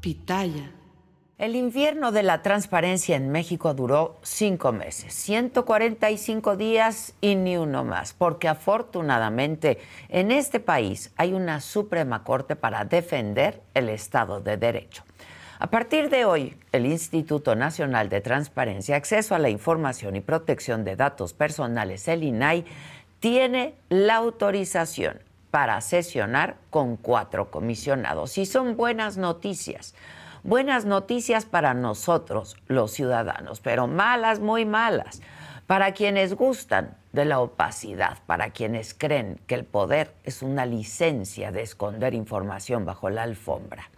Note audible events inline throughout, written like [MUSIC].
Pitaya. El invierno de la transparencia en México duró cinco meses, 145 días y ni uno más, porque afortunadamente en este país hay una Suprema Corte para defender el Estado de Derecho. A partir de hoy, el Instituto Nacional de Transparencia, Acceso a la Información y Protección de Datos Personales, el INAI, tiene la autorización para sesionar con cuatro comisionados. Y son buenas noticias buenas noticias para nosotros, los ciudadanos, pero malas, muy malas, para quienes gustan de la opacidad, para quienes creen que el poder es una licencia de esconder información bajo la alfombra.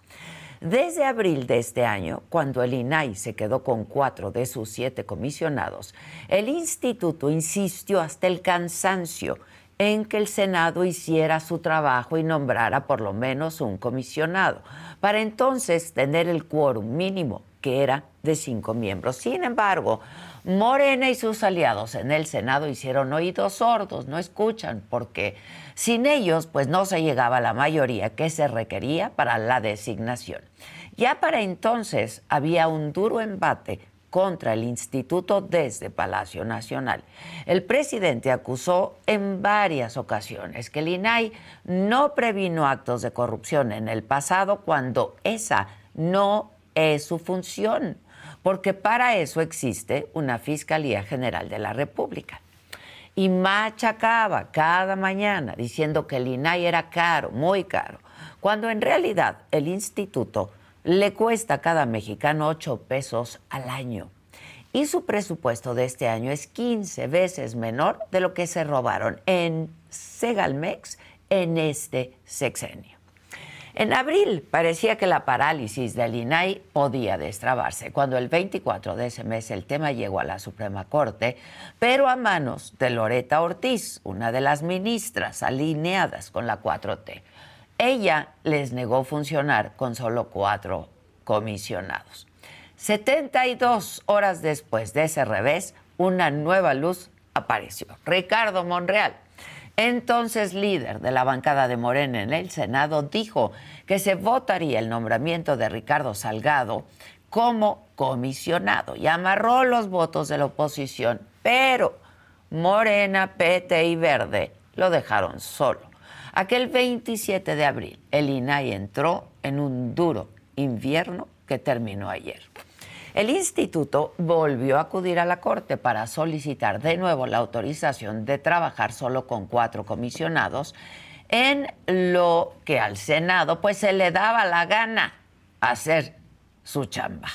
Desde abril de este año, cuando el INAI se quedó con cuatro de sus siete comisionados, el instituto insistió hasta el cansancio en que el Senado hiciera su trabajo y nombrara por lo menos un comisionado, para entonces tener el quórum mínimo, que era de cinco miembros. Sin embargo, Morena y sus aliados en el Senado hicieron oídos sordos, no escuchan, porque sin ellos pues no se llegaba a la mayoría que se requería para la designación. Ya para entonces había un duro embate contra el instituto desde Palacio Nacional. El presidente acusó en varias ocasiones que el INAI no previno actos de corrupción en el pasado cuando esa no es su función, porque para eso existe una Fiscalía General de la República. Y machacaba cada mañana diciendo que el INAI era caro, muy caro, cuando en realidad el instituto le cuesta a cada mexicano 8 pesos al año. Y su presupuesto de este año es 15 veces menor de lo que se robaron en Segalmex en este sexenio. En abril parecía que la parálisis del INAI podía destrabarse, cuando el 24 de ese mes el tema llegó a la Suprema Corte, pero a manos de Loreta Ortiz, una de las ministras alineadas con la 4T. Ella les negó funcionar con solo cuatro comisionados. 72 horas después de ese revés, una nueva luz apareció. Ricardo Monreal, entonces líder de la bancada de Morena en el Senado, dijo que se votaría el nombramiento de Ricardo Salgado como comisionado y amarró los votos de la oposición, pero Morena, PT y Verde lo dejaron solo. Aquel 27 de abril, el INAI entró en un duro invierno que terminó ayer. El instituto volvió a acudir a la Corte para solicitar de nuevo la autorización de trabajar solo con cuatro comisionados en lo que al Senado pues se le daba la gana hacer su chamba.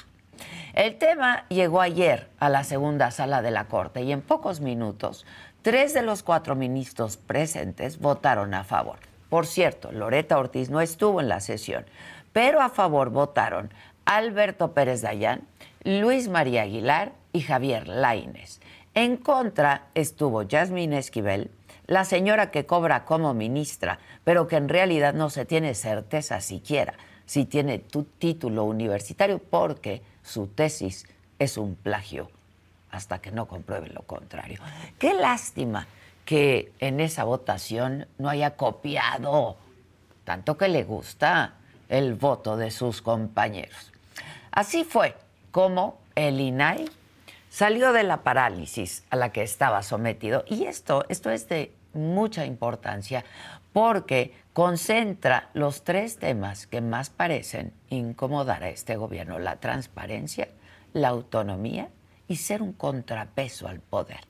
El tema llegó ayer a la segunda sala de la Corte y en pocos minutos Tres de los cuatro ministros presentes votaron a favor. Por cierto, Loreta Ortiz no estuvo en la sesión, pero a favor votaron Alberto Pérez Dayán, Luis María Aguilar y Javier Laines. En contra estuvo Yasmín Esquivel, la señora que cobra como ministra, pero que en realidad no se tiene certeza siquiera si tiene tu título universitario porque su tesis es un plagio hasta que no comprueben lo contrario. Qué lástima que en esa votación no haya copiado tanto que le gusta el voto de sus compañeros. Así fue como el INAI salió de la parálisis a la que estaba sometido. Y esto, esto es de mucha importancia porque concentra los tres temas que más parecen incomodar a este gobierno, la transparencia, la autonomía y ser un contrapeso al poder.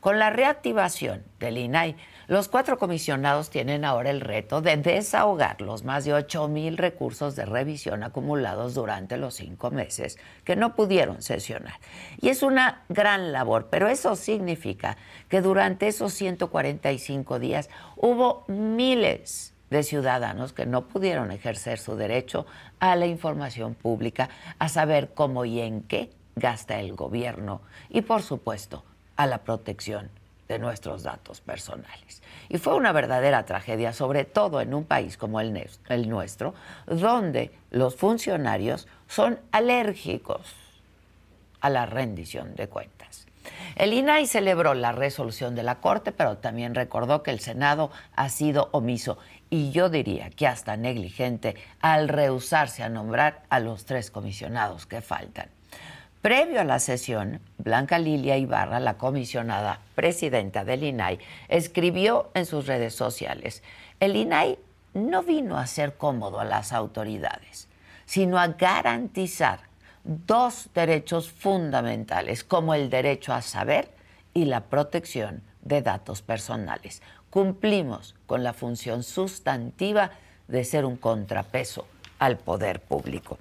Con la reactivación del INAI, los cuatro comisionados tienen ahora el reto de desahogar los más de 8 mil recursos de revisión acumulados durante los cinco meses que no pudieron sesionar. Y es una gran labor, pero eso significa que durante esos 145 días hubo miles de ciudadanos que no pudieron ejercer su derecho a la información pública, a saber cómo y en qué gasta el gobierno y, por supuesto, a la protección de nuestros datos personales. Y fue una verdadera tragedia, sobre todo en un país como el, nuestro, donde los funcionarios son alérgicos a la rendición de cuentas. El INAI celebró la resolución de la Corte, pero también recordó que el Senado ha sido omiso y yo diría que hasta negligente al rehusarse a nombrar a los tres comisionados que faltan. Previo a la sesión, Blanca Lilia Ibarra, la comisionada presidenta del INAI, escribió en sus redes sociales, el INAI no vino a ser cómodo a las autoridades, sino a garantizar dos derechos fundamentales, como el derecho a saber y la protección de datos personales. Cumplimos con la función sustantiva de ser un contrapeso al poder público.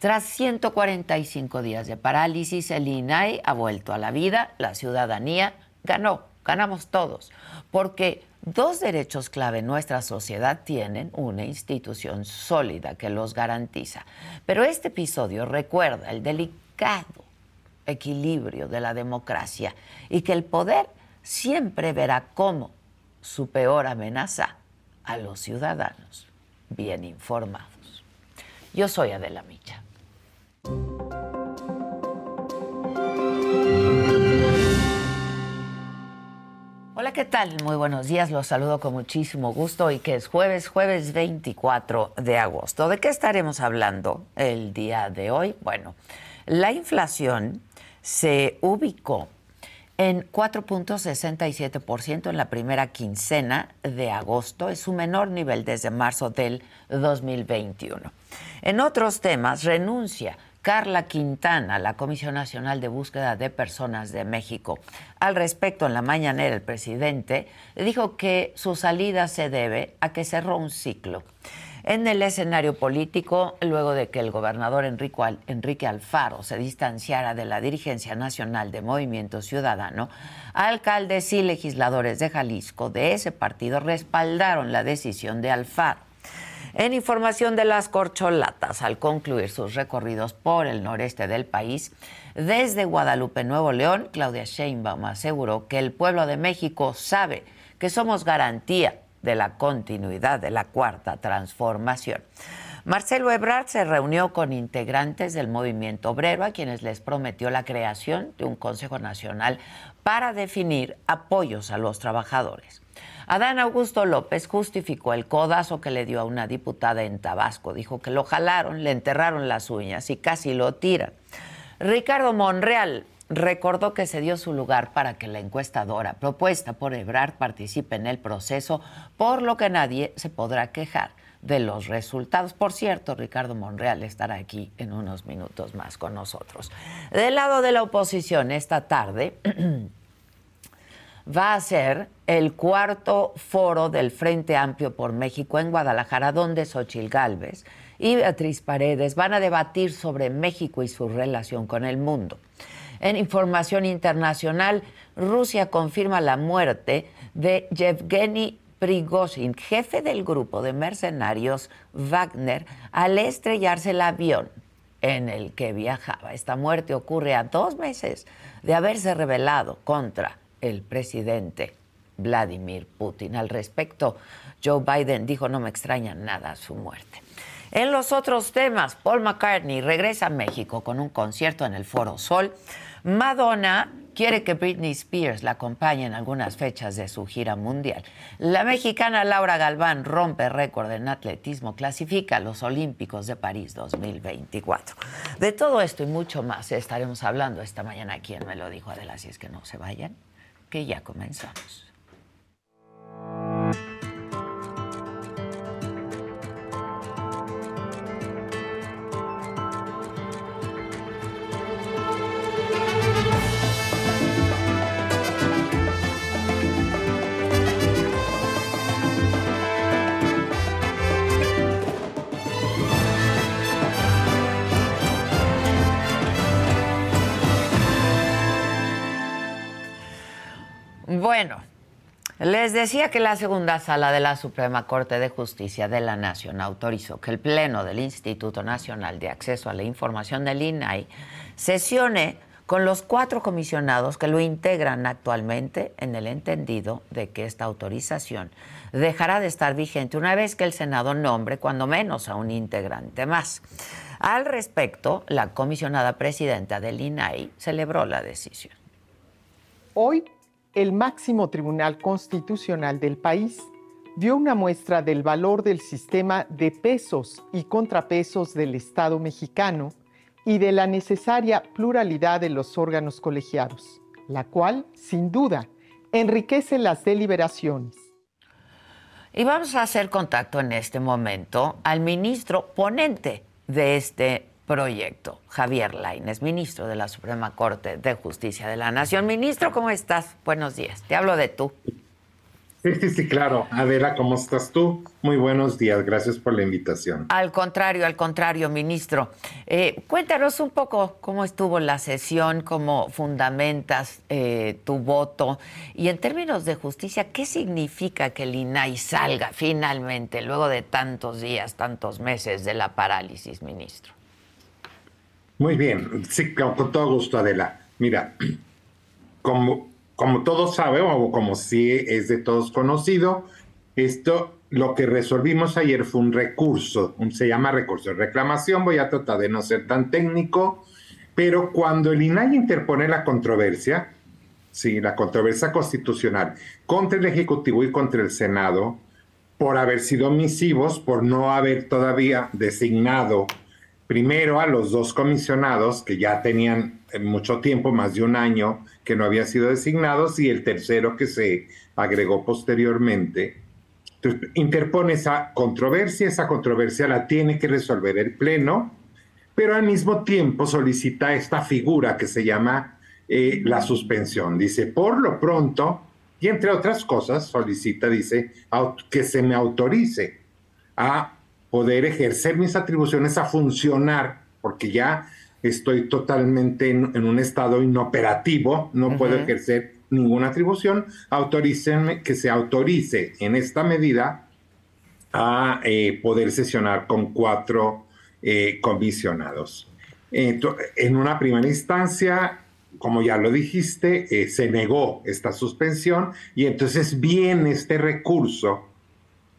Tras 145 días de parálisis, el INAI ha vuelto a la vida, la ciudadanía ganó, ganamos todos, porque dos derechos clave en nuestra sociedad tienen una institución sólida que los garantiza. Pero este episodio recuerda el delicado equilibrio de la democracia y que el poder siempre verá como su peor amenaza a los ciudadanos bien informados. Yo soy Adela Micha. Hola, ¿qué tal? Muy buenos días, los saludo con muchísimo gusto y que es jueves, jueves 24 de agosto. ¿De qué estaremos hablando el día de hoy? Bueno, la inflación se ubicó en 4.67% en la primera quincena de agosto. Es su menor nivel desde marzo del 2021. En otros temas, renuncia Carla Quintana, la Comisión Nacional de Búsqueda de Personas de México. Al respecto, en la mañanera, el presidente dijo que su salida se debe a que cerró un ciclo. En el escenario político, luego de que el gobernador Enrique Alfaro se distanciara de la dirigencia nacional de Movimiento Ciudadano, alcaldes y legisladores de Jalisco de ese partido respaldaron la decisión de Alfaro. En información de las corcholatas, al concluir sus recorridos por el noreste del país, desde Guadalupe, Nuevo León, Claudia Sheinbaum aseguró que el pueblo de México sabe que somos garantía de la continuidad de la cuarta transformación. Marcelo Ebrard se reunió con integrantes del movimiento obrero a quienes les prometió la creación de un Consejo Nacional para definir apoyos a los trabajadores. Adán Augusto López justificó el codazo que le dio a una diputada en Tabasco. Dijo que lo jalaron, le enterraron las uñas y casi lo tiran. Ricardo Monreal recordó que se dio su lugar para que la encuestadora propuesta por Ebrard participe en el proceso, por lo que nadie se podrá quejar de los resultados. Por cierto, Ricardo Monreal estará aquí en unos minutos más con nosotros. Del lado de la oposición, esta tarde [CLEARS THROAT] va a ser el cuarto foro del Frente Amplio por México en Guadalajara, donde Xochil Gálvez y Beatriz Paredes van a debatir sobre México y su relación con el mundo. En información internacional, Rusia confirma la muerte de Yevgeny Prigozhin, jefe del grupo de mercenarios Wagner, al estrellarse el avión en el que viajaba. Esta muerte ocurre a dos meses de haberse rebelado contra el presidente Vladimir Putin. Al respecto, Joe Biden dijo no me extraña nada su muerte. En los otros temas, Paul McCartney regresa a México con un concierto en el Foro Sol. Madonna quiere que Britney Spears la acompañe en algunas fechas de su gira mundial. La mexicana Laura Galván rompe récord en atletismo, clasifica a los Olímpicos de París 2024. De todo esto y mucho más estaremos hablando esta mañana aquí Me lo dijo Adela, así es que no se vayan que ya comenzamos. Bueno, les decía que la segunda sala de la Suprema Corte de Justicia de la Nación autorizó que el Pleno del Instituto Nacional de Acceso a la Información del INAI sesione con los cuatro comisionados que lo integran actualmente en el entendido de que esta autorización dejará de estar vigente una vez que el Senado nombre cuando menos a un integrante más. Al respecto, la comisionada presidenta del INAI celebró la decisión. Hoy el máximo tribunal constitucional del país dio una muestra del valor del sistema de pesos y contrapesos del Estado mexicano y de la necesaria pluralidad de los órganos colegiados, la cual, sin duda, enriquece las deliberaciones. Y vamos a hacer contacto en este momento al ministro ponente de este proyecto. Javier Laines, ministro de la Suprema Corte de Justicia de la Nación. Ministro, ¿cómo estás? Buenos días. Te hablo de tú. Sí, sí, sí, claro. Adela, ¿cómo estás tú? Muy buenos días. Gracias por la invitación. Al contrario, al contrario, ministro. Eh, cuéntanos un poco cómo estuvo la sesión, cómo fundamentas eh, tu voto y en términos de justicia, ¿qué significa que el INAI salga finalmente, luego de tantos días, tantos meses de la parálisis, ministro? Muy bien, sí, con todo gusto, Adela. Mira, como, como todos saben, o como sí es de todos conocido, esto lo que resolvimos ayer fue un recurso, se llama recurso de reclamación, voy a tratar de no ser tan técnico, pero cuando el INAI interpone la controversia, sí, la controversia constitucional contra el Ejecutivo y contra el Senado, por haber sido omisivos, por no haber todavía designado primero a los dos comisionados que ya tenían eh, mucho tiempo, más de un año, que no habían sido designados, y el tercero que se agregó posteriormente. Entonces, interpone esa controversia, esa controversia la tiene que resolver el Pleno, pero al mismo tiempo solicita esta figura que se llama eh, la suspensión. Dice, por lo pronto, y entre otras cosas, solicita, dice, que se me autorice a poder ejercer mis atribuciones a funcionar, porque ya estoy totalmente en, un estado inoperativo, no puedo ejercer ninguna atribución, autorícenme que se autorice en esta medida a eh, poder sesionar con cuatro eh, comisionados. en una primera instancia, como ya lo dijiste, eh, se negó esta suspensión y entonces viene este recurso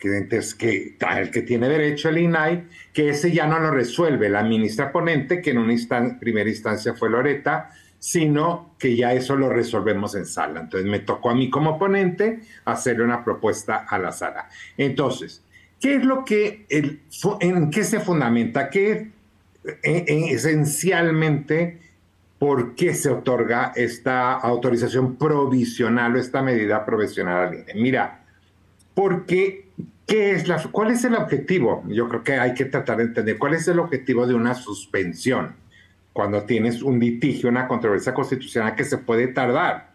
que, que, el que tiene derecho el INAI, que ese ya no lo resuelve la ministra ponente, que en una primera instancia fue Loreta, sino que ya eso lo resolvemos en sala. Entonces me tocó a mí como ponente hacerle una propuesta a la sala. Entonces, ¿qué es lo que, el, en qué se fundamenta? ¿Qué esencialmente por qué se otorga esta autorización provisional o esta medida provisional al INE? Mira, porque ¿Qué es la, ¿Cuál es el objetivo? Yo creo que hay que tratar de entender cuál es el objetivo de una suspensión cuando tienes un litigio, una controversia constitucional que se puede tardar.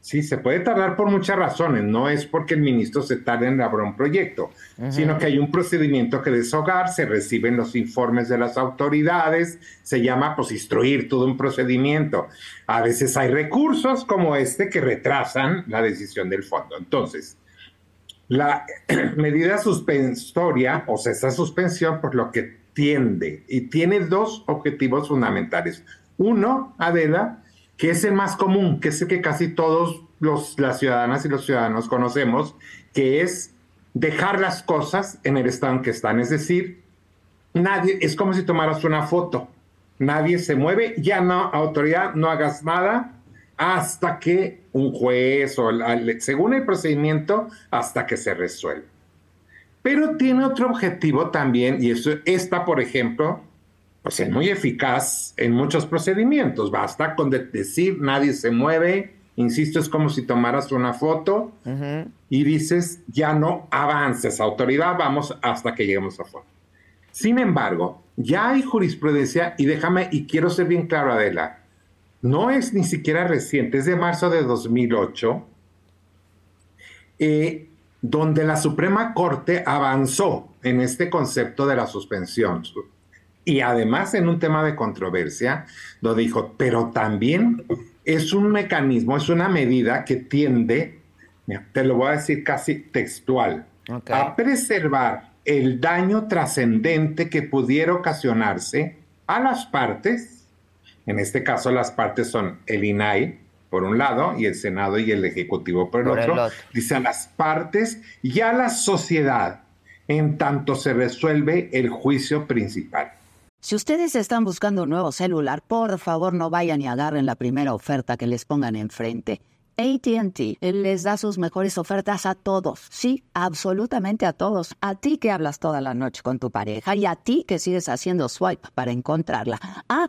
Sí, se puede tardar por muchas razones. No es porque el ministro se tarde en elaborar un proyecto, sino que hay un procedimiento que deshogar, se reciben los informes de las autoridades, se llama pues instruir todo un procedimiento. A veces hay recursos como este que retrasan la decisión del fondo. Entonces, la [CLEARS THROAT] medida suspensoria, o sea, esa suspensión por lo que tiende y tiene dos objetivos fundamentales. Uno, Adela, que es el más común, que es el que casi todos los, las ciudadanas y los ciudadanos conocemos, que es dejar las cosas en el estado en que están. Es decir, nadie, es como si tomaras una foto. Nadie se mueve, ya no, autoridad, no hagas nada, hasta que un juez o según el procedimiento, hasta que se resuelva. Pero tiene otro objetivo también, y eso, esta, por ejemplo, pues es muy eficaz en muchos procedimientos. Basta con decir nadie se mueve, insisto, es como si tomaras una foto y dices, ya no avances, autoridad, vamos hasta que lleguemos a foto. Sin embargo, ya hay jurisprudencia, y déjame, y quiero ser bien claro, Adela, no es ni siquiera reciente, es de marzo de 2008, eh, donde la Suprema Corte avanzó en este concepto de la suspensión. Y además en un tema de controversia, lo dijo, pero también es un mecanismo, es una medida que tiende te lo voy a decir casi textual, a preservar el daño trascendente que pudiera ocasionarse a las partes, en este caso las partes son el INAI por un lado y el Senado y el Ejecutivo por el, otro, dice a las partes y a la sociedad en tanto se resuelve el juicio principal. Si ustedes están buscando un nuevo celular, por favor no vayan y agarren la primera oferta que les pongan enfrente. ATT les da sus mejores ofertas a todos. Sí, absolutamente a todos. A ti que hablas toda la noche con tu pareja y a ti que sigues haciendo swipe para encontrarla. Ah,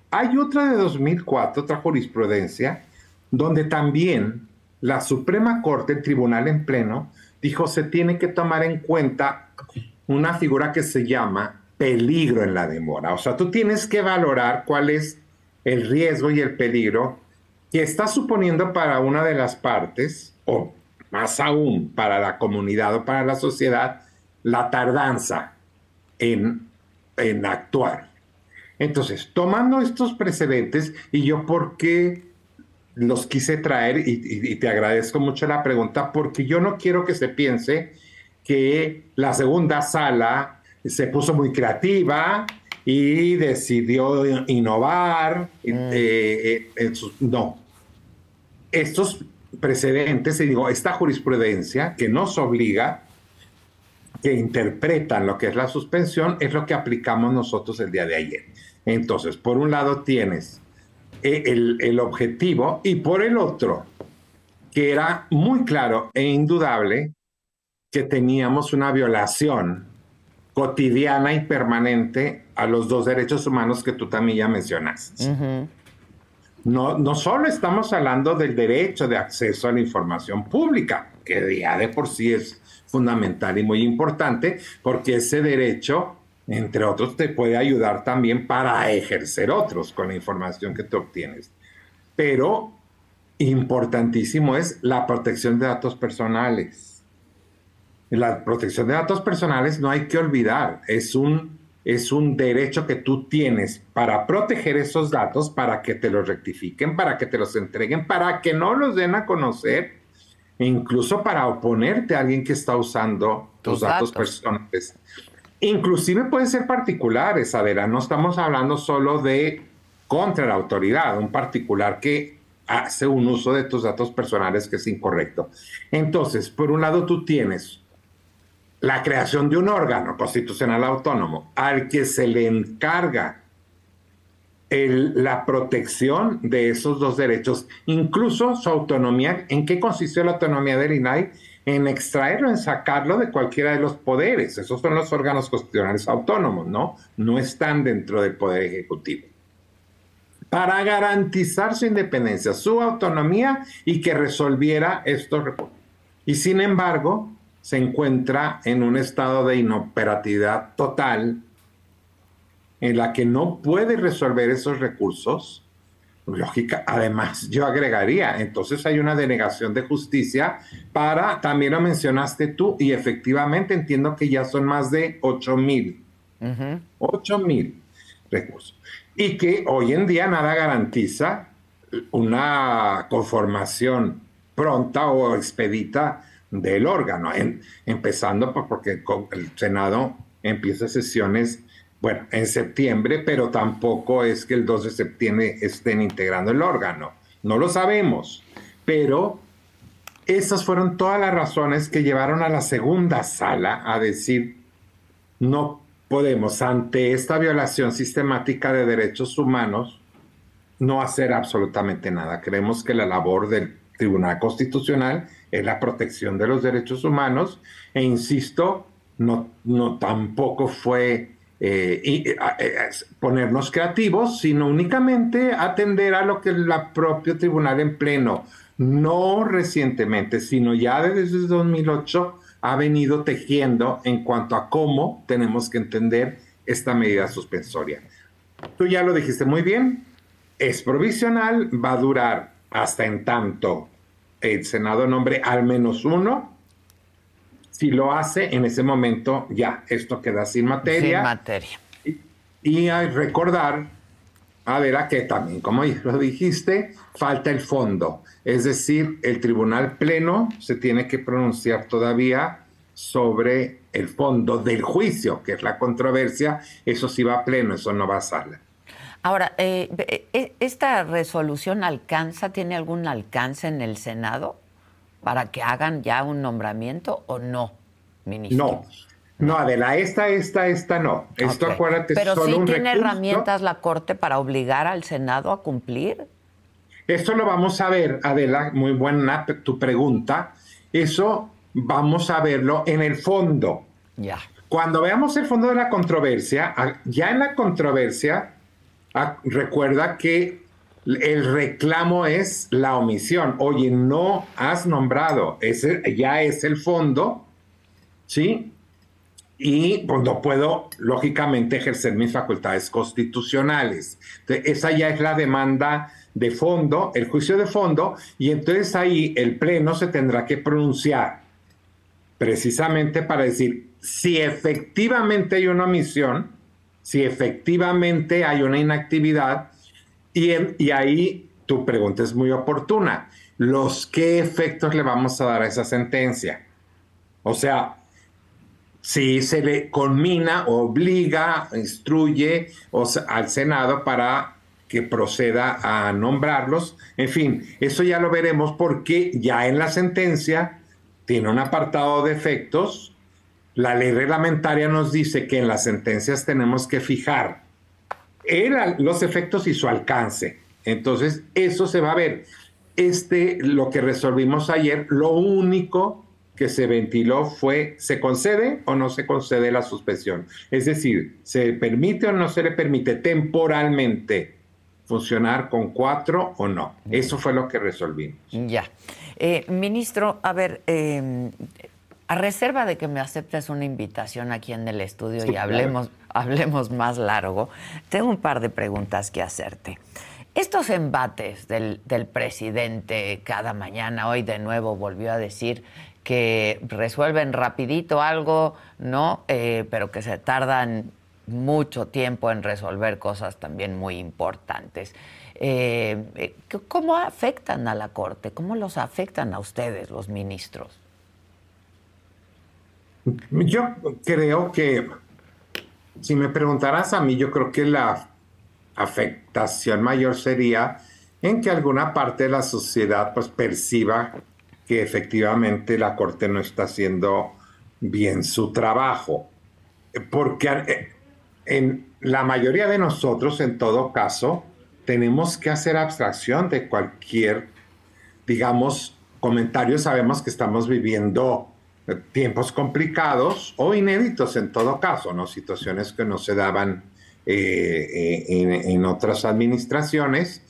Hay otra de 2004, otra jurisprudencia, donde también la Suprema Corte, el Tribunal en Pleno, dijo se tiene que tomar en cuenta una figura que se llama peligro en la demora. O sea, tú tienes que valorar cuál es el riesgo y el peligro que está suponiendo para una de las partes, o más aún para la comunidad o para la sociedad, la tardanza en, en actuar. Entonces, tomando estos precedentes, y yo por qué los quise traer, y, te agradezco mucho la pregunta, porque yo no quiero que se piense que la segunda sala se puso muy creativa y decidió innovar. Mm. Eh, eh, no. Estos precedentes, y digo, esta jurisprudencia que nos obliga, que interpretan lo que es la suspensión, es lo que aplicamos nosotros el día de ayer. Entonces, por un lado tienes eh, el, objetivo y por el otro, que era muy claro e indudable que teníamos una violación cotidiana y permanente a los dos derechos humanos que tú también ya mencionaste. no, no solo estamos hablando del derecho de acceso a la información pública, que ya de por sí es fundamental y muy importante, porque ese derecho entre otros, te puede ayudar también para ejercer otros con la información que tú obtienes. Pero importantísimo es la protección de datos personales. La protección de datos personales no hay que olvidar, es un, es un derecho que tú tienes para proteger esos datos, para que te los rectifiquen, para que te los entreguen, para que no los den a conocer, e incluso para oponerte a alguien que está usando tus, datos personales. Inclusive pueden ser particulares, Adela, no estamos hablando solo de contra la autoridad, un particular que hace un uso de tus datos personales que es incorrecto. Entonces, por un lado tú tienes la creación de un órgano constitucional autónomo al que se le encarga la protección de esos dos derechos, incluso su autonomía. ¿En qué consistió la autonomía del INAI? En extraerlo, en sacarlo de cualquiera de los poderes. Esos son los órganos constitucionales autónomos, ¿no? No están dentro del Poder Ejecutivo. Para garantizar su independencia, su autonomía y que resolviera estos recursos. Y sin embargo, se encuentra en un estado de inoperatividad total en la que no puede resolver esos recursos Lógica, además, yo agregaría, entonces hay una denegación de justicia para, también lo mencionaste tú, y efectivamente entiendo que ya son más de 8 mil. 8 mil recursos. Y que hoy en día nada garantiza una conformación pronta o expedita del órgano, empezando porque el Senado empieza sesiones bueno, en septiembre, pero tampoco es que el 2 de septiembre estén integrando el órgano. No lo sabemos, pero esas fueron todas las razones que llevaron a la segunda sala a decir, no podemos ante esta violación sistemática de derechos humanos no hacer absolutamente nada. Creemos que la labor del Tribunal Constitucional es la protección de los derechos humanos e insisto, no, no tampoco fue eh, eh, eh, ponernos creativos, sino únicamente atender a lo que el propio tribunal en pleno, no recientemente, sino ya desde 2008, ha venido tejiendo en cuanto a cómo tenemos que entender esta medida suspensoria. Tú ya lo dijiste muy bien, es provisional, va a durar hasta en tanto el Senado nombre al menos uno. Si lo hace, en ese momento ya esto queda sin materia. Sin materia. Y, hay recordar, a ver, a que también, como lo dijiste, falta el fondo. Es decir, el Tribunal Pleno se tiene que pronunciar todavía sobre el fondo del juicio, que es la controversia. Eso sí va a pleno, eso no va a sala. Ahora, eh, eh, ¿esta resolución alcanza, tiene algún alcance en el Senado para que hagan ya un nombramiento o no, ministro? No, no, Adela, esta, esta, esta no. Esto acuérdate, Pero sí tiene herramientas la Corte para obligar al Senado a cumplir. Esto lo vamos a ver, Adela, muy buena tu pregunta. Eso vamos a verlo en el fondo. Ya. Cuando veamos el fondo de la controversia, ya en la controversia recuerda que el reclamo es la omisión. Oye, no has nombrado, ese ya es el fondo, ¿sí? Y pues no puedo, lógicamente, ejercer mis facultades constitucionales. esa ya es la demanda de fondo, el juicio de fondo, y entonces ahí el Pleno se tendrá que pronunciar precisamente para decir si efectivamente hay una omisión, si efectivamente hay una inactividad y, y ahí tu pregunta es muy oportuna. ¿Los qué efectos le vamos a dar a esa sentencia? O sea, si se le conmina, obliga, instruye al Senado para que proceda a nombrarlos. En fin, eso ya lo veremos porque ya en la sentencia tiene un apartado de efectos la ley reglamentaria nos dice que en las sentencias tenemos que fijar los efectos y su alcance. Entonces, eso se va a ver. Este, lo que resolvimos ayer, lo único que se ventiló fue, ¿se concede o no se concede la suspensión? Es decir, ¿se permite o no se le permite temporalmente funcionar con cuatro o no? Eso fue lo que resolvimos. Ya. Eh, ministro, a ver, eh, a reserva de que me aceptes una invitación aquí en el estudio y hablemos, hablemos más largo, tengo un par de preguntas que hacerte. Estos embates del, presidente cada mañana, hoy de nuevo volvió a decir que resuelven rapidito algo, ¿no? Eh, pero que se tardan mucho tiempo en resolver cosas también muy importantes. Eh, eh, ¿Cómo afectan a la Corte? ¿Cómo los afectan a ustedes, los ministros? Yo creo que, si me preguntaras a mí, yo creo que la afectación mayor sería en que alguna parte de la sociedad pues perciba que efectivamente la Corte no está haciendo bien su trabajo. Porque eh, en la mayoría de nosotros, en todo caso, tenemos que hacer abstracción de cualquier, digamos, comentario. Sabemos que estamos viviendo tiempos complicados o inéditos en todo caso, ¿no? Situaciones que no se daban eh, eh, en, otras administraciones.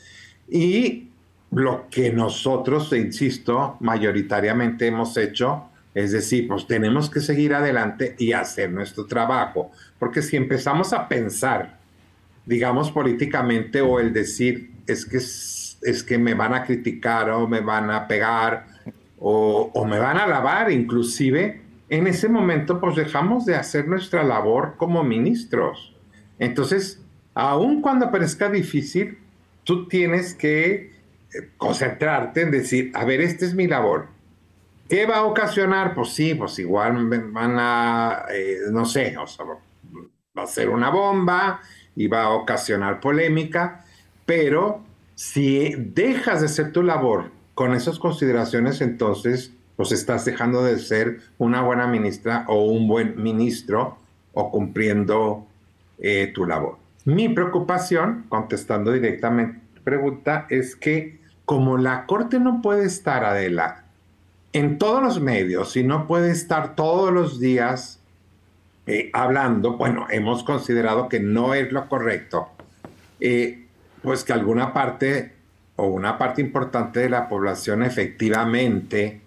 Y lo que nosotros, insisto, mayoritariamente hemos hecho, es decir, pues tenemos que seguir adelante y hacer nuestro trabajo, porque si empezamos a pensar, digamos, políticamente o el decir, es que, es que me van a criticar o me van a pegar o, me van a lavar inclusive, en ese momento pues dejamos de hacer nuestra labor como ministros. Entonces, aun cuando parezca difícil, tú tienes que eh, concentrarte en decir, a ver, esta es mi labor. ¿Qué va a ocasionar? Pues sí, pues igual van a, eh, no sé, va a ser una bomba y va a ocasionar polémica, pero si dejas de hacer tu labor con esas consideraciones entonces pues estás dejando de ser una buena ministra o un buen ministro o cumpliendo eh, tu labor. Mi preocupación, contestando directamente tu pregunta, es que como la Corte no puede estar, Adela, en todos los medios y no puede estar todos los días eh, hablando, bueno, hemos considerado que no es lo correcto, eh, pues que alguna parte o una parte importante de la población efectivamente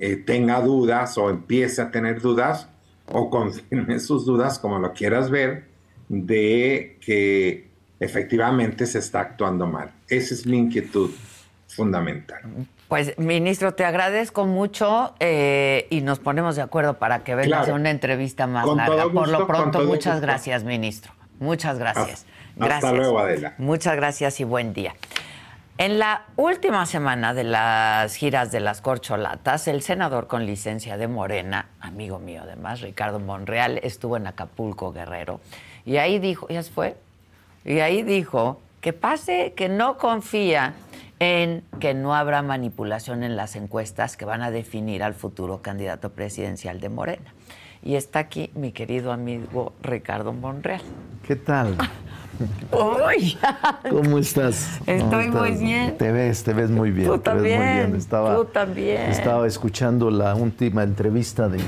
eh, tenga dudas o empiece a tener dudas o [LAUGHS] confirme sus dudas, como lo quieras ver, de que efectivamente se está actuando mal. Esa es mi inquietud fundamental. Pues, ministro, te agradezco mucho eh, y nos ponemos de acuerdo para que vengas a una entrevista más larga. Por lo pronto, muchas gracias, ministro. Muchas gracias. gracias. Hasta luego, Adela. Muchas gracias y buen día. En la última semana de las giras de las corcholatas, el senador con licencia de Morena, amigo mío además, Ricardo Monreal, estuvo en Acapulco, Guerrero. Y ahí dijo, ¿ya se fue? Y ahí dijo que pase que no confía en que no habrá manipulación en las encuestas que van a definir al futuro candidato presidencial de Morena. Y está aquí mi querido amigo Ricardo Monreal. ¿Qué tal? ¡Uy! ¿Cómo estás? Estoy muy bien. Te ves, te ves muy bien. Tú también. muy bien. Estaba, tú también. Estaba escuchando la última entrevista de,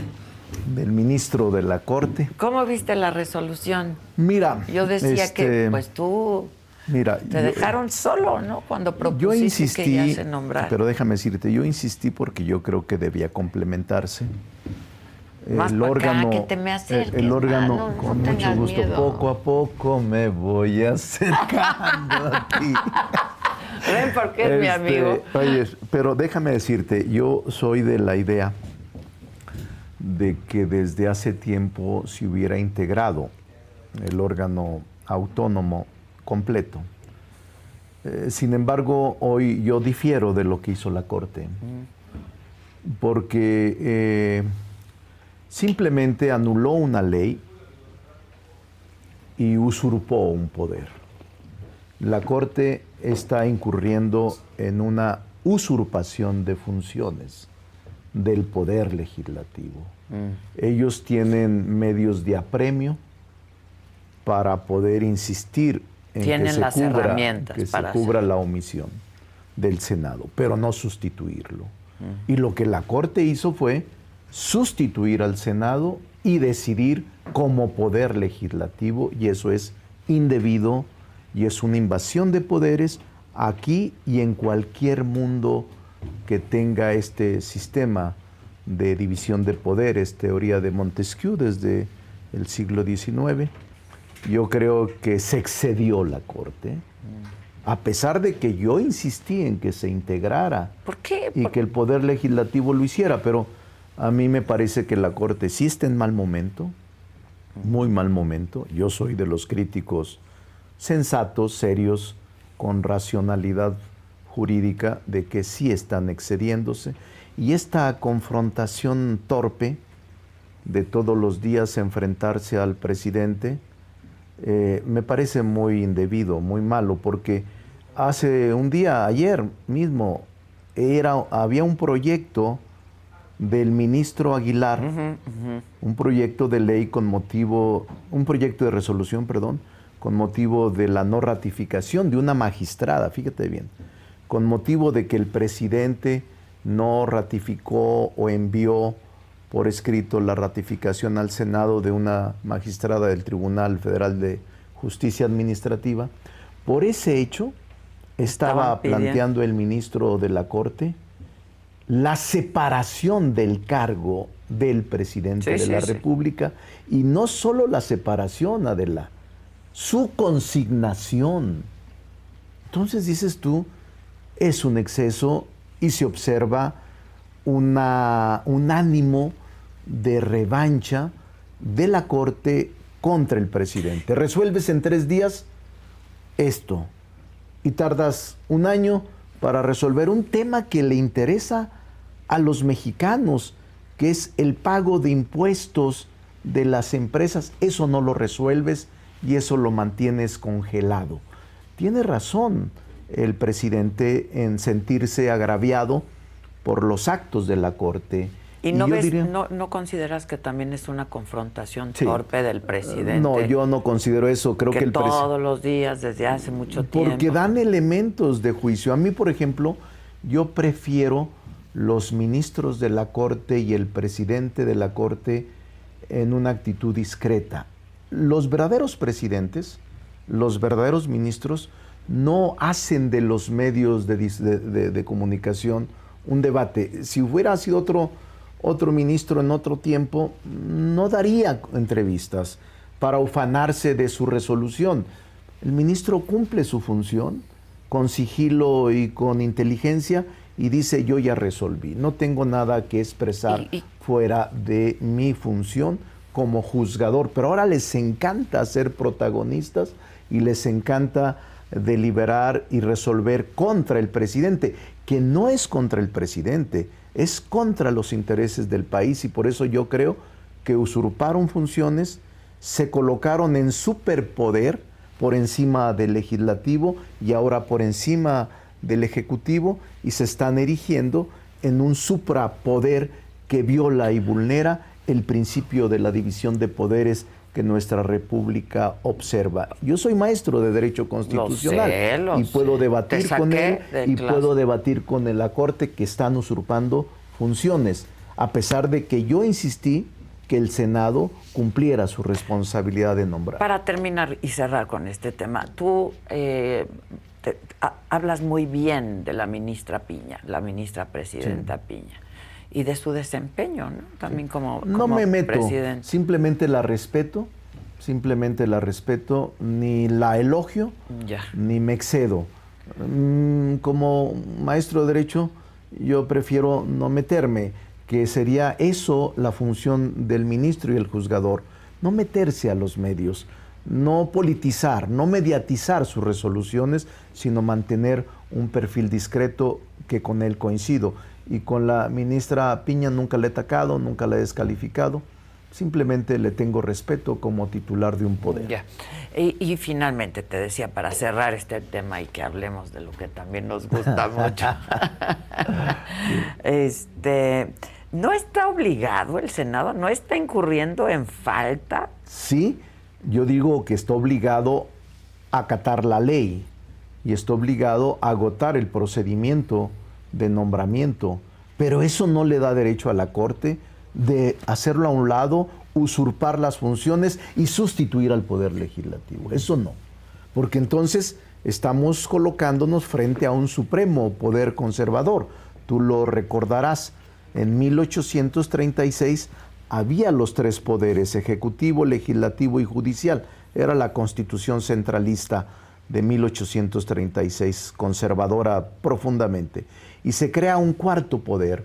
del ministro de la Corte. ¿Cómo viste la resolución? Mira, yo decía que este, pues tú Mira, te dejaron solo, ¿no? Cuando propusiste yo insistí, que ya se nombrara. Pero déjame decirte, yo insistí porque yo creo que debía complementarse. Más el acá, órgano, que te me acerques, el, el órgano, no con mucho gusto, miedo. poco a poco me voy acercando a ti. [LAUGHS] Ven porque es mi Este, amigo. Oye, pero déjame decirte, yo soy de la idea de que desde hace tiempo se hubiera integrado el órgano autónomo completo. Eh, sin embargo, hoy yo difiero de lo que hizo la Corte, porque eh, simplemente anuló una ley y usurpó un poder. La Corte está incurriendo en una usurpación de funciones del poder legislativo. Ellos tienen medios de apremio para poder insistir en Tienen que se las cubra, herramientas que se cubra la omisión del Senado, pero no sustituirlo. Y lo que la Corte hizo fue sustituir al Senado y decidir como poder legislativo, y eso es indebido y es una invasión de poderes aquí y en cualquier mundo que tenga este sistema de división de poderes, teoría de Montesquieu desde el siglo XIX. Yo creo que se excedió la Corte, a pesar de que yo insistí en que se integrara ¿Por qué? y que el Poder Legislativo lo hiciera, pero a mí me parece que la Corte sí está en mal momento, muy mal momento. Yo soy de los críticos sensatos, serios, con racionalidad jurídica, de que sí están excediéndose. Y esta confrontación torpe de todos los días enfrentarse al presidente, eh, me parece muy indebido, muy malo, porque hace un día, ayer mismo, era, había un proyecto del ministro Aguilar, un proyecto de ley con motivo, un proyecto de resolución, perdón, con motivo de la no ratificación de una magistrada, fíjate bien, con motivo de que el presidente no ratificó o envió por escrito la ratificación al Senado de una magistrada del Tribunal Federal de Justicia Administrativa. Por ese hecho, estaba planteando el ministro de la Corte la separación del cargo del presidente Sí, de la sí, sí. República y no solo la separación, Adela, su consignación. Entonces dices tú, es un exceso y se observa una, un ánimo de revancha de la Corte contra el presidente. Resuelves en tres días esto y tardas un año para resolver un tema que le interesa a los mexicanos, que es el pago de impuestos de las empresas. Eso no lo resuelves y eso lo mantienes congelado. Tiene razón el presidente en sentirse agraviado por los actos de la Corte. ¿Y, no, no, consideras que también es una confrontación torpe del presidente? No, yo no considero eso. Creo que, el todos los días, desde hace mucho tiempo. Porque dan elementos de juicio. A mí, por ejemplo, yo prefiero los ministros de la Corte y el presidente de la Corte en una actitud discreta. Los verdaderos presidentes, los verdaderos ministros, no hacen de los medios de, comunicación un debate. Si hubiera sido otro, otro ministro en otro tiempo, no daría entrevistas para ufanarse de su resolución. El ministro cumple su función con sigilo y con inteligencia y dice yo ya resolví, no tengo nada que expresar fuera de mi función como juzgador, pero ahora les encanta ser protagonistas y les encanta deliberar y resolver contra el presidente, que no es contra el presidente, es contra los intereses del país y por eso yo creo que usurparon funciones, se colocaron en superpoder por encima del legislativo y ahora por encima del Ejecutivo y se están erigiendo en un suprapoder que viola y vulnera el principio de la división de poderes que nuestra república observa. Yo soy maestro de derecho constitucional y puedo debatir con él y puedo debatir con la corte que están usurpando funciones, a pesar de que yo insistí que el Senado cumpliera su responsabilidad de nombrar. Para terminar y cerrar con este tema, tú eh, hablas muy bien de la ministra Piña, la ministra presidenta Piña, y de su desempeño, ¿no? También como, como, No me meto, simplemente la respeto, simplemente la respeto, ni la elogio, ni me excedo. Mm, como maestro de Derecho, yo prefiero no meterme, que sería eso la función del ministro y el juzgador, no meterse a los medios no politizar, no mediatizar sus resoluciones, sino mantener un perfil discreto que con él coincido. Y con la ministra Piña nunca le he atacado, nunca la he descalificado, simplemente le tengo respeto como titular de un poder. Y, finalmente te decía, para cerrar este tema y que hablemos de lo que también nos gusta [LAUGHS] mucho, [LAUGHS] este, ¿no está obligado el Senado? ¿No está incurriendo en falta? Sí, yo digo que está obligado a acatar la ley y está obligado a agotar el procedimiento de nombramiento, pero eso no le da derecho a la Corte de hacerlo a un lado, usurpar las funciones y sustituir al Poder Legislativo. Eso no, porque entonces estamos colocándonos frente a un supremo poder conservador. Tú lo recordarás, en 1836 había los tres poderes, ejecutivo, legislativo y judicial. Era la constitución centralista de 1836, conservadora profundamente. Y se crea un cuarto poder,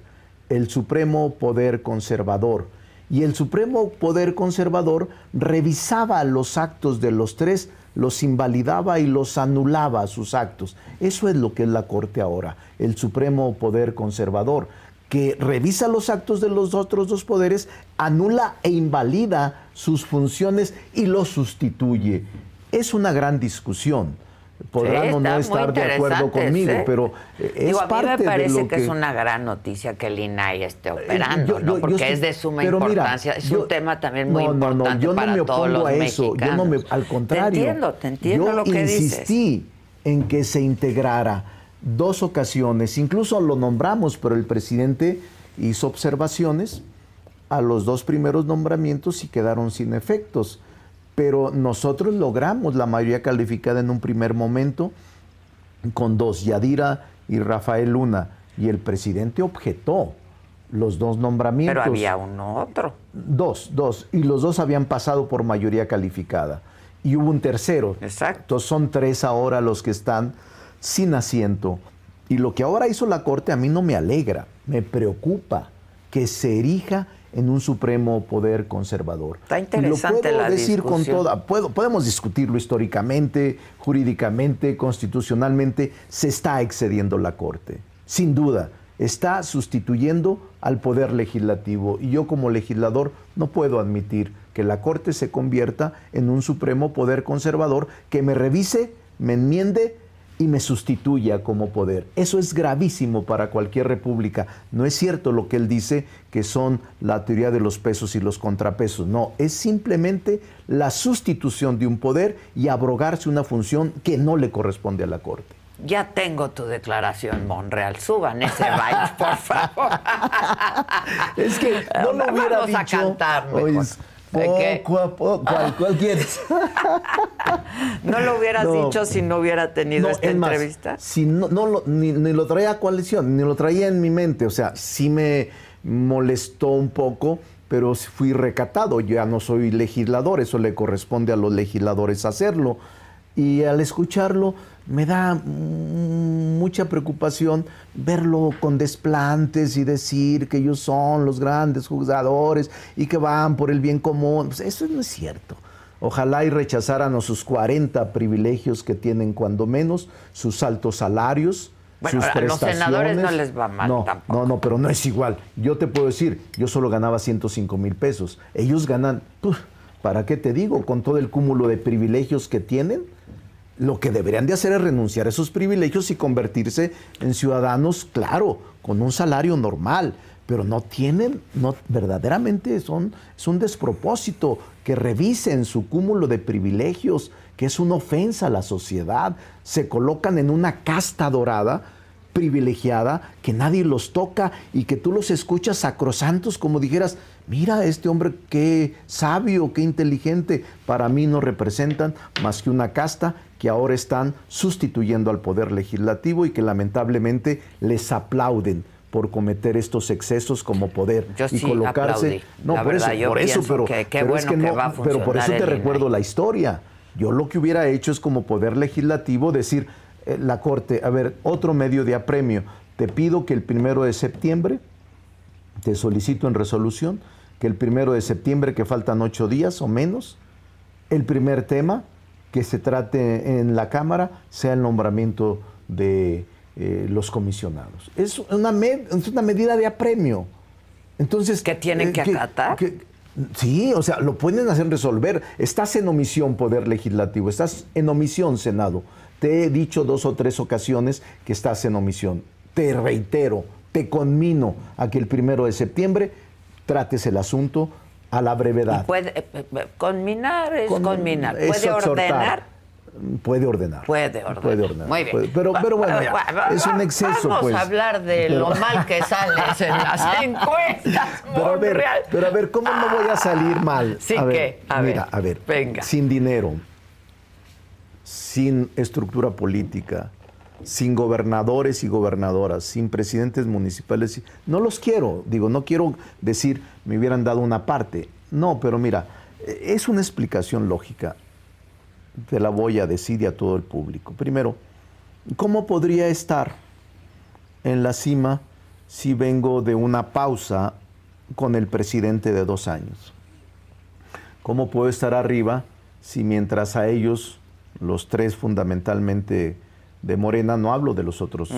el supremo poder conservador. Y el supremo poder conservador revisaba los actos de los tres, los invalidaba y los anulaba sus actos. Eso es lo que es la Corte ahora, el supremo poder conservador que revisa los actos de los otros dos poderes, anula e invalida sus funciones y los sustituye. Es una gran discusión. Podrán o no estar de acuerdo conmigo, pero eh, es Digo, a mí me parece que, es una gran noticia que el INAI esté eh, operando, ¿no? porque es de suma importancia. es un tema también muy importante no, no, yo no me opongo a eso. Yo no me, al contrario. Te entiendo, te entiendo lo que dices. insistí en que se integrara dos ocasiones, incluso lo nombramos, pero el presidente hizo observaciones a los dos primeros nombramientos y quedaron sin efectos. Pero nosotros logramos la mayoría calificada en un primer momento con dos, Yadira y Rafael Luna, y el presidente objetó los dos nombramientos. Pero había uno otro. Dos, dos, y los dos habían pasado por mayoría calificada. Y hubo un tercero. Exacto. Entonces son tres ahora los que están sin asiento. Y lo que ahora hizo la Corte a mí no me alegra, me preocupa que se erija en un supremo poder conservador. Está interesante lo puedo decir con toda, puedo, podemos discutirlo históricamente, jurídicamente, constitucionalmente, se está excediendo la Corte, sin duda, está sustituyendo al poder legislativo. Y yo como legislador no puedo admitir que la Corte se convierta en un supremo poder conservador que me revise, me enmiende y me sustituya como poder. Eso es gravísimo para cualquier república. No es cierto lo que él dice que son la teoría de los pesos y los contrapesos. No, es simplemente la sustitución de un poder y abrogarse una función que no le corresponde a la Corte. Ya tengo tu declaración, Monreal. Suban ese baile, por favor. [LAUGHS] es que no lo hubiera Vamos a cantar mejor. Poco a poco. ¿Cuál, quieres? [LAUGHS] ¿No lo hubieras dicho si no hubiera tenido esta entrevista? si no, no ni, lo traía a coalición, ni lo traía en mi mente. O sea, sí me molestó un poco, pero fui recatado. Yo ya no soy legislador, eso le corresponde a los legisladores hacerlo. Y al escucharlo, me da mucha preocupación verlo con desplantes y decir que ellos son los grandes jugadores y que van por el bien común. Pues eso no es cierto. Ojalá y rechazaran sus 40 privilegios que tienen cuando menos, sus altos salarios, sus prestaciones. A los senadores no les va mal no, tampoco. No, no, pero no es igual. Yo te puedo decir, yo solo ganaba 105 mil pesos. Ellos ganan, ¿para qué te digo? Con todo el cúmulo de privilegios que tienen, lo que deberían de hacer es renunciar a esos privilegios y convertirse en ciudadanos, claro, con un salario normal, pero no tienen, no, verdaderamente son, es un despropósito que revisen su cúmulo de privilegios, que es una ofensa a la sociedad, se colocan en una casta dorada privilegiada, que nadie los toca y que tú los escuchas sacrosantos como dijeras, mira, este hombre qué sabio, qué inteligente, para mí no representan más que una casta que ahora están sustituyendo al poder legislativo y que lamentablemente les aplauden por cometer estos excesos como poder y colocarse. no por eso por eso pero, es que no, pero por eso te recuerdo la historia. Yo lo que hubiera hecho es como poder legislativo decir eh, la corte a ver otro medio de apremio. Te pido que el primero de septiembre te solicito en resolución que el primero de septiembre que faltan ocho días o menos el primer tema que se trate en la Cámara sea el nombramiento de eh, los comisionados. Es una, es una medida de apremio. Entonces, ¿Que tienen eh, que acatar? sí, o sea, lo pueden hacer resolver. Estás en omisión, Poder Legislativo, estás en omisión, Senado. Te he dicho dos o tres ocasiones que estás en omisión. Te reitero, te conmino a que el primero de septiembre trates el asunto a la brevedad. puede, eh, eh, conminar es conminar. ¿Puede ordenar? Puede ordenar. Puede ordenar. Puede ordenar. Muy bien. pero, pero bueno, es un exceso. Vamos pues. a hablar de lo [LAUGHS] mal que sales en las encuestas. Pero a, ver, pero a ver, ¿cómo no voy a salir mal? Sí, a que, a mira, ver, a ver, venga. sin dinero, sin estructura política, sin gobernadores y gobernadoras, sin presidentes municipales. No los quiero, digo, no quiero decir me hubieran dado una parte. No, pero mira, es una explicación lógica. Te la voy a decir y a todo el público. Primero, ¿cómo podría estar en la cima si vengo de una pausa con el presidente de dos años? ¿Cómo puedo estar arriba si mientras a ellos, los tres fundamentalmente de Morena, no hablo de los otros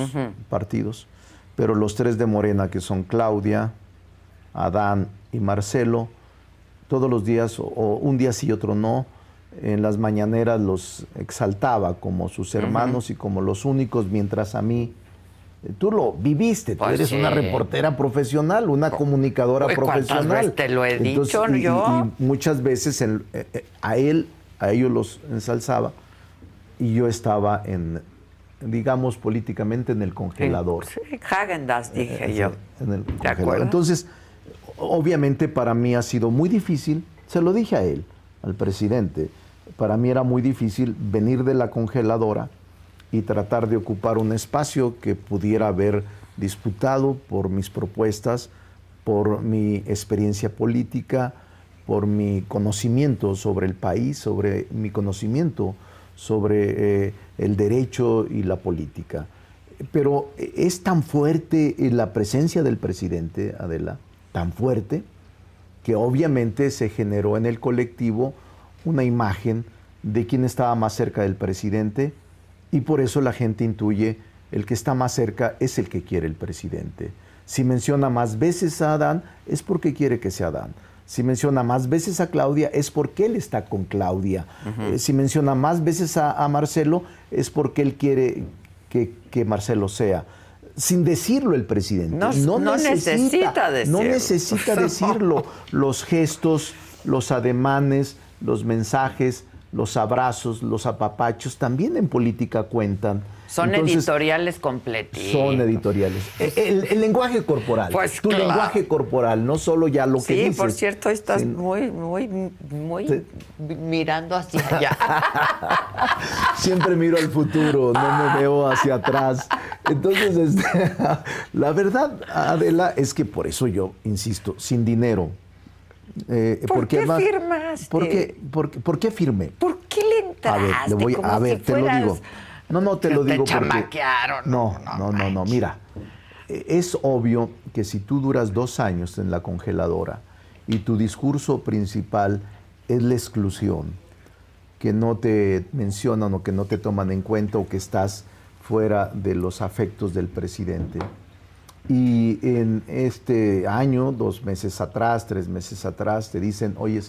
partidos, pero los tres de Morena, que son Claudia, Adán y Marcelo, todos los días, o, un día sí y otro no, en las mañaneras los exaltaba como sus hermanos y como los únicos, mientras a mí, eh, tú lo viviste, tú pues eres una reportera profesional, una comunicadora profesional. te lo he dicho y, yo. Y, muchas veces eh, eh, a él, a ellos los ensalzaba y yo estaba en, digamos, políticamente en el congelador. Sí, Hagendas, dije eh, yo. En el congelador. Entonces, obviamente para mí ha sido muy difícil, se lo dije a él, al presidente, para mí era muy difícil venir de la congeladora y tratar de ocupar un espacio que pudiera haber disputado por mis propuestas, por mi experiencia política, por mi conocimiento sobre el país, sobre mi conocimiento sobre eh, el derecho y la política. Pero es tan fuerte la presencia del presidente, Adela, tan fuerte, que obviamente se generó en el colectivo una imagen de quién estaba más cerca del presidente y por eso la gente intuye el que está más cerca es el que quiere el presidente. Si menciona más veces a Adán es porque quiere que sea Adán. Si menciona más veces a Claudia es porque él está con Claudia. Eh, si menciona más veces a, a Marcelo es porque él quiere que, que Marcelo sea sin decirlo el presidente. No, no necesita decirlo. No necesita [LAUGHS] decirlo. Los gestos, los ademanes, los mensajes, los abrazos, los apapachos, también en política cuentan. Son editoriales completitos. Son editoriales. El, lenguaje corporal. Pues tu lenguaje corporal, no solo ya lo que dices. Sí, por cierto, estás muy, muy, muy mirando hacia allá. [LAUGHS] Siempre miro al futuro, no me veo hacia atrás. Entonces, este, [LAUGHS] la verdad, Adela, es que por eso yo insisto, sin dinero. Eh, ¿Por qué firmaste? ¿por qué, por, qué firmé? ¿Por qué le entraste? A ver, le voy, a ver te lo digo. No, no te lo digo te chamaquearon. No, no, no, no, Mira, es obvio que si tú duras dos años en la congeladora y tu discurso principal es la exclusión, que no te mencionan o que no te toman en cuenta o que estás fuera de los afectos del presidente. Y en este año, dos meses atrás, tres meses atrás, te dicen, oye,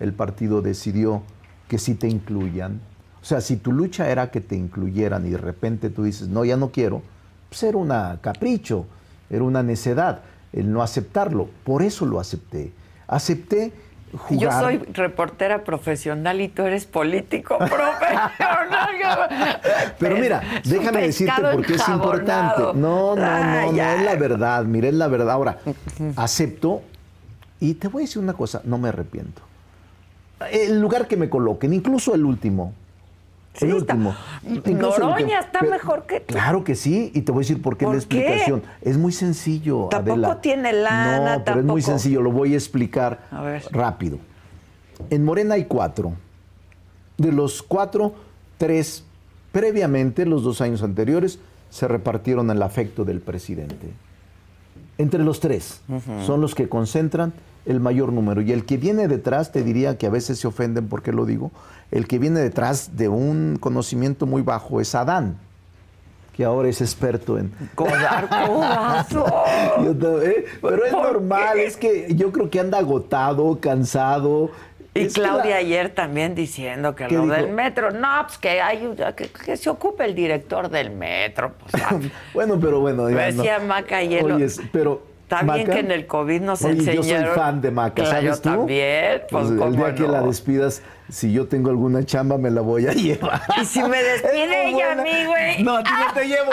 el partido decidió que sí te incluyan, o sea, si tu lucha era que te incluyeran y de repente tú dices, no, ya no quiero, pues era un capricho, era una necedad el no aceptarlo. Por eso lo acepté. Acepté jugar. Yo soy reportera profesional y tú eres político [LAUGHS] profesional. Pero mira, déjame decirte porque es importante. No, no, no, no, es la verdad. Mira, es la verdad. Ahora, acepto y te voy a decir una cosa, no me arrepiento. El lugar que me coloquen, incluso el último, el último. Noroña está mejor que tú. Claro que sí, y te voy a decir por qué la explicación. Es muy sencillo, Tampoco tiene lana, No, pero es muy sencillo, lo voy a explicar rápido. En Morena hay cuatro. De los cuatro, tres previamente, los dos años anteriores, se repartieron el afecto del presidente. Entre los tres son los que concentran el mayor número. Y el que viene detrás, te diría que a veces se ofenden porque lo digo, el que viene detrás de un conocimiento muy bajo es Adán, que ahora es experto en... Codar [LAUGHS] codazo. [LAUGHS] ¿eh? Pero es normal, es que yo creo que anda agotado, cansado. Y Claudia ayer también diciendo que lo del metro, no, pues que, hay, que, se ocupe el director del metro. Pues, [LAUGHS] bueno, pero bueno. Decía Maca ayer. pero Está bien que en el COVID nos Oye, enseñaron. Yo soy fan de Maca, ¿sabes yo también. Pues, pues el día que la despidas, si yo tengo alguna chamba, me la voy a llevar. Y si me despide ella a mí, güey. No, a ti no te llevo.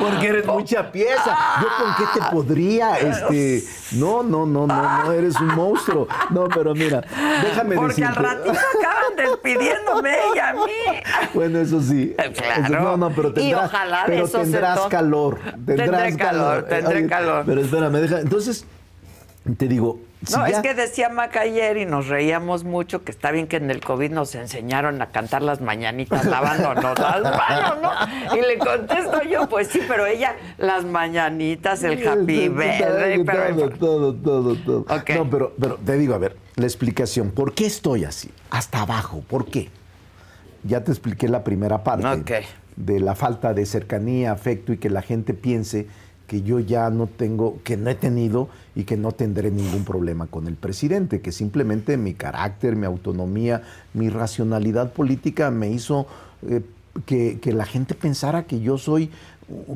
Porque eres mucha pieza. Yo con qué te podría, este. No, no, no, no, no, eres un monstruo. No, pero mira, déjame Porque decirte. Porque al ratito acaban despidiéndome ella a mí. Bueno, eso sí. Claro. no, no, pero tendrás, y ojalá pero eso tendrás calor. Tendrás tendré calor. Tendré calor. Pero espérame, deja. Entonces, te digo, no, es que decía Maca ayer y nos reíamos mucho que está bien que en el COVID nos enseñaron a cantar las mañanitas lavándonos las [LAUGHS] manos, ¿no? Y le contesto yo, pues sí, pero ella, las mañanitas, el happy birthday, pero... Todo, todo, todo, todo. No, pero, pero te digo, a ver, la explicación. ¿Por qué estoy así? Hasta abajo, ¿por qué? Ya te expliqué la primera parte de la falta de cercanía, afecto y que la gente piense que yo ya no tengo, que no he tenido y que no tendré ningún problema con el presidente, que simplemente mi carácter, mi autonomía, mi racionalidad política me hizo eh, que, que, la gente pensara que yo soy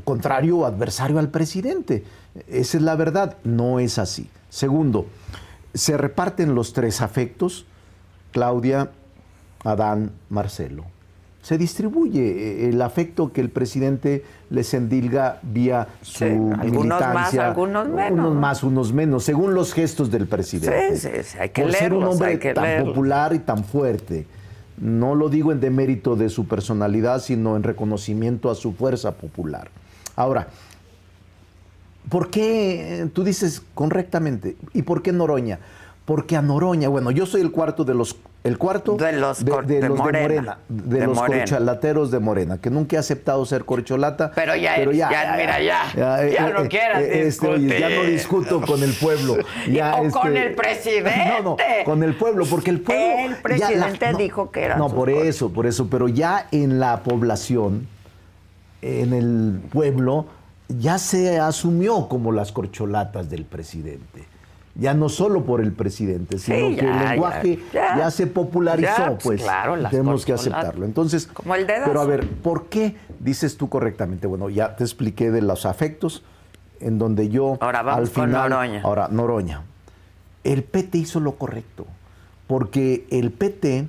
contrario o adversario al presidente. Esa es la verdad, no es así. Segundo, se reparten los tres afectos, Claudia, Adán, Marcelo se distribuye eh, el afecto que el presidente les endilga vía su sí, algunos más, algunos menos. Unos más, unos menos, según los gestos del presidente. Sí, sí, hay que Por leerlos, ser un hombre tan leerlos. popular y tan fuerte. No lo digo en demérito de su personalidad, sino en reconocimiento a su fuerza popular. Ahora, ¿por qué tú dices correctamente? ¿Y por qué Noroña? Porque a Noroña, bueno, yo soy el cuarto de los el cuarto de los, de, de, de los Morena, de Morena, de, los Morena. corcholateros de Morena, que nunca he aceptado ser corcholata. Pero ya, pero ya, ya, ya, mira, ya, ya, ya no quieras eh, este, ya no discuto con el pueblo. [LAUGHS] Ya, o este, con el presidente. No, no, con el pueblo, porque el pueblo. El presidente la, no, dijo que era. No, por eso, por eso, pero ya en la población, en el pueblo, ya se asumió como las corcholatas del presidente. Ya no solo por el presidente, sino Sí, que el lenguaje ya, ya, ya. se popularizó, pues, pues, claro, tenemos que aceptarlo. Entonces, Como el dedazo. pero a ver, ¿por qué dices tú correctamente? Bueno, ya te expliqué de los afectos, en donde yo Ahora vamos al con Noroña. ahora Noroña, el PT hizo lo correcto, porque el PT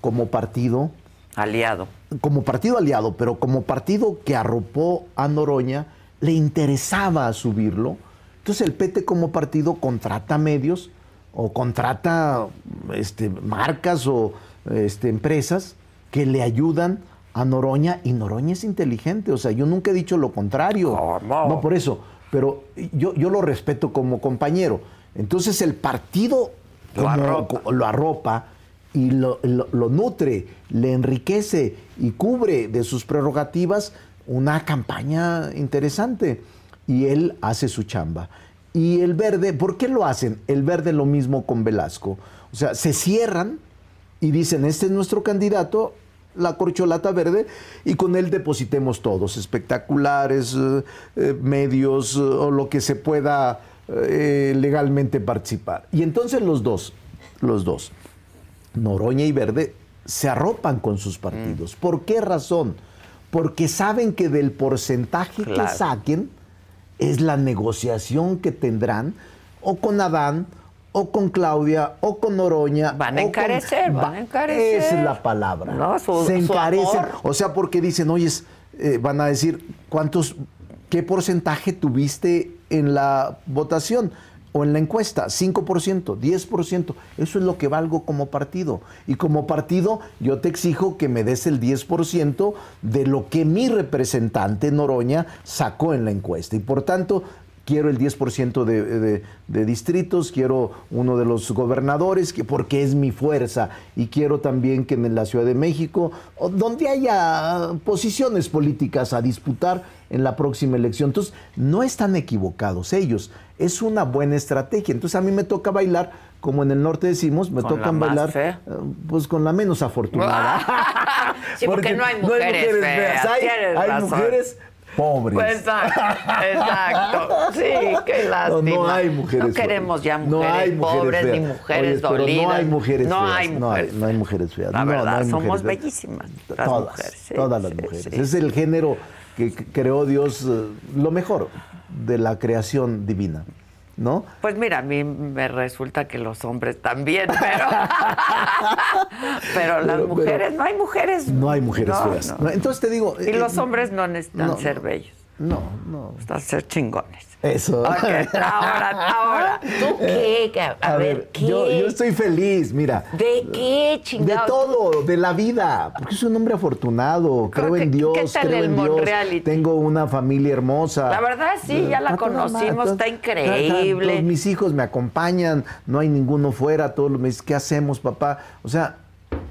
como partido Aliado. como partido aliado, pero como partido que arropó a Noroña, le interesaba subirlo. Entonces el PT como partido contrata medios o contrata este, marcas o este, empresas que le ayudan a Noroña y Noroña es inteligente. O sea, yo nunca he dicho lo contrario. No por eso, pero yo, yo lo respeto como compañero. Entonces el partido Lo arropa. lo arropa y lo, lo- lo nutre, le enriquece y cubre de sus prerrogativas una campaña interesante. Y él hace su chamba. Y el verde, ¿por qué lo hacen? El verde lo mismo con Velasco. O sea, se cierran y dicen, este es nuestro candidato, la corcholata verde, y con él depositemos todos, espectaculares, eh, eh, medios, eh, o lo que se pueda eh, legalmente participar. Y entonces los dos, los dos, Noroña y Verde, se arropan con sus partidos. ¿Por qué razón? Porque saben que del porcentaje Claro. que saquen es la negociación que tendrán o con Adán o con Claudia o con Noroña. Van a con- encarecer, van a encarecer. Esa es la palabra. No, su- se encarecen. O sea, porque dicen, oye, eh, van a decir, ¿cuántos, qué porcentaje tuviste en la votación? O en la encuesta, 5%, 10%. Eso es lo que valgo como partido. Y como partido, yo te exijo que me des el 10% de lo que mi representante Noroña sacó en la encuesta. Y por tanto, quiero el 10% de, de- distritos, quiero uno de los gobernadores, que, porque es mi fuerza. Y quiero también que en la Ciudad de México, donde haya posiciones políticas a disputar en la próxima elección. Entonces, no están equivocados ellos. Es una buena estrategia. Entonces, a mí me toca bailar, como en el norte decimos, me tocan bailar fea. eh, pues con la menos afortunada. [LAUGHS] Sí, porque no hay [LAUGHS] mujeres feas, Hay, tienes hay razón. mujeres pobres. Pues, exacto, exacto. Sí, qué [LAUGHS] No, lástima. no hay mujeres. No queremos ya no mujeres hay mujeres pobres ni feas. mujeres Oye, dolidas. No hay mujeres No feas. hay no, hay, mujeres no hay mujeres feas. La No, no verdad, hay somos mujeres feas. bellísimas las todas, mujeres. sí, todas las sí, mujeres. sí. Es el género que creó Dios, eh, lo mejor de la creación divina, ¿no? Pues mira, a mí me resulta que los hombres también, pero. [LAUGHS] pero las Pero- pero- mujeres, no hay mujeres. No hay mujeres No, feas. no. Entonces te digo. Y eh, los hombres no necesitan ser bellos, No, no. necesitan ser chingones. Eso. Ahora, ahora. ¿Tú [LAUGHS] qué? A, ver, ¿qué? Yo, yo estoy feliz, mira. ¿De qué, De chingado? todo, de la vida, porque soy un hombre afortunado, creo ¿Qué- en qué Dios, tal creo el en Dios, tengo una familia hermosa. La verdad, sí, ya la conocimos, está increíble. todos mis hijos me acompañan, no hay ninguno fuera, todos me dicen, ¿qué hacemos, papá? O sea,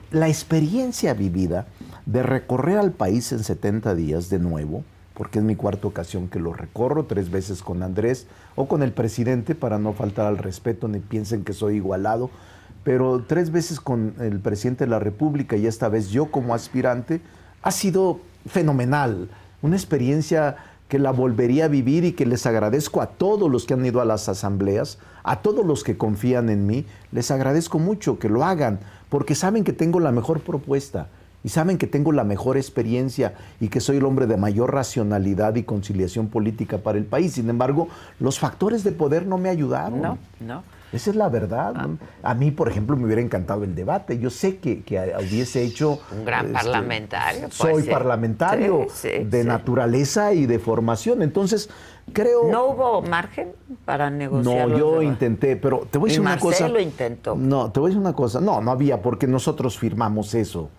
la experiencia vivida de recorrer al país en 70 días de nuevo, porque es mi cuarta ocasión que lo recorro, tres veces con Andrés o con el presidente, para no faltar al respeto ni piensen que soy igualado, pero tres veces con el presidente de la República y esta vez yo como aspirante, ha sido fenomenal, una experiencia que la volvería a vivir y que les agradezco a todos los que han ido a las asambleas, a todos los que confían en mí, les agradezco mucho que lo hagan, porque saben que tengo la mejor propuesta y saben que tengo la mejor experiencia y que soy el hombre de mayor racionalidad y conciliación política para el país. Sin embargo, los factores de poder no me ayudaron. No, no. Esa es la verdad. ¿no? A mí, por ejemplo, me hubiera encantado el debate. Yo sé que, que hubiese hecho... Un gran este, parlamentario, pues, Soy parlamentario Sí, sí, de sí. naturaleza y de formación. Entonces, creo... ¿No hubo margen para negociar? No, yo demás? intenté, pero te voy a Y decir una cosa. Marcelo intentó. No, te voy a decir una cosa. No, no había, porque nosotros firmamos eso.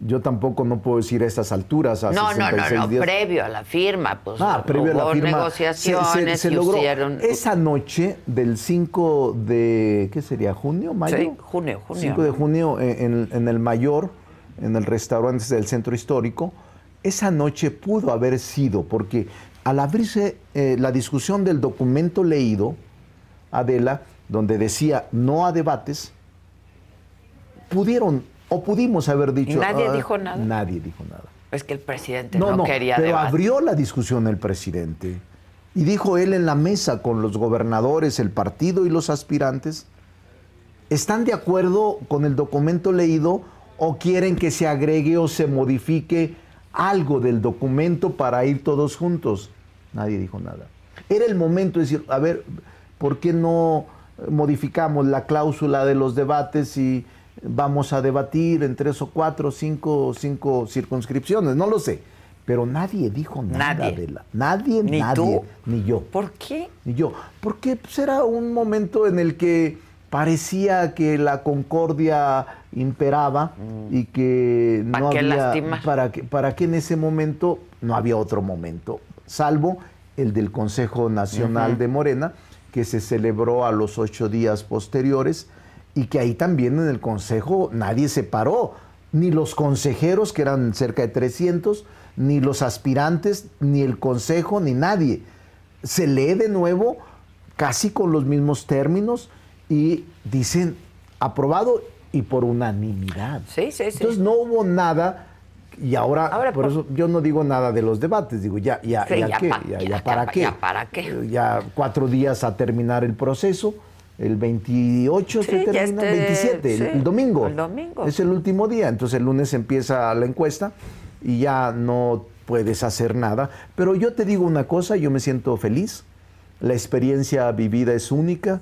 Yo tampoco no puedo decir a estas alturas. A No, no, no, 66 no, días. previo a la firma, pues Ah, previo a la firma. negociaciones se, se- se y logró. hicieron- Esa noche del 5 de, ¿qué sería? ¿Junio? ¿Mayo? Sí, junio, junio. 5 de junio eh, en, en el Mayor, en el restaurante del Centro Histórico. Esa noche pudo haber sido, porque al abrirse eh, la discusión del documento leído, Adela, donde decía no a debates, pudieron o pudimos haber dicho... nadie "Ah", dijo nada? Nadie dijo nada. Es que el presidente no, quería pero debate. abrió la discusión el presidente. Y dijo él en la mesa con los gobernadores, el partido y los aspirantes, ¿están de acuerdo con el documento leído o quieren que se agregue o se modifique algo del documento para ir todos juntos? Nadie dijo nada. Era el momento de decir, a ver, ¿por qué no modificamos la cláusula de los debates y vamos a debatir en tres o cuatro, cinco, cinco circunscripciones? No lo sé. Pero nadie dijo nada Nadie. de la. Nadie, ¿Ni nadie. tú? Ni yo. ¿Por qué? Ni yo. Porque pues, era un momento en el que parecía que la concordia imperaba y que ¿Pa' no qué había. lastimar? Para que, para que en ese momento no había otro momento, salvo el del Consejo Nacional de Morena, que se celebró a los ocho días posteriores y que ahí también en el Consejo nadie se paró, ni los consejeros, que eran cerca de 300, ni los aspirantes, ni el Consejo, ni nadie. Se lee de nuevo casi con los mismos términos y dicen aprobado y por unanimidad. Sí, sí, sí. Entonces no hubo nada y ahora, Ahora, por por- eso yo no digo nada de los debates, digo ya, ya, Sí, ya, ya qué, pa- ya, ya- para pa- qué, ya para qué. Ya cuatro días a terminar el proceso, el 28 Sí, se termina, este- 27, el- sí, el, domingo. el domingo. Es el último día, entonces el lunes empieza la encuesta y ya no puedes hacer nada. Pero yo te digo una cosa, yo me siento feliz, la experiencia vivida es única,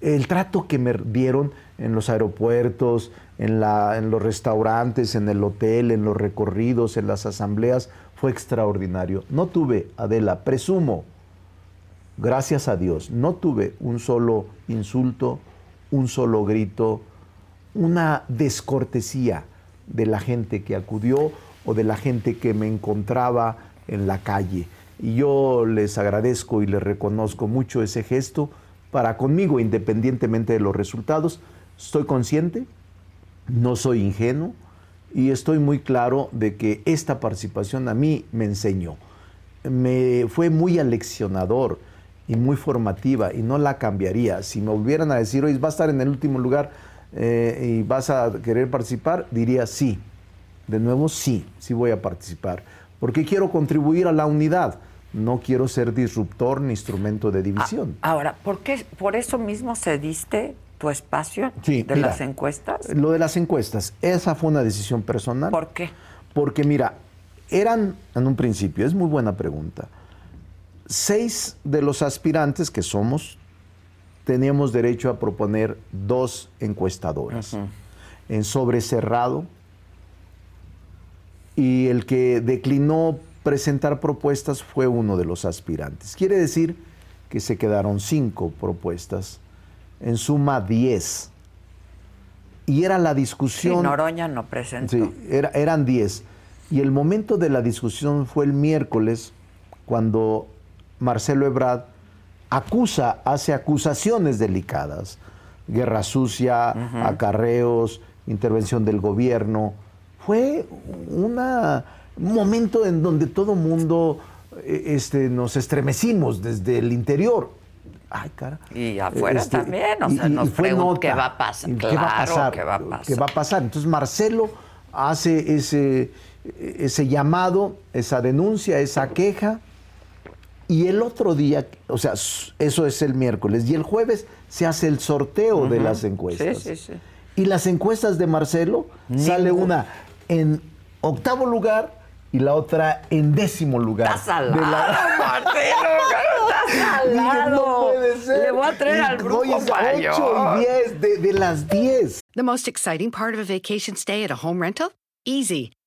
el trato que me dieron en los aeropuertos, en, la, en los restaurantes, en el hotel, en los recorridos, en las asambleas, fue extraordinario. No tuve, Adela, presumo, gracias a Dios, no tuve un solo insulto, un solo grito, una descortesía de la gente que acudió o de la gente que me encontraba en la calle. Y yo les agradezco y les reconozco mucho ese gesto para conmigo, independientemente de los resultados. Estoy consciente, no soy ingenuo y estoy muy claro de que esta participación a mí me enseñó. Me fue muy aleccionador y muy formativa y no la cambiaría. Si me volvieran a decir, hoy va a estar en el último lugar eh, y vas a querer participar, diría sí. De nuevo, sí, sí voy a participar. Porque quiero contribuir a la unidad. No quiero ser disruptor ni instrumento de división. Ahora, ¿por qué por eso mismo cediste tu espacio Sí, de mira, las encuestas? Lo de las encuestas, esa fue una decisión personal. ¿Por qué? Porque mira, eran en un principio, es muy buena pregunta, seis de los aspirantes que somos, teníamos derecho a proponer dos encuestadoras en sobre cerrado y el que declinó presentar propuestas fue uno de los aspirantes. Quiere decir que se quedaron cinco propuestas, en suma diez. Y era la Sí, discusión... Noroña no presentó. Sí, era- eran 10. Y el momento de la discusión fue el miércoles, cuando Marcelo Ebrard acusa, hace acusaciones delicadas. Guerra sucia, acarreos, intervención del gobierno. Fue una, un momento en donde todo mundo eh, este, nos estremecimos desde el interior. Ay, cara. Y afuera también, o sea, nos preguntan. ¿qué va a pasar? ¿Y Claro, ¿Qué va a pasar? ¿qué va a pasar? ¿Qué va a pasar? Entonces Marcelo hace ese, ese llamado, esa denuncia, esa queja, y el otro día, o sea, eso es el miércoles, y el jueves se hace el sorteo de las encuestas. Sí, sí, sí. Y las encuestas de Marcelo, sale Ningún- una en octavo lugar y la otra en décimo lugar. Estás al De lado, la- [LAUGHS] Marcelo, estás al Dije, lado. no puede ser. Le voy a traer Y al brujo hoy es mayor. 8 y 10 de, de las 10. The most exciting part of a vacation stay at a home rental? Easy.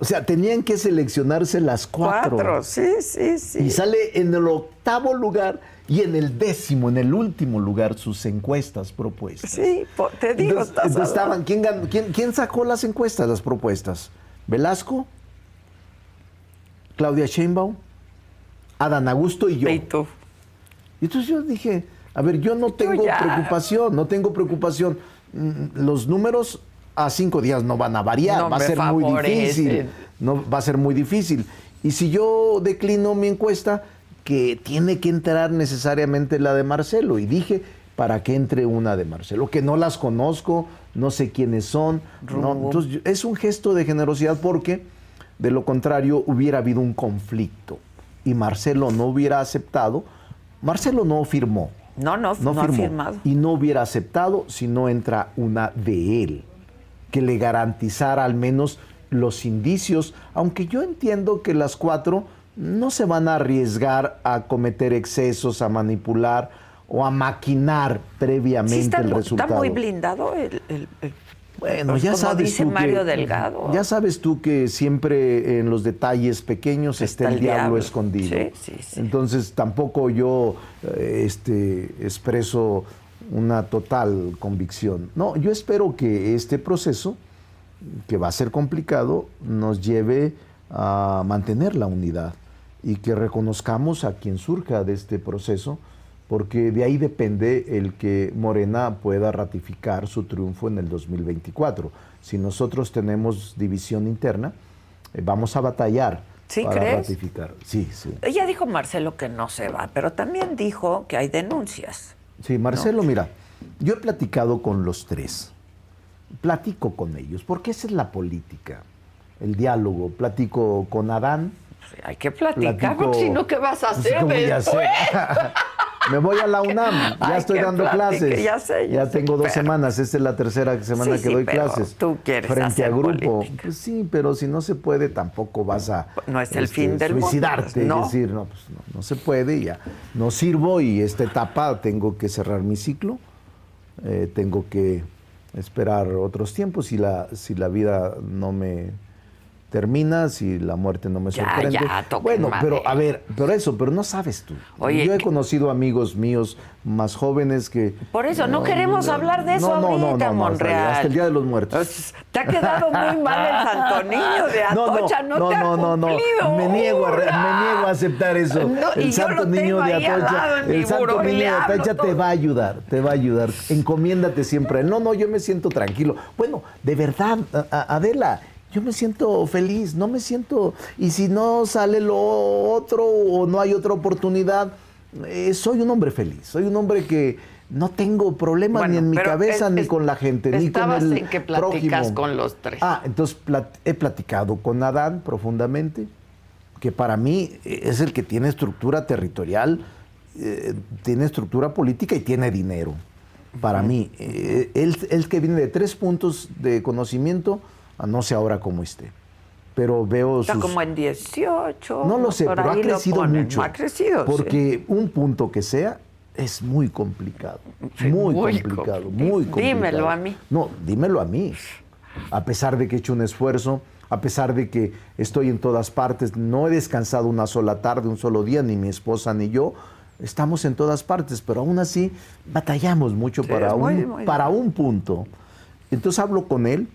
O sea, tenían que seleccionarse las cuatro. Cuatro, sí, sí, sí. Y sale en el octavo lugar y en el décimo, en el último lugar, sus encuestas propuestas. Sí, te digo, Entonces, estás estaban, ¿quién, ganó? ¿Quién- quién sacó las encuestas, las propuestas? ¿Velasco? ¿Claudia Sheinbaum? ¿Adán Augusto y yo? Y tú. Y entonces yo dije, a ver, yo no tengo preocupación, no tengo preocupación. Mm, Los números a cinco días no van a variar, No va a ser muy difícil. No, va a ser muy difícil. Y si yo declino mi encuesta, que tiene que entrar necesariamente la de Marcelo. Y dije, para que entre una de Marcelo, que no las conozco, no sé quiénes son. no, entonces, es un gesto de generosidad porque, de lo contrario, hubiera habido un conflicto. Y Marcelo no hubiera aceptado. Marcelo no firmó. No, no, no, ha firmado. Y no hubiera aceptado si no entra una de él, que le garantizara al menos los indicios, aunque yo entiendo que las cuatro no se van a arriesgar a cometer excesos, a manipular o a maquinar previamente Sí, está, el resultado. está muy blindado el, el- el- Bueno, pues, ya como sabes dice tú que- Mario Delgado. Ya sabes tú que siempre en los detalles pequeños está, el, diablo, escondido. Sí, sí, sí. Entonces tampoco yo eh, este, expreso una total convicción. No, yo espero que este proceso, que va a ser complicado, nos lleve a mantener la unidad y que reconozcamos a quien surja de este proceso, porque de ahí depende el que Morena pueda ratificar su triunfo en el 2024. Si nosotros tenemos división interna, eh, vamos a batallar ¿Sí para crees? ratificar. Sí, sí. Ya dijo Marcelo que no se va, pero también dijo que hay denuncias. Sí, Marcelo, mira, yo he platicado con los tres. Platico con ellos, porque esa es la política, el diálogo. Platico con Adán. Hay que platicar, Platico- porque si no, ¿qué vas a [LAUGHS] hacer ¿cómo ya después? [LAUGHS] Me voy a la UNAM, ya Ay, estoy dando clases. ya sé, ya sé, tengo dos pero- semanas, esta es la tercera semana Sí, que sí, doy pero clases. tú quieres frente hacer a grupo. Pues sí, pero si no se puede, tampoco vas a No es el este, fin del mundo, suicidarte pues, no. y decir, no, pues no, no se puede, ya no sirvo y esta etapa tengo que cerrar mi ciclo, eh, tengo que esperar otros tiempos si la, si la vida no me termina, si la muerte no me Ya, sorprende. ya, bueno, pero a ver, pero eso, pero no sabes tú. Oye, Yo he conocido amigos míos más jóvenes que... Por eso, no queremos hablar de eso no, ahorita, no, no, Monreal. Hasta el Día de los Muertos. Pues, Te ha quedado muy mal el [LAUGHS] Santo Niño de Atocha, no, te ha no, no, no. cumplido Me niego, a, me niego a aceptar eso. El Santo Niño de Atocha, el Santo Niño de Atocha te va a ayudar, te va a ayudar. Encomiéndate siempre. a él. No, no, yo me siento tranquilo. Bueno, de verdad, Adela, yo me siento feliz, no me siento. Y si no sale lo otro o no hay otra oportunidad, eh, soy un hombre feliz. Soy un hombre que no tengo problemas Bueno, ni en mi cabeza es- ni con la gente, ni con el en que platicas prójimo. con los tres. Ah, entonces plat- he platicado con Adán profundamente, que para mí eh, es el que tiene estructura territorial, eh, tiene estructura política y tiene dinero. Para mí, eh, él, él que viene de tres puntos de conocimiento, no sé ahora cómo esté. Pero veo Está sus... como en 18. No lo sé, pero ha crecido mucho. Ha crecido, sí. Porque un punto que sea es muy complicado. Sí, muy, muy complicado, compli- muy complicado. Dímelo a mí. No, dímelo a mí. A pesar de que he hecho un esfuerzo, a pesar de que estoy en todas partes, no he descansado una sola tarde, un solo día, ni mi esposa ni yo. Estamos en todas partes, pero aún así batallamos mucho Sí, para, muy, un, muy para un punto. Entonces hablo con él,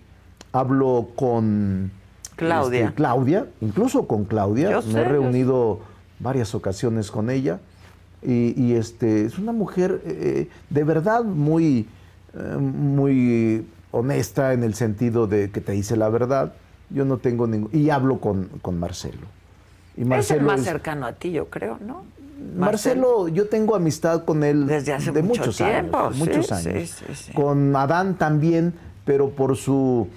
hablo con Claudia. este, Claudia, incluso con Claudia. Yo Me sé, he reunido varias ocasiones con ella. Y, y, este, es una mujer eh, de verdad muy, eh, muy honesta en el sentido de que te dice la verdad. Yo no tengo ningún... Y hablo con, con Marcelo. Y es el más es- cercano a ti, yo creo, ¿no? Marcelo, yo tengo amistad con él Desde hace de mucho muchos tiempo, años, sí, muchos años. sí, sí. Con Adán también, pero por su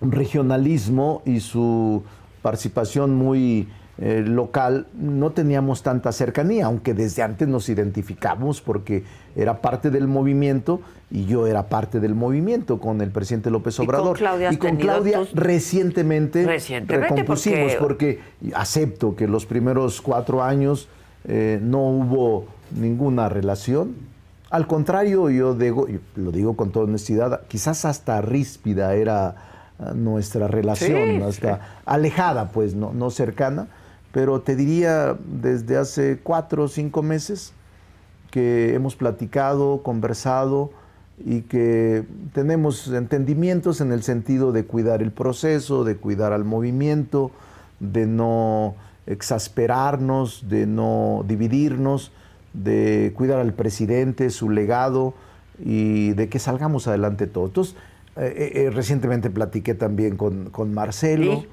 regionalismo y su participación muy eh, local no teníamos tanta cercanía, aunque desde antes nos identificamos porque era parte del movimiento y yo era parte del movimiento con el presidente López Obrador. Y con Claudia, recientemente, recientemente recompusimos porque... acepto que los primeros cuatro años eh, no hubo ninguna relación. Al contrario, yo digo, lo digo con toda honestidad, quizás hasta ríspida era nuestra relación, hasta alejada, pues, no, no cercana pero te diría desde hace cuatro o cinco meses que hemos platicado, conversado y que tenemos entendimientos en el sentido de cuidar el proceso, de cuidar al movimiento, de no exasperarnos, de no dividirnos, de cuidar al presidente, su legado y de que salgamos adelante todos. Entonces, eh, eh, eh, recientemente platiqué también con, con Marcelo.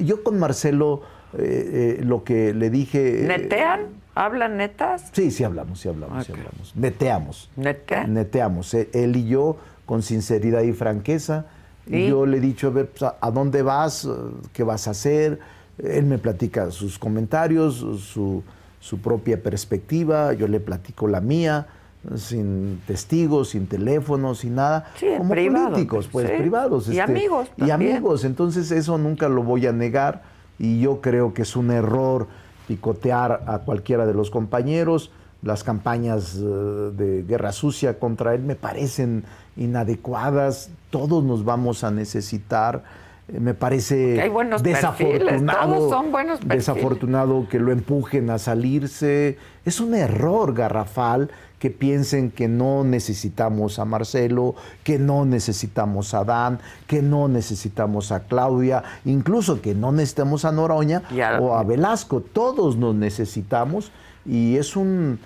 yo con Marcelo eh, eh, lo que le dije. Eh, ¿Netean? ¿Hablan netas? Sí, sí hablamos, sí hablamos, sí hablamos. Neteamos. Neteamos. Él y yo, con sinceridad y franqueza. ¿Y? Yo le he dicho, a ver, pues, ¿a dónde vas? ¿Qué vas a hacer? Él me platica sus comentarios, su, su propia perspectiva, yo le platico la mía sin testigos, sin teléfono, sin nada, sí, como políticos, pues privados. Y este, amigos. Y amigos, entonces eso nunca lo voy a negar y yo creo que es un error picotear a cualquiera de los compañeros. Las campañas eh, de guerra sucia contra él me parecen inadecuadas. Todos nos vamos a necesitar. Eh, me parece desafortunado, desafortunado que lo empujen a salirse. Es un error garrafal que piensen que no necesitamos a Marcelo, que no necesitamos a Dan, que no necesitamos a Claudia, incluso que no necesitamos a Noroña o a Velasco. Todos nos necesitamos y es un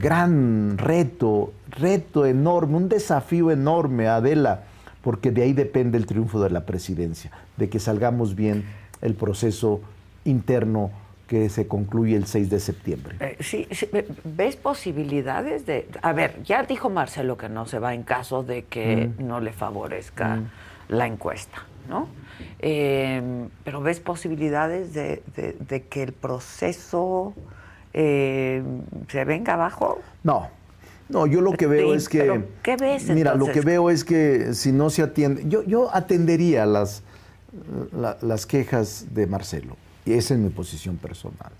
gran reto, reto enorme, un desafío enorme, Adela, porque de ahí depende el triunfo de la presidencia, de que salgamos bien el proceso interno que se concluye el 6 de septiembre. Eh, sí, ¿ves posibilidades de... A ver, ya dijo Marcelo que no se va en caso de que mm. no le favorezca mm. la encuesta, ¿no? Em, pero ¿ves posibilidades de, que el proceso em, se venga abajo? No, no, yo lo que veo es que... ¿Qué ves? Mira, lo que veo es que si no se atiende... Yo, yo atendería las, las quejas de Marcelo y esa es mi posición personal.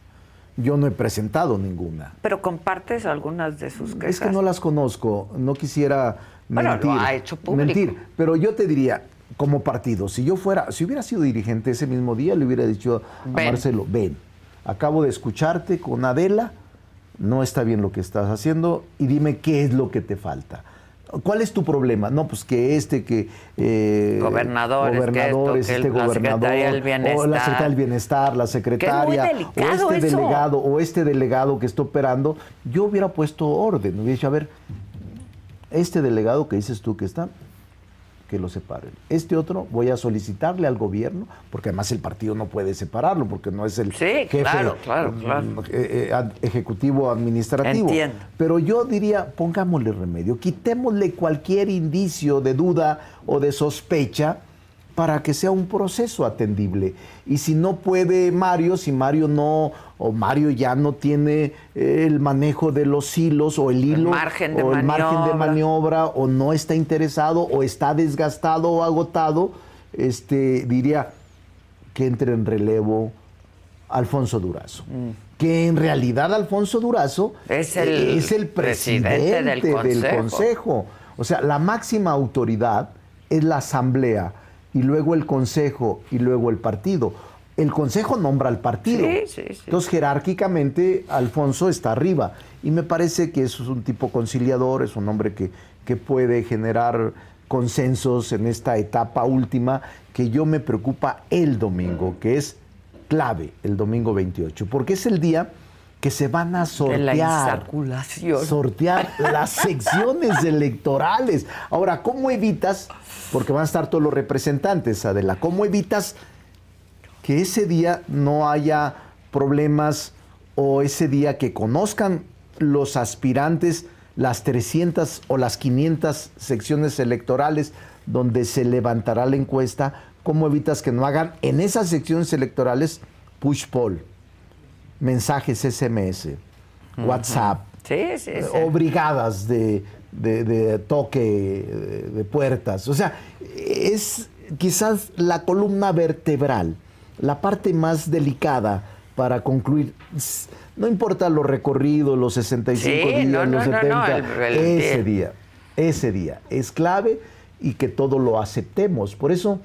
Yo no he presentado ninguna. Pero compartes algunas de sus quejas. Es que no las conozco. No quisiera mentir. Bueno, lo ha hecho público. Mentir. Pero yo te diría, como partido, si yo fuera, si hubiera sido dirigente ese mismo día, le hubiera dicho a Marcelo, ven, acabo de escucharte con Adela, no está bien lo que estás haciendo y dime qué es lo que te falta. ¿Cuál es tu problema? No, pues que este que... Eh, gobernadores, gobernadores este gobernador, o la secretaria del bienestar, la secretaria, o este delegado, o este delegado que está operando, yo hubiera puesto orden, hubiera dicho, a ver, este delegado que dices tú que está, que lo separen. Este otro voy a solicitarle al gobierno, porque además el partido no puede separarlo, porque no es el jefe claro, claro, mm, eh, eh, ejecutivo administrativo. Entiendo. Pero yo diría, pongámosle remedio, quitémosle cualquier indicio de duda o de sospecha para que sea un proceso atendible. Y si no puede Mario, si Mario no, o Mario ya no tiene eh, el manejo de los hilos o el hilo, margen o el margen de maniobra, o no está interesado, o está desgastado o agotado, este, diría que entre en relevo Alfonso Durazo. Mm. Que en realidad Alfonso Durazo es el, es el presidente, del, del consejo. O sea, la máxima autoridad es la asamblea y luego el consejo y luego el partido. El consejo nombra al partido. Entonces, jerárquicamente, Alfonso está arriba. Y me parece que eso es un tipo conciliador, es un hombre que, que puede generar consensos en esta etapa última que yo me preocupa el domingo, que es clave, el domingo 28, porque es el día que se van a sortear, sortear las [LAUGHS] secciones electorales. Ahora, ¿cómo evitas porque van a estar todos los representantes, Adela. ¿Cómo evitas que ese día no haya problemas o ese día que conozcan los aspirantes las 300 o las 500 secciones electorales donde se levantará la encuesta? ¿Cómo evitas que no hagan en esas secciones electorales push poll? mensajes SMS, WhatsApp, Sí, sí, sí. o brigadas de, de- de toque de, de puertas. O sea, es quizás la columna vertebral, la parte más delicada para concluir. No importa los recorridos, los 65 Sí, días, no, los no, no, 70, el- el- ese día, ese día es clave y que todo lo aceptemos. Por eso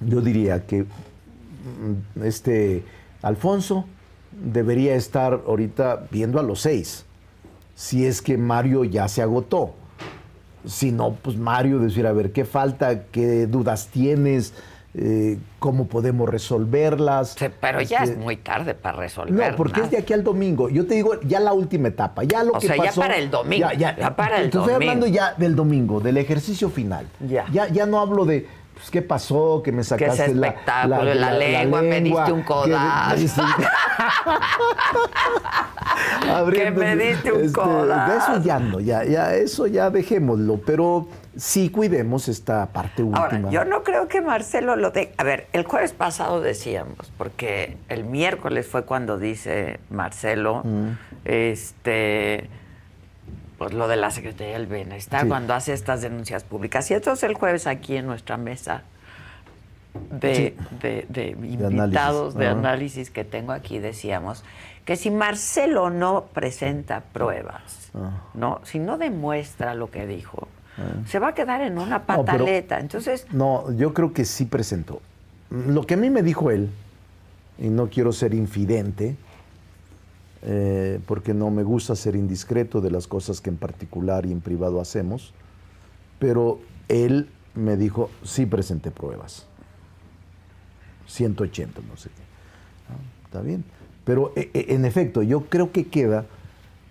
yo diría que mm, este Alfonso debería estar ahorita viendo a los seis. Si es que Mario ya se agotó. Si no, pues Mario decir, a ver, ¿qué falta? ¿Qué dudas tienes? Eh, ¿Cómo podemos resolverlas? Sí, pero ya Este, es muy tarde para resolver. no, porque es de aquí al domingo. Yo te digo, ya la última etapa, ya lo O que sea, ya pasó. para el domingo, ya para el estoy domingo. hablando ya del domingo, del ejercicio final. Ya. Ya, ya no hablo de pues, qué pasó, que me sacaste ese la, espectáculo, la lengua, me diste un codazo. [LAUGHS] [LAUGHS] Que me diste un eso codazo. ya no, ya, ya, eso ya dejémoslo, pero sí cuidemos esta parte última. Ahora, yo no creo que Marcelo lo de. A ver, el jueves pasado decíamos, porque el miércoles fue cuando dice Marcelo, Mm. este, pues lo de la Secretaría del Bienestar, Sí. cuando hace estas denuncias públicas. Y entonces el jueves aquí en nuestra mesa de, Sí. de- de análisis. invitados de análisis que tengo aquí, decíamos que si Marcelo no presenta pruebas, Ah. ¿no? si no demuestra lo que dijo, se va a quedar en una No, pataleta. Entonces, No, yo creo que sí presentó. Lo que a mí me dijo él, y no quiero ser infidente, eh, porque no me gusta ser indiscreto de las cosas que en particular y en privado hacemos, pero él me dijo, sí presenté pruebas. 180, no sé qué. Ah, Está bien. Pero e- e- en efecto, yo creo que queda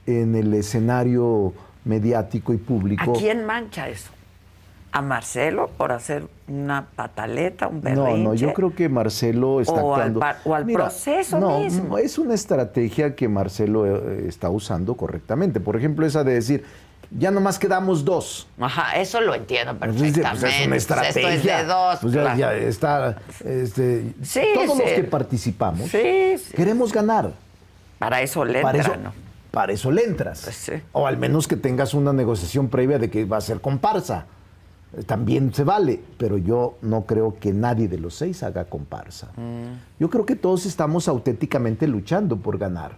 en el escenario mediático y público. ¿a quién mancha eso? ¿A Marcelo por hacer una pataleta, un No, berrinche? no, yo creo que Marcelo está O actuando. o al proceso no, mismo. Es una estrategia que Marcelo eh, está usando correctamente. Por ejemplo, esa de decir, ya nomás quedamos dos. Ajá, eso lo entiendo perfectamente. pues, es una estrategia. Esto es de dos. Pues ya, claro. ya está. este, Sí, todos los que participamos Sí, sí. queremos ganar. Para eso le para, entra, eso, ¿no? Para eso le entras. Pues sí. O al menos que tengas una negociación previa de que va a ser comparsa. También se vale, pero yo no creo que nadie de los seis haga comparsa. Yo creo que todos estamos auténticamente luchando por ganar.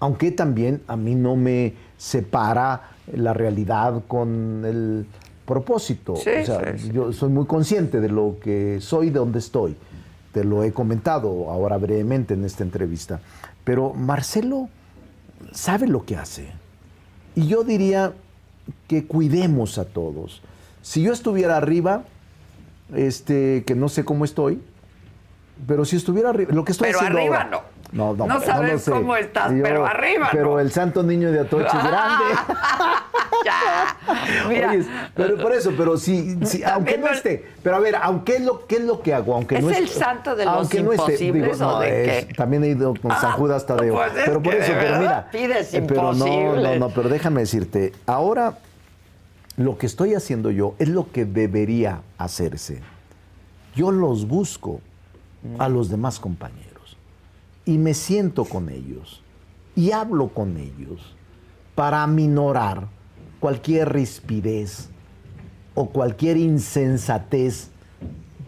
Aunque también a mí no me separa la realidad con el propósito. Sí, o sea, sí. yo soy muy consciente de lo que soy, de dónde estoy. Te lo he comentado ahora brevemente en esta entrevista. Pero Marcelo sabe lo que hace. Y yo diría que cuidemos a todos. Si yo estuviera arriba, este, que no sé cómo estoy, pero si estuviera arriba, lo que estoy Pero haciendo arriba ahora- no. No, no, No sabes sé. cómo estás, pero arriba Pero no. el santo niño de Atoche es grande. [LAUGHS] ya. Mira, Oye, pero por eso, pero si, si- aunque no no- esté, pero a ver, aunque es lo, ¿qué es lo que hago? Aunque ¿Es no el esté- santo de los aunque no esté, imposibles o de es- qué? También he ido con San Ah, Judas Tadeo. pues es pero por que eso, de pero mira. pides eh, pero no, no, imposibles. no, pero déjame decirte, ahora lo que estoy haciendo yo es lo que debería hacerse. Yo los busco a los demás compañeros y me siento con ellos y hablo con ellos para aminorar cualquier rispidez o cualquier insensatez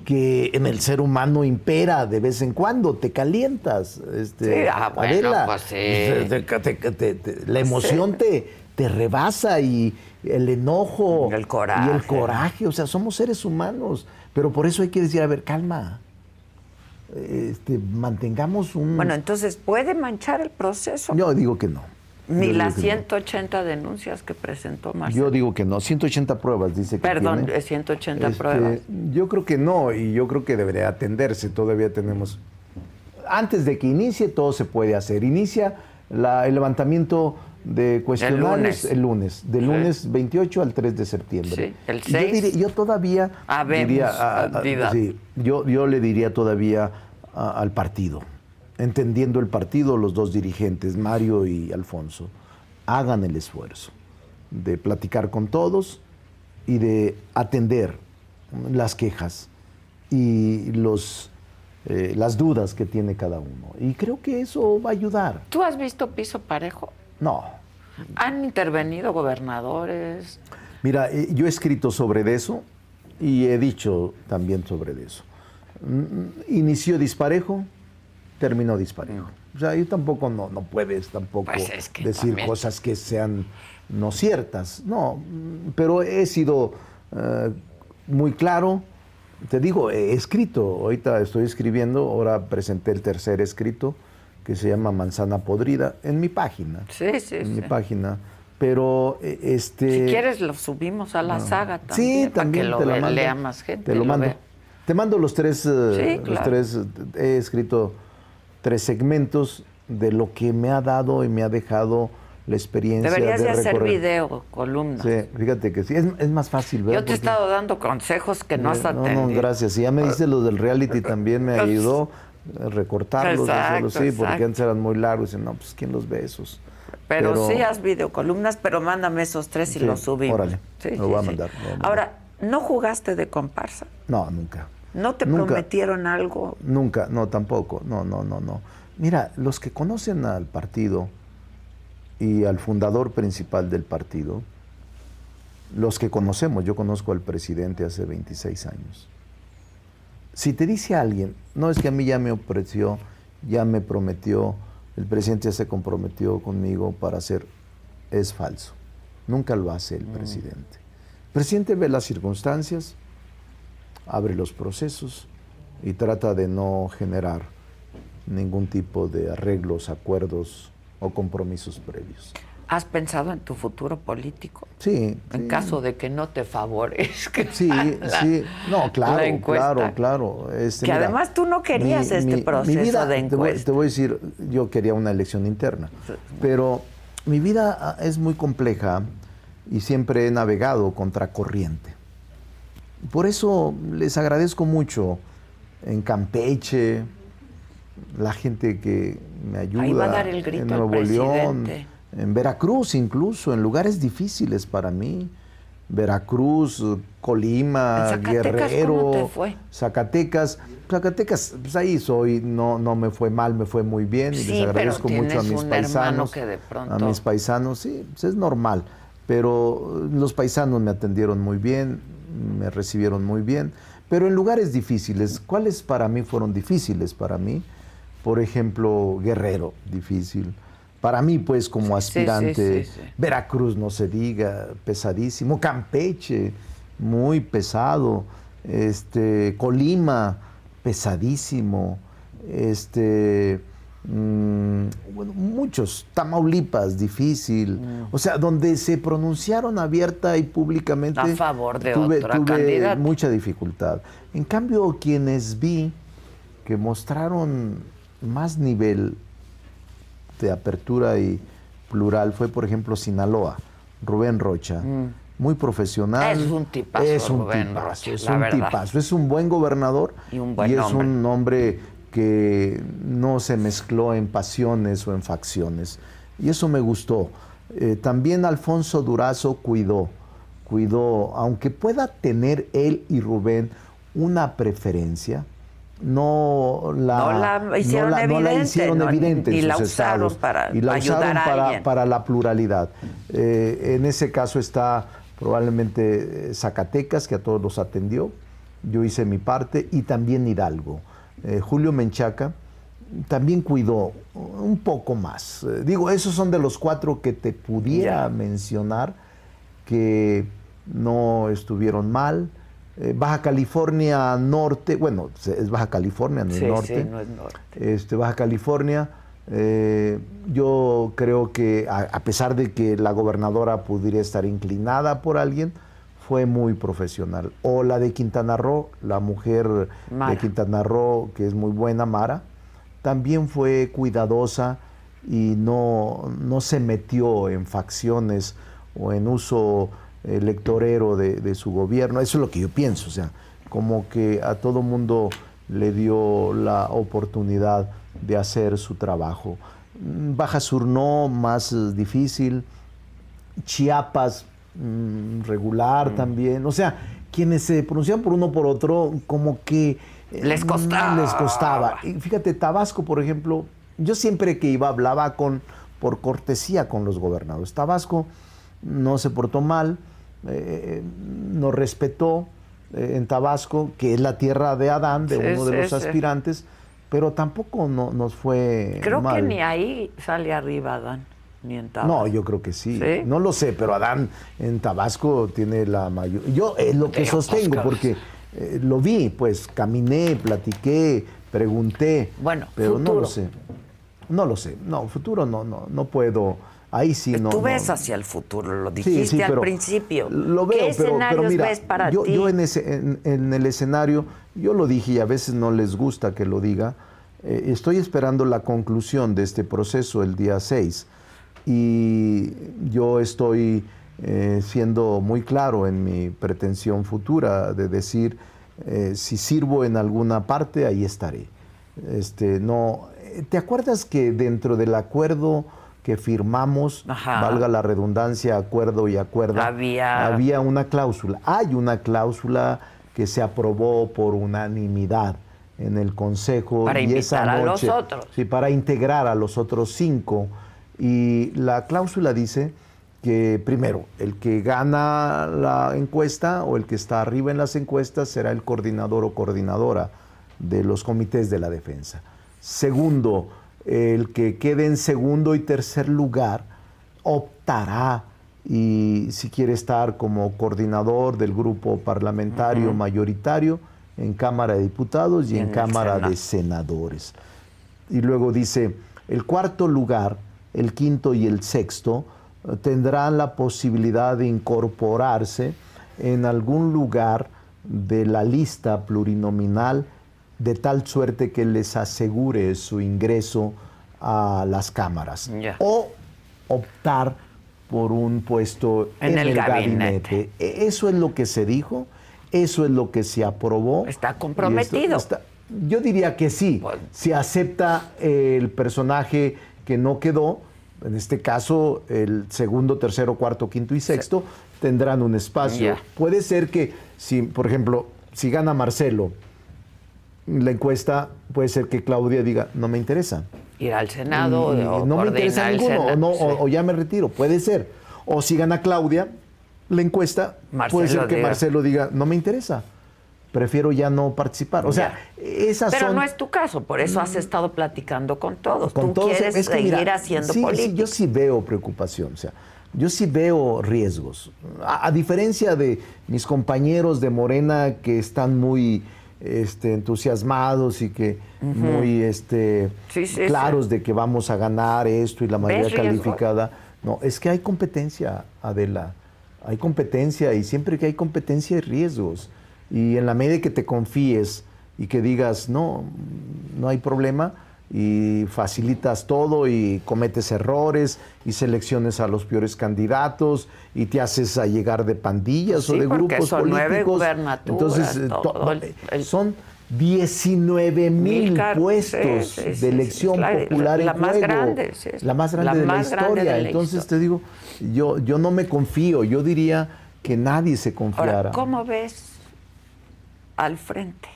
que en el ser humano impera de vez en cuando, te calientas. Este, Sí, ah, bueno, Adela. pues sí. Te- te- te- te- te- la emoción te, te rebasa y el enojo. El coraje. Y el coraje, o sea, somos seres humanos. Pero por eso hay que decir, a ver, calma. Este, mantengamos un... Bueno, entonces, ¿puede manchar el proceso? yo digo que no. Ni las que no. 180 denuncias que presentó Marcelo. Yo digo que no. 180 pruebas, dice que Perdón, tiene. eh, 180 Este, pruebas. Yo creo que no, y yo creo que debería atenderse. Todavía tenemos. Antes de que inicie, todo se puede hacer. Inicia la- el levantamiento de cuestionarios lunes. el lunes, del Sí. lunes 28 al 3 de septiembre. Sí, el Y yo 6. diría- Yo, todavía Habemos diría, a- a- candidato. sí, yo, yo le diría todavía a- al partido, entendiendo el partido, los dos dirigentes, Mario y Alfonso, hagan el esfuerzo de platicar con todos y de atender las quejas y los eh, las dudas que tiene cada uno. Y creo que eso va a ayudar. ¿Tú has visto piso parejo? No. ¿Han intervenido gobernadores? Mira, eh, yo he escrito sobre eso y he dicho también sobre eso. Mm, Inició disparejo, terminó disparejo. O sea, yo tampoco no, no puedes tampoco Pues es que decir también. cosas que sean no ciertas. No, mm, pero he sido eh, muy claro. Te digo, he escrito, ahorita estoy escribiendo, ahora presenté el tercer escrito que se llama Manzana Podrida en mi página. Sí, sí, en sí. mi página. Pero eh, este Si quieres lo subimos a la saga también. Sí, también para te que lo mando. lea más gente. Te lo mando. Te mando los tres, eh, Sí, los claro. tres, eh, he escrito tres segmentos de lo que me ha dado y me ha dejado la experiencia Deberías de, hacer video, columnas. Sí, fíjate que sí, es, es más fácil, ¿verdad? Yo te he estado dando consejos que no has no, atendido. no, gracias. Y ya me dice lo del reality también me [LAUGHS] ayudó recortarlos, Exacto, hacerlos, sí, porque antes eran muy largos y no, pues quién los ve esos. Pero, sí haz videocolumnas, pero mándame esos tres y Sí, los subimos. órale, Sí, lo sí, voy a sí. mandar, lo voy a mandar. Ahora, ¿no jugaste de comparsa? No, nunca. ¿No te Nunca. prometieron algo? Nunca, no, tampoco, no, no, no, no. Mira, los que conocen al partido y al fundador principal del partido, los que conocemos, yo conozco al presidente hace 26 años. Si te dice alguien, no es que a mí ya me ofreció, ya me prometió, el presidente ya se comprometió conmigo para hacer, es falso. Nunca lo hace el presidente. El presidente ve las circunstancias, abre los procesos y trata de no generar ningún tipo de arreglos, acuerdos o compromisos previos. ¿Has pensado en tu futuro político? Sí. En sí. caso de que no te favorezca. Sí, la- sí. No, claro, claro, claro. Este, Que mira, además tú no querías este proceso vida, de te voy- encuesta. Te voy, a decir, yo quería una elección interna, pero mi vida es muy compleja y siempre he navegado contra corriente. Por eso les agradezco mucho en Campeche, la gente que me ayuda Ahí va a dar el grito en el Nuevo León, presidente. En Veracruz incluso, en lugares difíciles para mí. Veracruz, Colima, ¿En Zacatecas Guerrero, cómo te fue? Zacatecas. Zacatecas, pues ahí soy, no, no me fue mal, me fue muy bien y Sí, les agradezco pero mucho a mis paisanos. que de pronto- A mis paisanos, sí, pues es normal. Pero los paisanos me atendieron muy bien, me recibieron muy bien. Pero en lugares difíciles, ¿cuáles para mí fueron difíciles para mí? Por ejemplo, Guerrero, difícil. Para mí, pues, como Sí, sí, aspirante, sí, sí. Veracruz, no se diga, pesadísimo. Campeche, muy pesado. Este, Colima, pesadísimo. Este, mm, bueno, muchos. Tamaulipas, difícil. Mm. O sea, donde se pronunciaron abierta y públicamente. A favor de tuve, otra tuve candidata. mucha dificultad. En cambio, quienes vi que mostraron más nivel de apertura y plural fue, por ejemplo, Sinaloa, Rubén Rocha. Muy profesional. Mm. Es un tipazo, Es un Rubén tipazo, Rocha, es un verdad. tipazo. Es un buen gobernador Y un buen es hombre. un hombre que no se mezcló en pasiones o en facciones. Y eso me gustó. Eh, también Alfonso Durazo cuidó, cuidó, aunque pueda tener él y Rubén una preferencia, no la, No la hicieron no la- no la evidente, hicieron y la usaron estados, para y la ayudar usaron para, la pluralidad. Eh, en ese caso está probablemente eh, Zacatecas, que a todos los atendió. Yo hice mi parte y también Hidalgo. Eh, Julio Menchaca también cuidó un poco más. Eh, digo, esos son de los cuatro que te pudiera mencionar que no estuvieron mal. Eh, Baja California Norte, bueno, es Baja California, no es norte. sí, no es norte. Este, Baja California, eh, yo creo que a, a pesar de que la gobernadora pudiera estar inclinada por alguien, fue muy profesional. O la de Quintana Roo, la mujer Mara. de Quintana Roo, que es muy buena, Mara, también fue cuidadosa y no, no se metió en facciones o en uso electorero de, de su gobierno. Eso es lo que yo pienso, o sea, como que a todo mundo le dio la oportunidad de hacer su trabajo. Mm, Baja Sur no, más eh, difícil. Chiapas, mm, regular también. O sea, quienes se pronuncian por uno o por otro, como que eh, Les costaba. Les costaba. Y fíjate, Tabasco, por ejemplo, yo siempre que iba hablaba con, por cortesía con los gobernadores. Tabasco no se portó mal, eh, nos respetó eh, en Tabasco, que es la tierra de Adán, de Sí, uno de sí, los sí. aspirantes, pero tampoco no- nos fue Creo mal. que ni ahí sale arriba, Dan, ni en Tabasco. No, yo creo que sí. No lo sé, pero Adán en Tabasco tiene la mayor. Yo es lo que sostengo, porque eh, lo vi, pues caminé, platiqué, pregunté. Bueno, pero no lo sé. No lo sé. No, futuro no, no, no puedo. Ahí sí no. Tú no. ves hacia el futuro, lo dijiste sí, al pero principio. Lo veo, ¿Qué pero, pero escenarios mira, ves para yo, ti? yo en, ese, en, en el escenario, yo lo dije y a veces no les gusta que lo diga, eh, estoy esperando la conclusión de este proceso el día 6 y yo estoy eh, siendo muy claro en mi pretensión futura de decir, eh, si sirvo en alguna parte, ahí estaré. Este, no, ¿Te acuerdas que dentro del acuerdo que firmamos, Ajá. valga la redundancia, acuerdo y acuerdo, Había- había una cláusula. Hay una cláusula que se aprobó por unanimidad en el Consejo. Para y esa invitar a los noche- otros. Sí, para integrar a los otros cinco. Y la cláusula dice que, primero, el que gana la encuesta o el que está arriba en las encuestas será el coordinador o coordinadora de los comités de la defensa. Segundo, el que quede en segundo y tercer lugar optará y si quiere estar como coordinador del grupo parlamentario mayoritario en Cámara de Diputados y, Y en, Cámara Senado. de Senadores. Y luego dice, el cuarto lugar, el quinto y el sexto eh, tendrán la posibilidad de incorporarse en algún lugar de la lista plurinominal de tal suerte que les asegure su ingreso a las cámaras. O optar por un puesto En en, el el, gabinete. gabinete. E- Eso es lo que se dijo, eso es lo que se aprobó. Está comprometido. está- yo diría que sí, Pues- si acepta el personaje que no quedó, en este caso el segundo, tercero, cuarto, quinto y sexto, tendrán un espacio. Puede ser que, si, por ejemplo, si gana Marcelo, la encuesta puede ser que Claudia diga, no me interesa. Ir al Senado Y- y o no me interesa ninguno, o, Senado, no, sí. o, o ya me retiro, puede ser. O si gana Claudia, la encuesta, Marcelo puede ser que diga. Marcelo diga, no me interesa, prefiero ya no participar. O sea, esas Pero son... no es tu caso, por eso has estado platicando con todos. con Tú todos, quieres es que seguir mira, haciendo sí, política. sí, yo sí veo preocupación, o sea, yo sí veo riesgos. A, a diferencia de mis compañeros de Morena que están muy este, entusiasmados y que muy este, Sí, sí, claros de que vamos a ganar esto y la mayoría calificada. No, es que hay competencia, Adela. Hay competencia y siempre que hay competencia hay riesgos. Y en la medida que te confíes y que digas, no, no hay problema, y facilitas todo y cometes errores y selecciones a los peores candidatos y te haces a llegar de pandillas Sí, o de grupos son políticos. Entonces, eh, todo to- el- el- son 19 Mil puestos sí, sí, sí, de elección es la- popular la en más juego. grande, la más grande la de la más historia. de Entonces historia. te digo, yo, yo no me confío, yo diría que nadie se confiara. Ahora, ¿cómo ves al frente?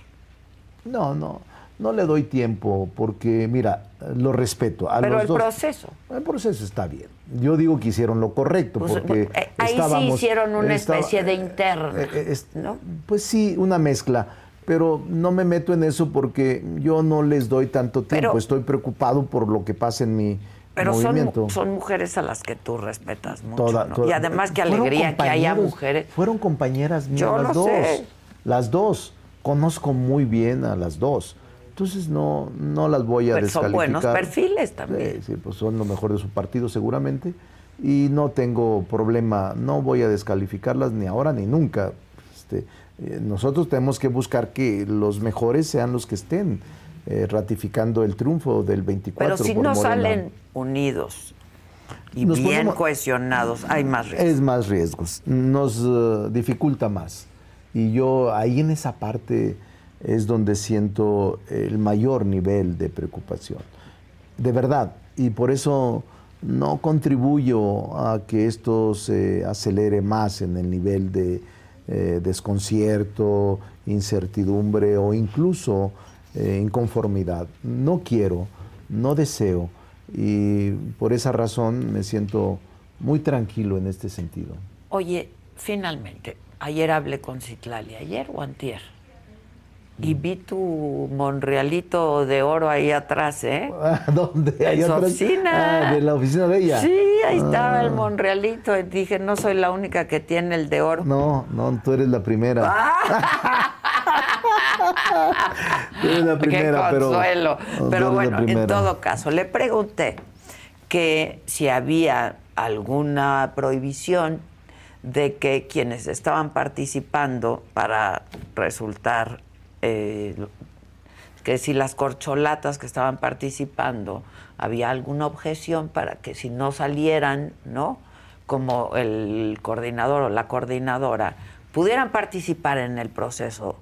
No, no, no le doy tiempo porque, mira, lo respeto. A Pero los el dos- proceso. El proceso está bien. Yo digo que hicieron lo correcto Pues, porque eh, ahí sí hicieron una estaba- especie de interna, eh, eh, es- ¿no? Pues sí, una mezcla. Pero no me meto en eso porque yo no les doy tanto tiempo. Pero- Estoy preocupado por lo que pasa en mi Pero son, movimiento. son mujeres a las que tú respetas mucho. Toda- ¿no? toda- y además, qué alegría que haya mujeres. Fueron compañeras mías las dos. sé. Las dos. Conozco muy bien a las dos. Entonces no, no las voy a Pero son descalificar. buenos perfiles también. Sí, sí, pues son lo mejor de su partido seguramente. Y no tengo problema, no voy a descalificarlas ni ahora ni nunca. Este, eh, nosotros tenemos que buscar que los mejores sean los que estén eh, ratificando el triunfo del 24 Pero si no Morena. salen unidos y Nos bien ponemos- cohesionados, hay más riesgo. Es más riesgos, nos eh, dificulta más. Y yo ahí en esa parte es donde siento el mayor nivel de preocupación. De verdad. Y por eso no contribuyo a que esto se acelere más en el nivel de, eh, desconcierto, incertidumbre o incluso eh, inconformidad. No quiero, no deseo y por esa razón me siento muy tranquilo en este sentido. Oye, finalmente, ayer hablé con Citlali, ayer o antier, y vi tu monrealito de oro ahí atrás, ¿eh? [LAUGHS] ¿Dónde? En su oficina. Ah, de la oficina de ella. Sí, ahí estaba el Ah. monrealito. Y dije, no soy la única que tiene el de oro. No, no, tú eres la primera. [LAUGHS] tú eres la [LAUGHS] primera, Qué pero. consuelo. Pero la bueno, en todo caso, le pregunté que si había alguna prohibición de que quienes estaban participando para resultar, eh, que si las corcholatas que estaban participando, había alguna objeción para que si no salieran, ¿no? Como el coordinador o la coordinadora, pudieran participar en el proceso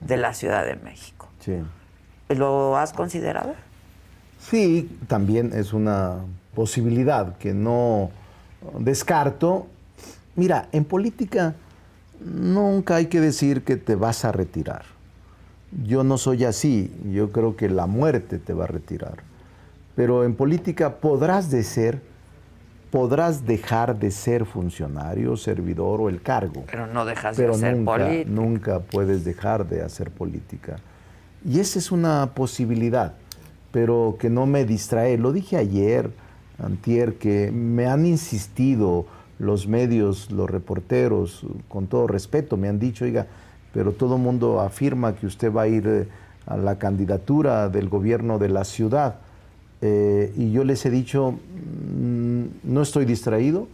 de la Ciudad de México. Sí. ¿Lo has considerado? Sí, también es una posibilidad que no descarto. Mira, en política nunca hay que decir que te vas a retirar. Yo no soy así, yo creo que la muerte te va a retirar. Pero en política podrás de ser, podrás dejar de ser funcionario, servidor o el cargo. Pero no dejas Pero de ser nunca, político. nunca puedes dejar de hacer política. Y esa es una posibilidad, pero que no me distrae. Lo dije ayer, antier, que me han insistido los medios, los reporteros, con todo respeto, me han dicho, oiga, pero todo el mundo afirma que usted va a ir eh, a la candidatura del gobierno de la ciudad. Eh, y yo les he dicho, mm, no estoy distraído,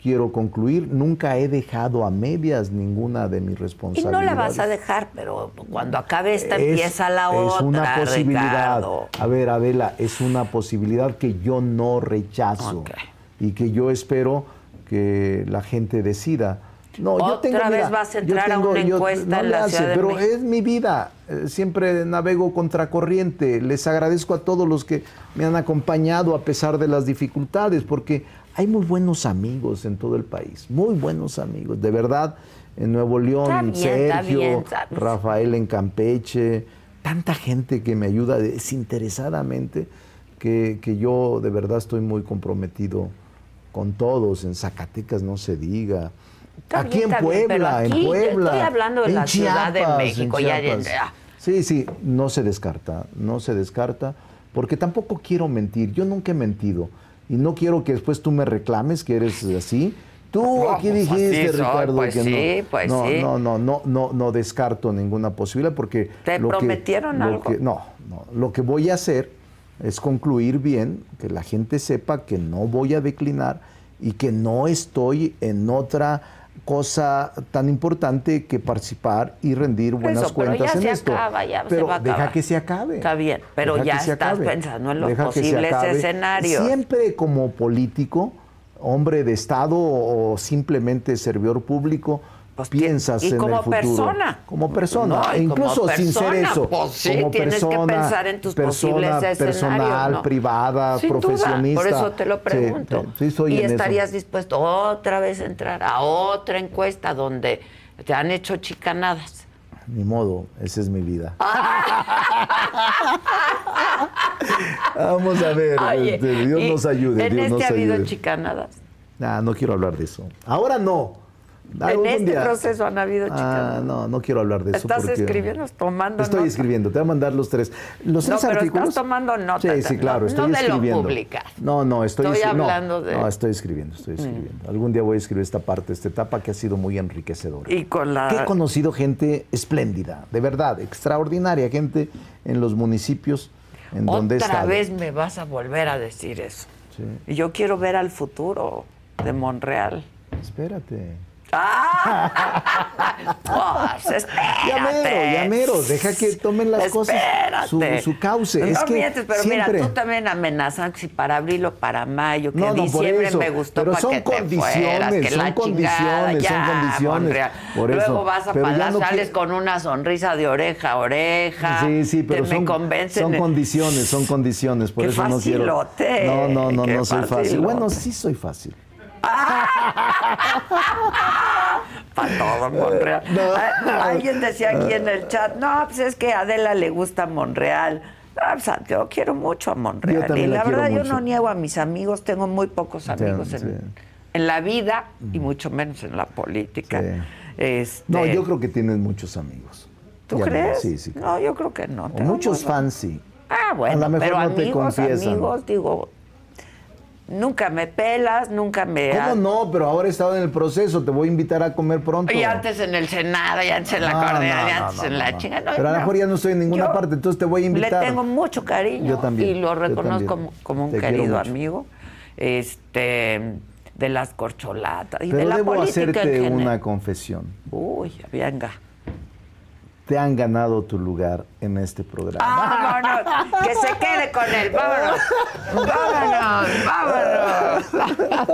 quiero concluir, nunca he dejado a medias ninguna de mis Y responsabilidades. no la vas a dejar, pero cuando acabe esta Es- empieza la es otra, una posibilidad. Ricardo. A ver, Adela, es una posibilidad que yo no rechazo Ok. y que yo espero que la gente decida. No, yo Otra tengo, vez mira, vas a yo entrar a tengo- yo- encuesta no en la hace, Ciudad de pero México. es mi vida. Eh, Siempre navego contracorriente. Les agradezco a todos los que me han acompañado a pesar de las dificultades, porque hay muy buenos amigos en todo el país, muy buenos amigos, de verdad. En Nuevo León, bien, Sergio. Rafael en Campeche, tanta gente que me ayuda desinteresadamente, que, que yo de verdad estoy muy comprometido con todos. En Zacatecas no se diga. Está aquí bien, en bien, Puebla, aquí en Puebla. estoy hablando de en la Ciudad de México, ya ya. Sí, sí, no se descarta, no se descarta, porque tampoco quiero mentir. Yo nunca he mentido y no quiero que después tú me reclames que eres así. Tú No, aquí pues dijiste, soy, Ricardo, pues que sí, no. pues no, sí. no, no, no, no, no descarto ninguna posibilidad porque. ¿Te lo que- prometieron lo algo? que- no, no. Lo que voy a hacer es concluir bien, que la gente sepa que no voy a declinar y que no estoy en otra cosa tan importante que participar y rendir buenas Eso, pero cuentas ya en se esto. acaba, ya se pero va a deja acabar. que se acabe. Está bien, pero Deja ya se estás acabe. pensando en los Deja se posibles escenarios. Siempre como político, hombre de Estado o simplemente servidor público, piensas Pues y en como el futuro. persona. Como persona. No, e incluso sin ser persona, eso. pues sí, como tienes que persona, pensar en tus persona personal, ¿no? privada, Sin duda, profesionista. por eso te lo Sí, pregunto. sí, soy ¿Y en eso. estarías dispuesto otra vez a entrar a otra encuesta donde te han hecho chicanadas? Ni modo, esa es mi vida. [LAUGHS] Vamos a ver, Oye, este, Dios nos ayude. ¿En Dios este nos ha habido ayude. chicanadas? Ah, no quiero hablar de eso. Ahora no. En este día- proceso han habido chicanadas. Ah, no, no quiero hablar de eso. ¿Estás porque- escribiendo, tomando Estoy nota? escribiendo, te voy a mandar los tres. Los No, tres pero artículos. estás tomando nota Sí, sí, claro, no- estoy no de lo escribiendo. No, no, estoy, Estoy escri- no, hablando de- Mm. No, estoy escribiendo, estoy escribiendo. Algún día voy a escribir esta parte, esta etapa que ha sido muy enriquecedora. Y con la... Que he conocido gente espléndida, de verdad, extraordinaria, gente en los municipios en donde he Otra vez me vas a volver a decir eso. Sí. Y yo quiero ver al futuro de Monreal. Espérate. Pues, espérate. Ya mero, ya mero, deja que tomen las cosas su, Espérate. su cauce. No es que mientes, pero siempre... mira, tú también amenazan que si para abril o para mayo, que No, no, diciembre me gustó Pero para son que te condiciones, fueras, que son la condiciones, chingada, son ya, condiciones. Por Luego eso. vas a ya pagar, no sales con una sonrisa de oreja a oreja. Sí, sí, pero te son, me convencen. son condiciones, son condiciones, por Qué eso no quiero. facilote, No, no, no, no soy fácil. facilote. Bueno, sí soy fácil. Para todo Monreal. Alguien decía aquí en el chat, no, pues es que a Adela le gusta Monreal. Ah, pues, yo quiero mucho a Monreal. Yo y la verdad, yo no niego a mis amigos, tengo muy pocos amigos en, sí. en la vida y mucho menos en la política. Sí. Este, No, yo creo que tienes muchos amigos. ¿Tú Ya crees? Sí, sí. No, yo creo que no. Muchos fans, sí. Ah, A bueno, lo mejor pero no te amigos, confiesan. amigos, digo, nunca me pelas, nunca me... ¿Cómo no? Pero ahora he estado en el proceso, te voy a invitar a comer pronto. Y antes en el Senado, y antes en la No, Correa, no, y antes no, en la chinga. No, Pero a lo mejor ya no estoy en ninguna Yo parte, entonces te voy a invitar. Le tengo mucho cariño. Yo también, Y lo reconozco como, como un Te querido amigo. Este, de las corcholatas. Y de Pero la debo política hacerte una confesión. Uy, venga. Te han ganado tu lugar en este programa. Vámonos, que se quede con él, vámonos. Vámonos, vámonos.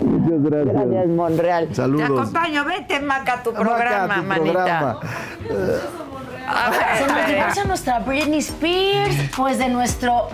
Muchas gracias. Gracias, Monreal. Saludos. Te acompaño, vete, Maca, a tu Maca, programa, tu manita. programa. A ver, Se nos divorcia nuestra Britney Spears, pues de nuestro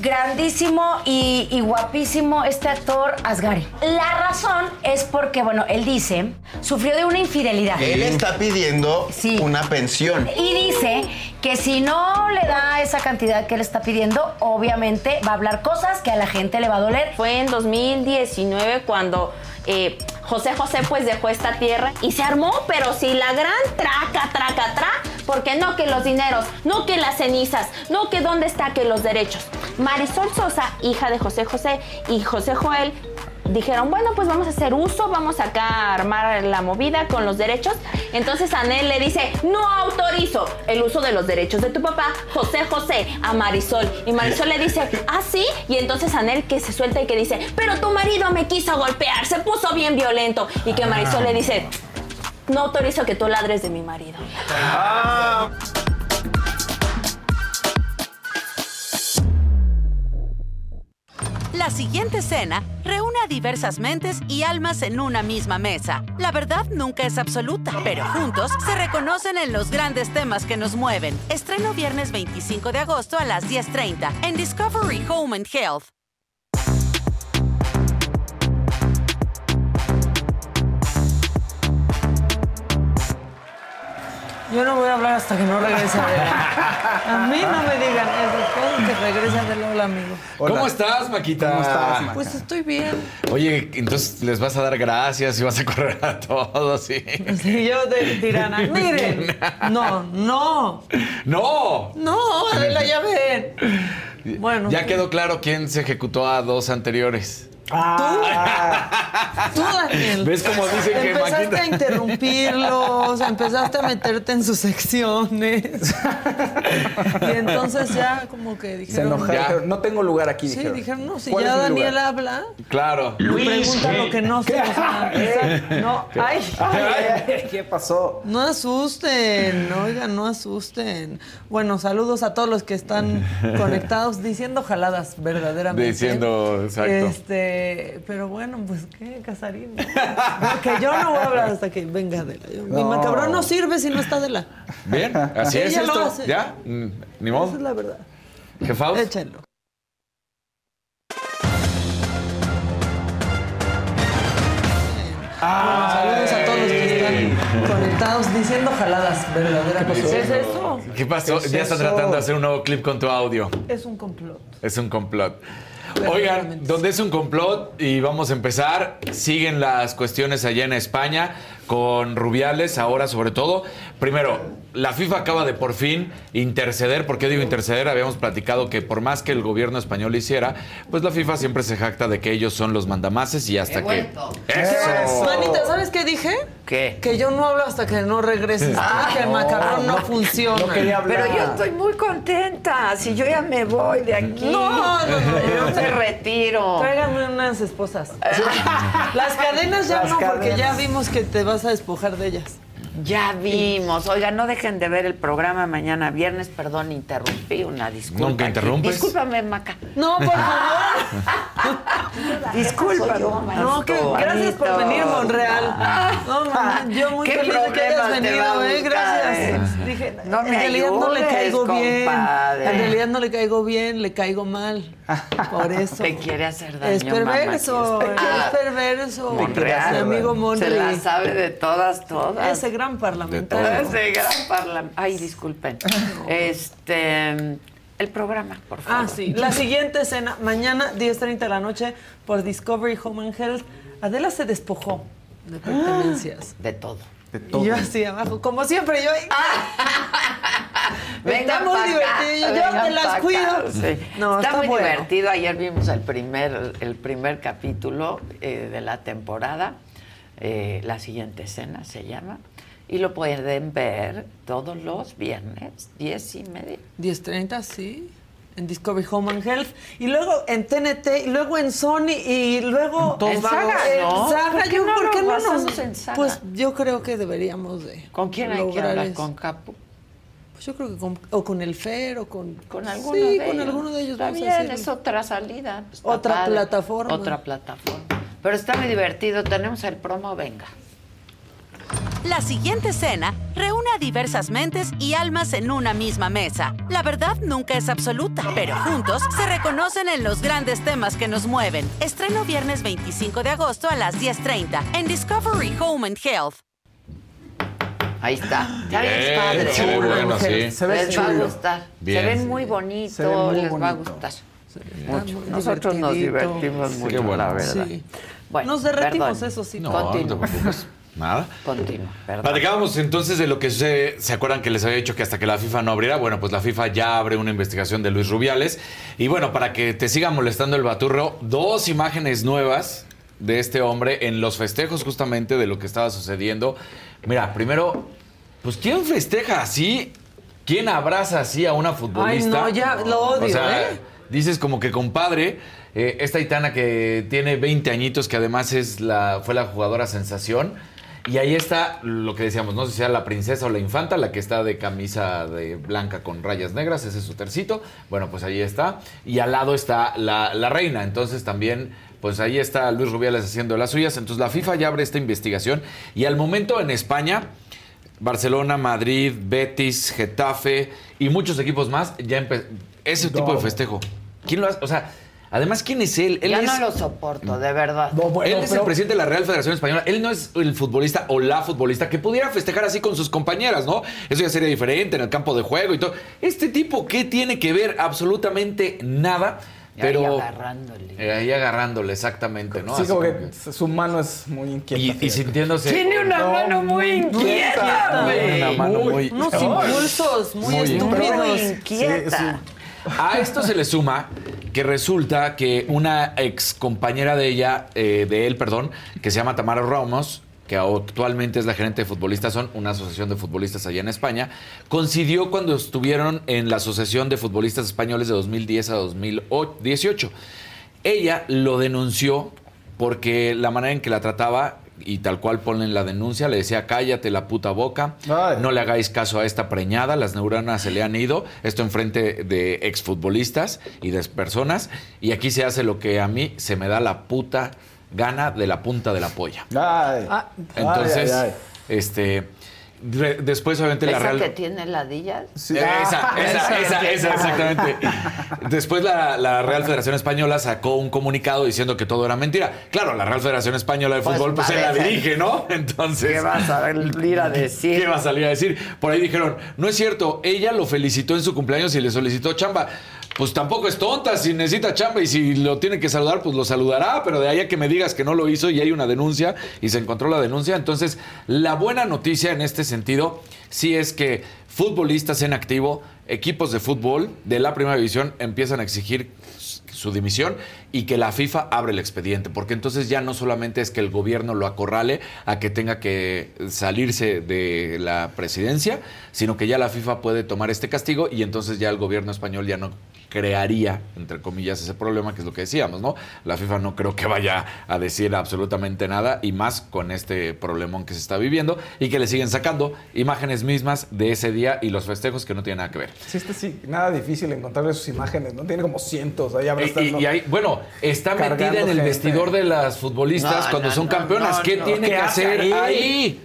grandísimo y, y guapísimo este actor Asghari. La razón es porque, bueno, él dice, sufrió de una infidelidad. Él está pidiendo Sí. una pensión. Y dice que si no le da esa cantidad que él está pidiendo, obviamente va a hablar cosas que a la gente le va a doler. Fue en 2019 cuando eh, José José pues dejó esta tierra y se armó, pero sí la gran traca, traca, tra, porque no que los dineros, no que las cenizas, no que dónde está que los derechos. Marisol Sosa, hija de José José y José Joel, dijeron, bueno, pues vamos a hacer uso, vamos acá a armar la movida con los derechos. Entonces Anel le dice, no autorizo el uso de los derechos de tu papá, José José, a Marisol. Y Marisol le dice, ah, sí. Y entonces Anel que se suelta y que dice, pero tu marido me quiso golpear, se puso bien violento. Y que Marisol le dice, no autorizo que tú ladres de mi marido. La siguiente escena reúne a diversas mentes y almas en una misma mesa. La verdad nunca es absoluta, pero juntos se reconocen en los grandes temas que nos mueven. Estreno viernes 25 de agosto a las 10.30 en Discovery Home and Health. Yo no voy a hablar hasta que no regrese Adela. [LAUGHS] A mí no me digan eso. Cuando que regrese Adela, hola, amigo. ¿Cómo estás, Maquita? ¿Cómo estás, Maca? Pues estoy bien. Oye, entonces les vas a dar gracias y vas a correr a todos, ¿sí? [LAUGHS] Sí, yo de tirana. [LAUGHS] Miren. No, no. ¡No! No, Adela, ya ven. Bueno. Ya quedó claro quién se ejecutó a dos anteriores. Tú, Daniel. ¿Ves cómo dicen que Empezaste Maquita? a interrumpirlos, empezaste a meterte en sus secciones. y entonces ya como que Se dijeron... enojaron. Ya. dijeron, no tengo lugar aquí. Sí, dijeron. dijeron, no, si ¿Cuál ya Daniel lugar? habla, Claro. me pregunta lo que no exacto. no, ay, Ay, ¿Qué pasó? no asusten, oigan, no asusten. Bueno, saludos a todos los que están conectados diciendo jaladas verdaderamente. Diciendo, exacto. Este, pero bueno, pues qué, Casarín. [LAUGHS] No, que yo no voy a hablar hasta que venga Adela. Yo- Mi macabrón no sirve si no está Adela. Bien, así es Ella lo esto. ¿Ya? Mm, Ni Esa es modo. la verdad. Jefaus. Échenlo. Bueno, saludos a todos los que están conectados diciendo jaladas verdaderamente. ¿Qué es eso? ¿Qué pasó? ¿Qué es ya está tratando de hacer un nuevo clip con tu audio. Es un complot. Es un complot. Oigan, donde es un complot y vamos a empezar, siguen las cuestiones allá en España con Rubiales, ahora sobre todo. Primero, la FIFA acaba de por fin interceder. ¿Por qué digo interceder? Habíamos platicado que por más que el gobierno español hiciera, pues la FIFA siempre se jacta de que ellos son los mandamases y hasta que... ¡Eso! Manita, ¿sabes qué dije? ¿Qué? Que yo no hablo hasta que no regreses. [LAUGHS] que el macabrón no, funciona. no quería hablar. Pero yo estoy muy contenta. Si yo ya me voy de aquí. No, no, no. Yo me retiro. Tráigame unas esposas. Las cadenas ya Las no, porque ya vimos que te vas a despojar de ellas. Ya vimos. Oigan, no dejen de ver el programa mañana viernes. Perdón, interrumpí. Una disculpa. Nunca interrumpes. Discúlpame, Maca. No, por favor. [LAUGHS] Disculpa. No, que gracias por venir, Monreal. No, man, yo muy ¿Qué feliz de que hayas venido, ¿eh? Gracias. eh? Dije, No en me realidad no le caigo bien. compadre. En realidad no le caigo bien, le caigo mal. Por [LAUGHS] eso. Te quiere hacer daño, Es perverso, mamá, es perverso. Monreal, Mi amigo Monreal. Se la sabe de todas, todas. Ese gran parlamentario. Ese gran parlamentario. Ay, disculpen. [LAUGHS] Este, el programa, por favor. Ah, sí. La siguiente escena, mañana, 10.30 de la noche, por Discovery Home and Health. Adela se despojó de pertenencias. De todo. Y yo así abajo, como siempre, yo ahí. [LAUGHS] Está muy acá, divertido, yo te las cuido. sí. No, está, está muy bueno. divertido. Ayer vimos el primer, el primer capítulo eh, de la temporada. Eh, la siguiente escena se llama. Y lo pueden ver todos los viernes, diez y media. 10.30, sí. En Discovery Home and Health. Y luego en TNT, y luego en Sony, y luego En Saga, ¿no? Saga. ¿Por qué Yo, no ¿por qué lo no basamos nos- en Saga? Pues yo creo que deberíamos de. ¿Con quién hay que hablar? eso. ¿Con Capu? Pues yo creo que con, o con el Fer o con. Con alguno sí, de con ellos. alguno de ellos. Está vamos bien, es otra salida. Otra padre. plataforma. Otra plataforma. Pero está muy divertido. Tenemos el promo, venga. La siguiente escena reúne a diversas mentes y almas en una misma mesa. La verdad nunca es absoluta, pero juntos se reconocen en los grandes temas que nos mueven. Estreno viernes 25 de agosto a las 10.30 en Discovery Home and Health. Ahí está. Ya Bien, es padre. se ve bueno, sí. Se ve les va a gustar. Bien. Se ven muy bonito, Se ve muy les va a gustar. Está Mucho. muy Nosotros nos divertimos Sí, mucho, qué bueno. la verdad. Sí. Bueno, Nos derretimos, perdón. eso sí. No, no te Continúa. preocupes. Nada. Continúa, perdón. Platicábamos entonces de lo que sucede. ¿Se acuerdan que les había dicho que hasta que la FIFA no abriera? Bueno, pues la FIFA ya abre una investigación de Luis Rubiales. Y bueno, para que te siga molestando el baturro, dos imágenes nuevas de este hombre en los festejos justamente de lo que estaba sucediendo. Mira, primero, pues ¿quién festeja así? ¿Quién abraza así a una futbolista? no, ya lo odio, O sea, ¿eh? dices como que compadre, eh, esta Itana que tiene 20 añitos, que además es la, fue la jugadora sensación. Y ahí está lo que decíamos, no sé si sea la princesa o la infanta, la que está de camisa de blanca con rayas negras, ese es su tercito. Bueno, pues ahí está. Y al lado está la, la reina. Entonces también, pues ahí está Luis Rubiales haciendo las suyas. Entonces la FIFA ya abre esta investigación. Y al momento en España, Barcelona, Madrid, Betis, Getafe y muchos equipos más, ya ese tipo de festejo. ¿Quién lo hace? O sea, además, ¿quién es él? Él ya es, no lo soporto, de verdad. No, bueno, él es pero- el presidente de la Real Federación Española. Él no es el futbolista o la futbolista que pudiera festejar así con sus compañeras, ¿no? Eso ya sería diferente en el campo de juego y todo. Este tipo, ¿qué tiene que ver? Absolutamente nada. Pero ahí agarrándole. eh, ahí agarrándole, exactamente, ¿no? Sí, Así como como que que- su mano es muy inquieta. y, sintiéndose. Tiene una No, mano muy inquieta, güey. Una mano muy. Unos impulsos muy, Muy estúpidos. Muy inquieta. A esto se le suma que resulta que una ex compañera de ella, eh, de él, perdón, que se llama Tamara Ramos, que actualmente es la gerente de futbolistas, son una asociación de futbolistas allá en España, coincidió cuando estuvieron en la Asociación de Futbolistas Españoles de 2010 a 2018. Ella lo denunció porque la manera en que la trataba, y tal cual ponen la denuncia, le decía, cállate la puta boca, Ay. no le hagáis caso a esta preñada, las neuronas se le han ido, esto enfrente de exfutbolistas y de personas, y aquí se hace lo que a mí se me da la puta gana de la punta de la polla. Ay. Ah, Entonces, Ay, este, después obviamente la ¿Esa Real... que tiene ladillas? Sí. Esa, esa, esa, esa, exactamente. Después la, la Real Federación Española sacó un comunicado diciendo que todo era mentira. Claro, la Real Federación Española de Pues Fútbol pues se la dirige, ¿no? Entonces... ¿Qué vas a salir [LAUGHS] a decir? ¿Qué va a salir a decir? Por ahí dijeron, no es cierto, ella lo felicitó en su cumpleaños y le solicitó chamba. Pues tampoco es tonta, si necesita chamba y si lo tiene que saludar, pues lo saludará, pero de ahí a que me digas que no lo hizo y hay una denuncia y se encontró la denuncia. Entonces, la buena noticia en este sentido sí es que futbolistas en activo, equipos de fútbol de la primera división empiezan a exigir su dimisión y que la FIFA abre el expediente, porque entonces ya no solamente es que el gobierno lo acorrale a que tenga que salirse de la presidencia, sino que ya la FIFA puede tomar este castigo y entonces ya el gobierno español ya no crearía, entre comillas, ese problema, que es lo que decíamos, ¿no? La FIFA no creo que vaya a decir absolutamente nada, y más con este problemón que se está viviendo, y que le siguen sacando imágenes mismas de ese día y los festejos que no tienen nada que ver. Sí, este sí, nada difícil encontrarle sus imágenes, ¿no? Tiene como cientos. Ahí habrá Y, y- ¿no? y ahí, bueno, está metida en el gente. vestidor de las futbolistas No, cuando no, son no, campeonas. no, ¿Qué no. tiene ¿Qué que hace hacer ahí? ahí?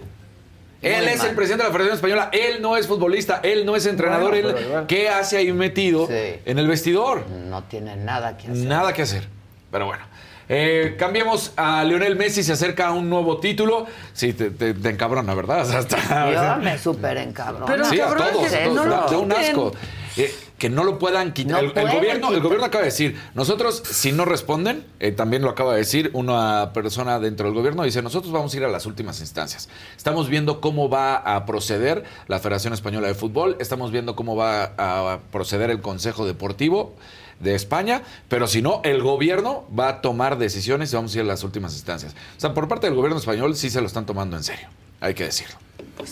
Él es mal. el presidente de la Federación Española. Él no es futbolista. Él no es entrenador. Bueno, él- igual. ¿Qué hace ahí metido en el vestidor? No tiene nada que hacer. Nada que hacer. Pero bueno. Eh, cambiemos a Lionel Messi, se acerca a un nuevo título. Sí, te, te- te encabrona, ¿verdad? [LAUGHS] O sea, hasta- Yo me súper encabrono. Pero sí, a todos, a todos, no da, lo da un asco. Eh, que no lo puedan quitar. No el, gobierno, el gobierno acaba de decir, nosotros si no responden, eh, también lo acaba de decir una persona dentro del gobierno, dice, nosotros vamos a ir a las últimas instancias. Estamos viendo cómo va a proceder la Federación Española de Fútbol, estamos viendo cómo va a proceder el Consejo Deportivo de España, pero si no, el gobierno va a tomar decisiones y vamos a ir a las últimas instancias. O sea, por parte del gobierno español sí se lo están tomando en serio, hay que decirlo.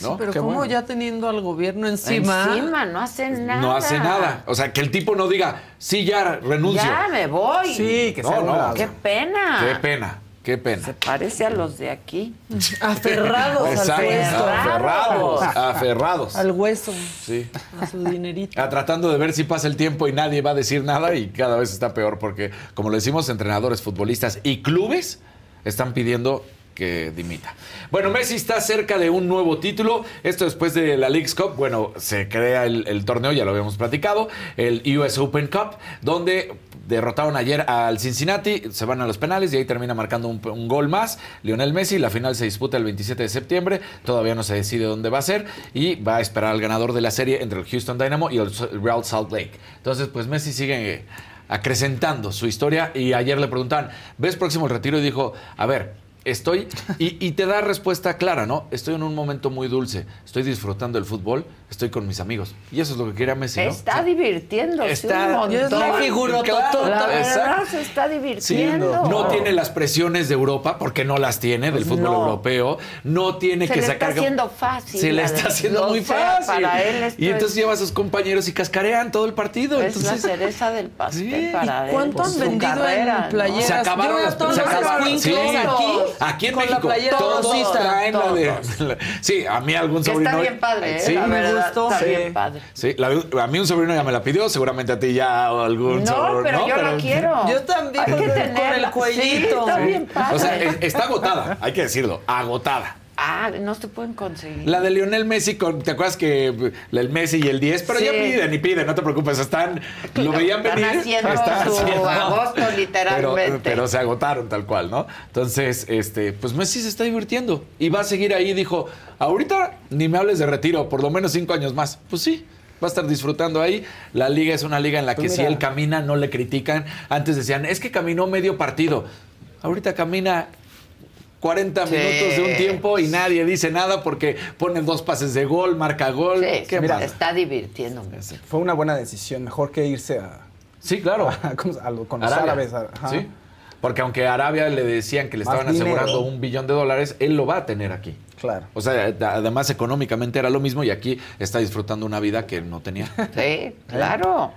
¿No? Pero como ya teniendo al gobierno encima. Encima, no hace nada. No hace nada. O sea, que el tipo no diga, sí, ya renuncio. Ya me voy. Sí, que sea No, lado. Qué pena. Qué pena, qué pena. Se parece a los de aquí. [LAUGHS] Aferrados al puesto. Aferrados, aferrados. Al hueso, Sí. a su dinerito. Ah, tratando de ver si pasa el tiempo y nadie va a decir nada y cada vez está peor porque, como lo decimos, entrenadores, futbolistas y clubes están pidiendo que dimita. Bueno, Messi está cerca de un nuevo título. Esto después de la League's Cup. Bueno, se crea el, torneo, ya lo habíamos platicado, el US Open Cup, donde derrotaron ayer al Cincinnati, se van a los penales y ahí termina marcando un, un gol más. Lionel Messi, la final se disputa el 27 de septiembre, todavía no se decide dónde va a ser y va a esperar al ganador de la serie entre el Houston Dynamo y el Real Salt Lake. Entonces, pues Messi sigue acrecentando su historia y ayer le preguntaban, ¿ves próximo el retiro? Y dijo, a ver, estoy, y, y te da respuesta clara, ¿no? Estoy en un momento muy dulce, estoy disfrutando del fútbol, estoy con mis amigos. Y eso es lo que quería Messi, ¿no? Está divirtiéndose Está- un es la figurototota. La verdad se está Sí, divirtiendo. no tiene las presiones de Europa, porque no las tiene del fútbol No. europeo. No tiene Se que le sacar. está haciendo fácil. Se le está haciendo o muy sea, fácil. Para él esto y entonces es- lleva a sus compañeros y cascarean todo el partido. es entonces, la cereza del pastel Sí. para él. ¿Cuánto han vendido carrera, en ¿no? playeras? Se acabaron las todos se acabaron. Sí. aquí, Aquí en México. todos traen la de. Sí, a mí algún sobrino. está bien padre, ¿eh? Sí, la me verdad, gustó. Está Sí. bien padre. Sí, la- a mí un sobrino ya me la pidió, seguramente a ti ya algún No, sobrino. pero yo la quiero. Yo también, Hay que con el- con el cuellito. Sí, está Sí. bien padre. O sea, es- está agotada, hay que decirlo, agotada. Ah, no se pueden conseguir. La de Lionel Messi, con, ¿te acuerdas que el Messi y el 10? Pero Sí. ya piden y piden, no te preocupes, están, lo veían Están venir. haciendo están su haciendo. agosto, [LAUGHS] Pero, literalmente. pero se agotaron tal cual, ¿no? Entonces, este, pues Messi se está divirtiendo y va a seguir ahí. Dijo, ahorita ni me hables de retiro, por lo menos cinco años más. Pues sí. Va a estar disfrutando ahí. La liga es una liga en la que Pues si mira. él camina no le critican. Antes decían, es que caminó medio partido. Ahorita camina 40 Sí. minutos de un tiempo y nadie dice nada porque pone dos pases de gol, marca gol. Sí, ¿Qué mira, está divirtiendo. Fue una buena decisión, mejor que irse a, Sí, claro. [LAUGHS] a- con, a lo- con los Arabia. árabes. Sí. Porque aunque a Arabia le decían que le Más estaban asegurando un billón de dólares, él lo va a tener aquí. Claro. O sea, ad- además económicamente era lo mismo y aquí está disfrutando una vida que no tenía. Sí, claro.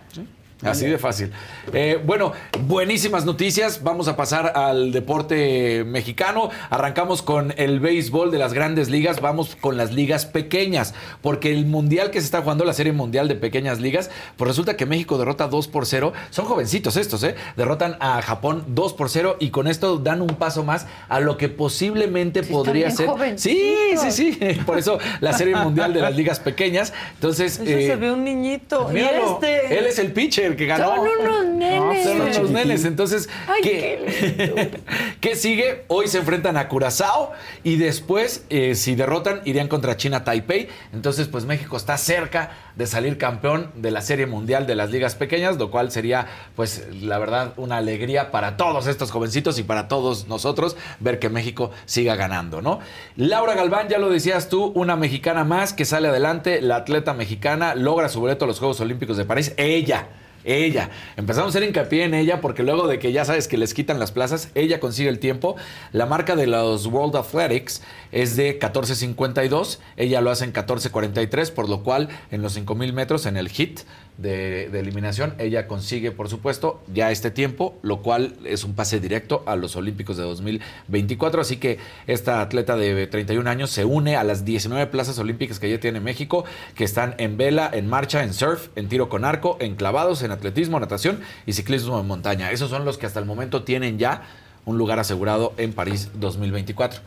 Así de fácil. Eh, bueno, buenísimas noticias. Vamos a pasar al deporte mexicano. Arrancamos con el béisbol de las grandes ligas. Vamos con las ligas pequeñas. Porque el mundial que se está jugando, la serie mundial de pequeñas ligas, pues resulta que México derrota 2 por 0. Son jovencitos estos, ¿eh? Derrotan a Japón 2 por 0 y con esto dan un paso más a lo que posiblemente podría ser. Sí, sí, sí. [LAUGHS] Por eso la serie mundial de las ligas pequeñas. Entonces. Eh, se ve un niñito. Y Míralo, este. Él es el pitcher que ganó. Son unos nenes. Son unos nenes. Entonces, Ay, ¿qué, [LAUGHS] ¿qué sigue? Hoy se enfrentan a Curazao y después, eh, si derrotan, irían contra China Taipei. Entonces, pues México está cerca de salir campeón de la Serie Mundial de las Ligas Pequeñas, lo cual sería, pues, la verdad, una alegría para todos estos jovencitos y para todos nosotros ver que México siga ganando, ¿no? Laura Galván, ya lo decías tú, una mexicana más que sale adelante, la atleta mexicana logra su boleto a los Juegos Olímpicos de París. Ella. Ella. Empezamos a hacer hincapié en ella porque luego de que ya sabes que les quitan las plazas, ella consigue el tiempo. La marca de los World Athletics es de 14.52. Ella lo hace en 14.43, por lo cual en los 5000 metros en el hit de, eliminación. Ella consigue, por supuesto, ya este tiempo, lo cual es un pase directo a los Olímpicos de 2024. Así que esta atleta de 31 años se une a las 19 plazas olímpicas que ya tiene México, que están en vela, en marcha, en surf, en tiro con arco, en clavados, en atletismo, natación y ciclismo en montaña. Esos son los que hasta el momento tienen ya un lugar asegurado en París 2024.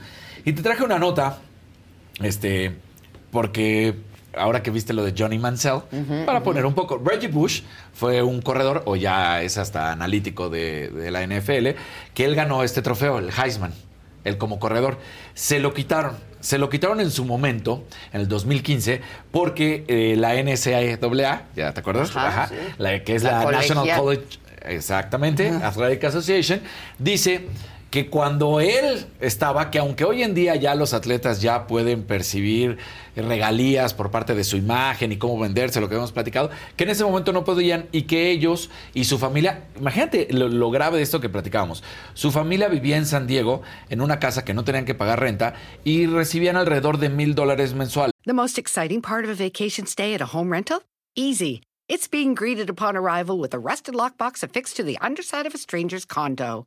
Y te traje una nota, este, porque ahora que viste lo de Johnny Mansell, para poner un poco. Reggie Bush fue un corredor, o ya es hasta analítico de, de la NFL, que él ganó este trofeo, el Heisman, él como corredor. Se lo quitaron. Se lo quitaron en su momento, en el 2015, porque eh, la NCAA, ¿ya te acuerdas? Ajá, sí. la, que es La la, National. College, exactamente, Athletic Association, dice que cuando él estaba, que aunque hoy en día ya los atletas ya pueden percibir regalías por parte de su imagen y cómo venderse, lo que hemos platicado, que en ese momento no podían y que ellos y su familia, imagínate lo, grave de esto que platicábamos, su familia vivía en San Diego en una casa que no tenían que pagar renta y recibían alrededor de mil dólares mensual. The most exciting part of a vacation stay at a home rental? Easy. It's being greeted upon arrival with a rusted lockbox affixed to the underside of a stranger's condo.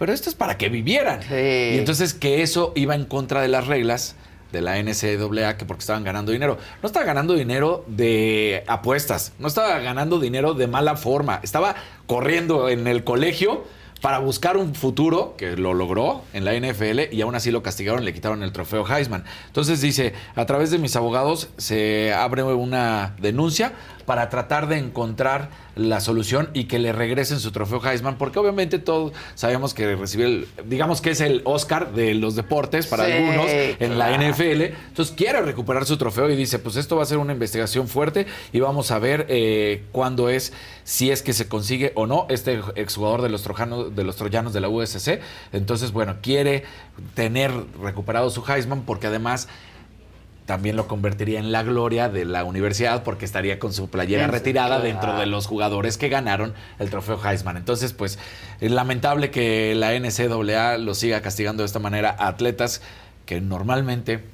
Pero esto es para que vivieran. Y entonces que eso iba en contra de las reglas de la NCAA, que porque estaban ganando dinero. No estaba ganando dinero de apuestas, no estaba ganando dinero de mala forma. Estaba corriendo en el colegio para buscar un futuro, que lo logró en la NFL, y aún así lo castigaron, le quitaron el trofeo Heisman. Entonces dice, a través de mis abogados se abre una denuncia para tratar de encontrar la solución y que le regresen su trofeo Heisman, porque obviamente todos sabemos que recibió el, digamos que es el Oscar de los deportes para Sí, algunos en la. NFL, entonces quiere recuperar su trofeo y dice, pues esto va a ser una investigación fuerte y vamos a ver eh, cuándo es, si es que se consigue o no este exjugador de los, trojanos, de los troyanos de la USC, entonces bueno, quiere tener recuperado su Heisman porque además también lo convertiría en la gloria de la universidad porque estaría con su playera retirada claro. dentro de los jugadores que ganaron el trofeo Heisman. Entonces, pues, es lamentable que la NCAA lo siga castigando de esta manera a atletas que normalmente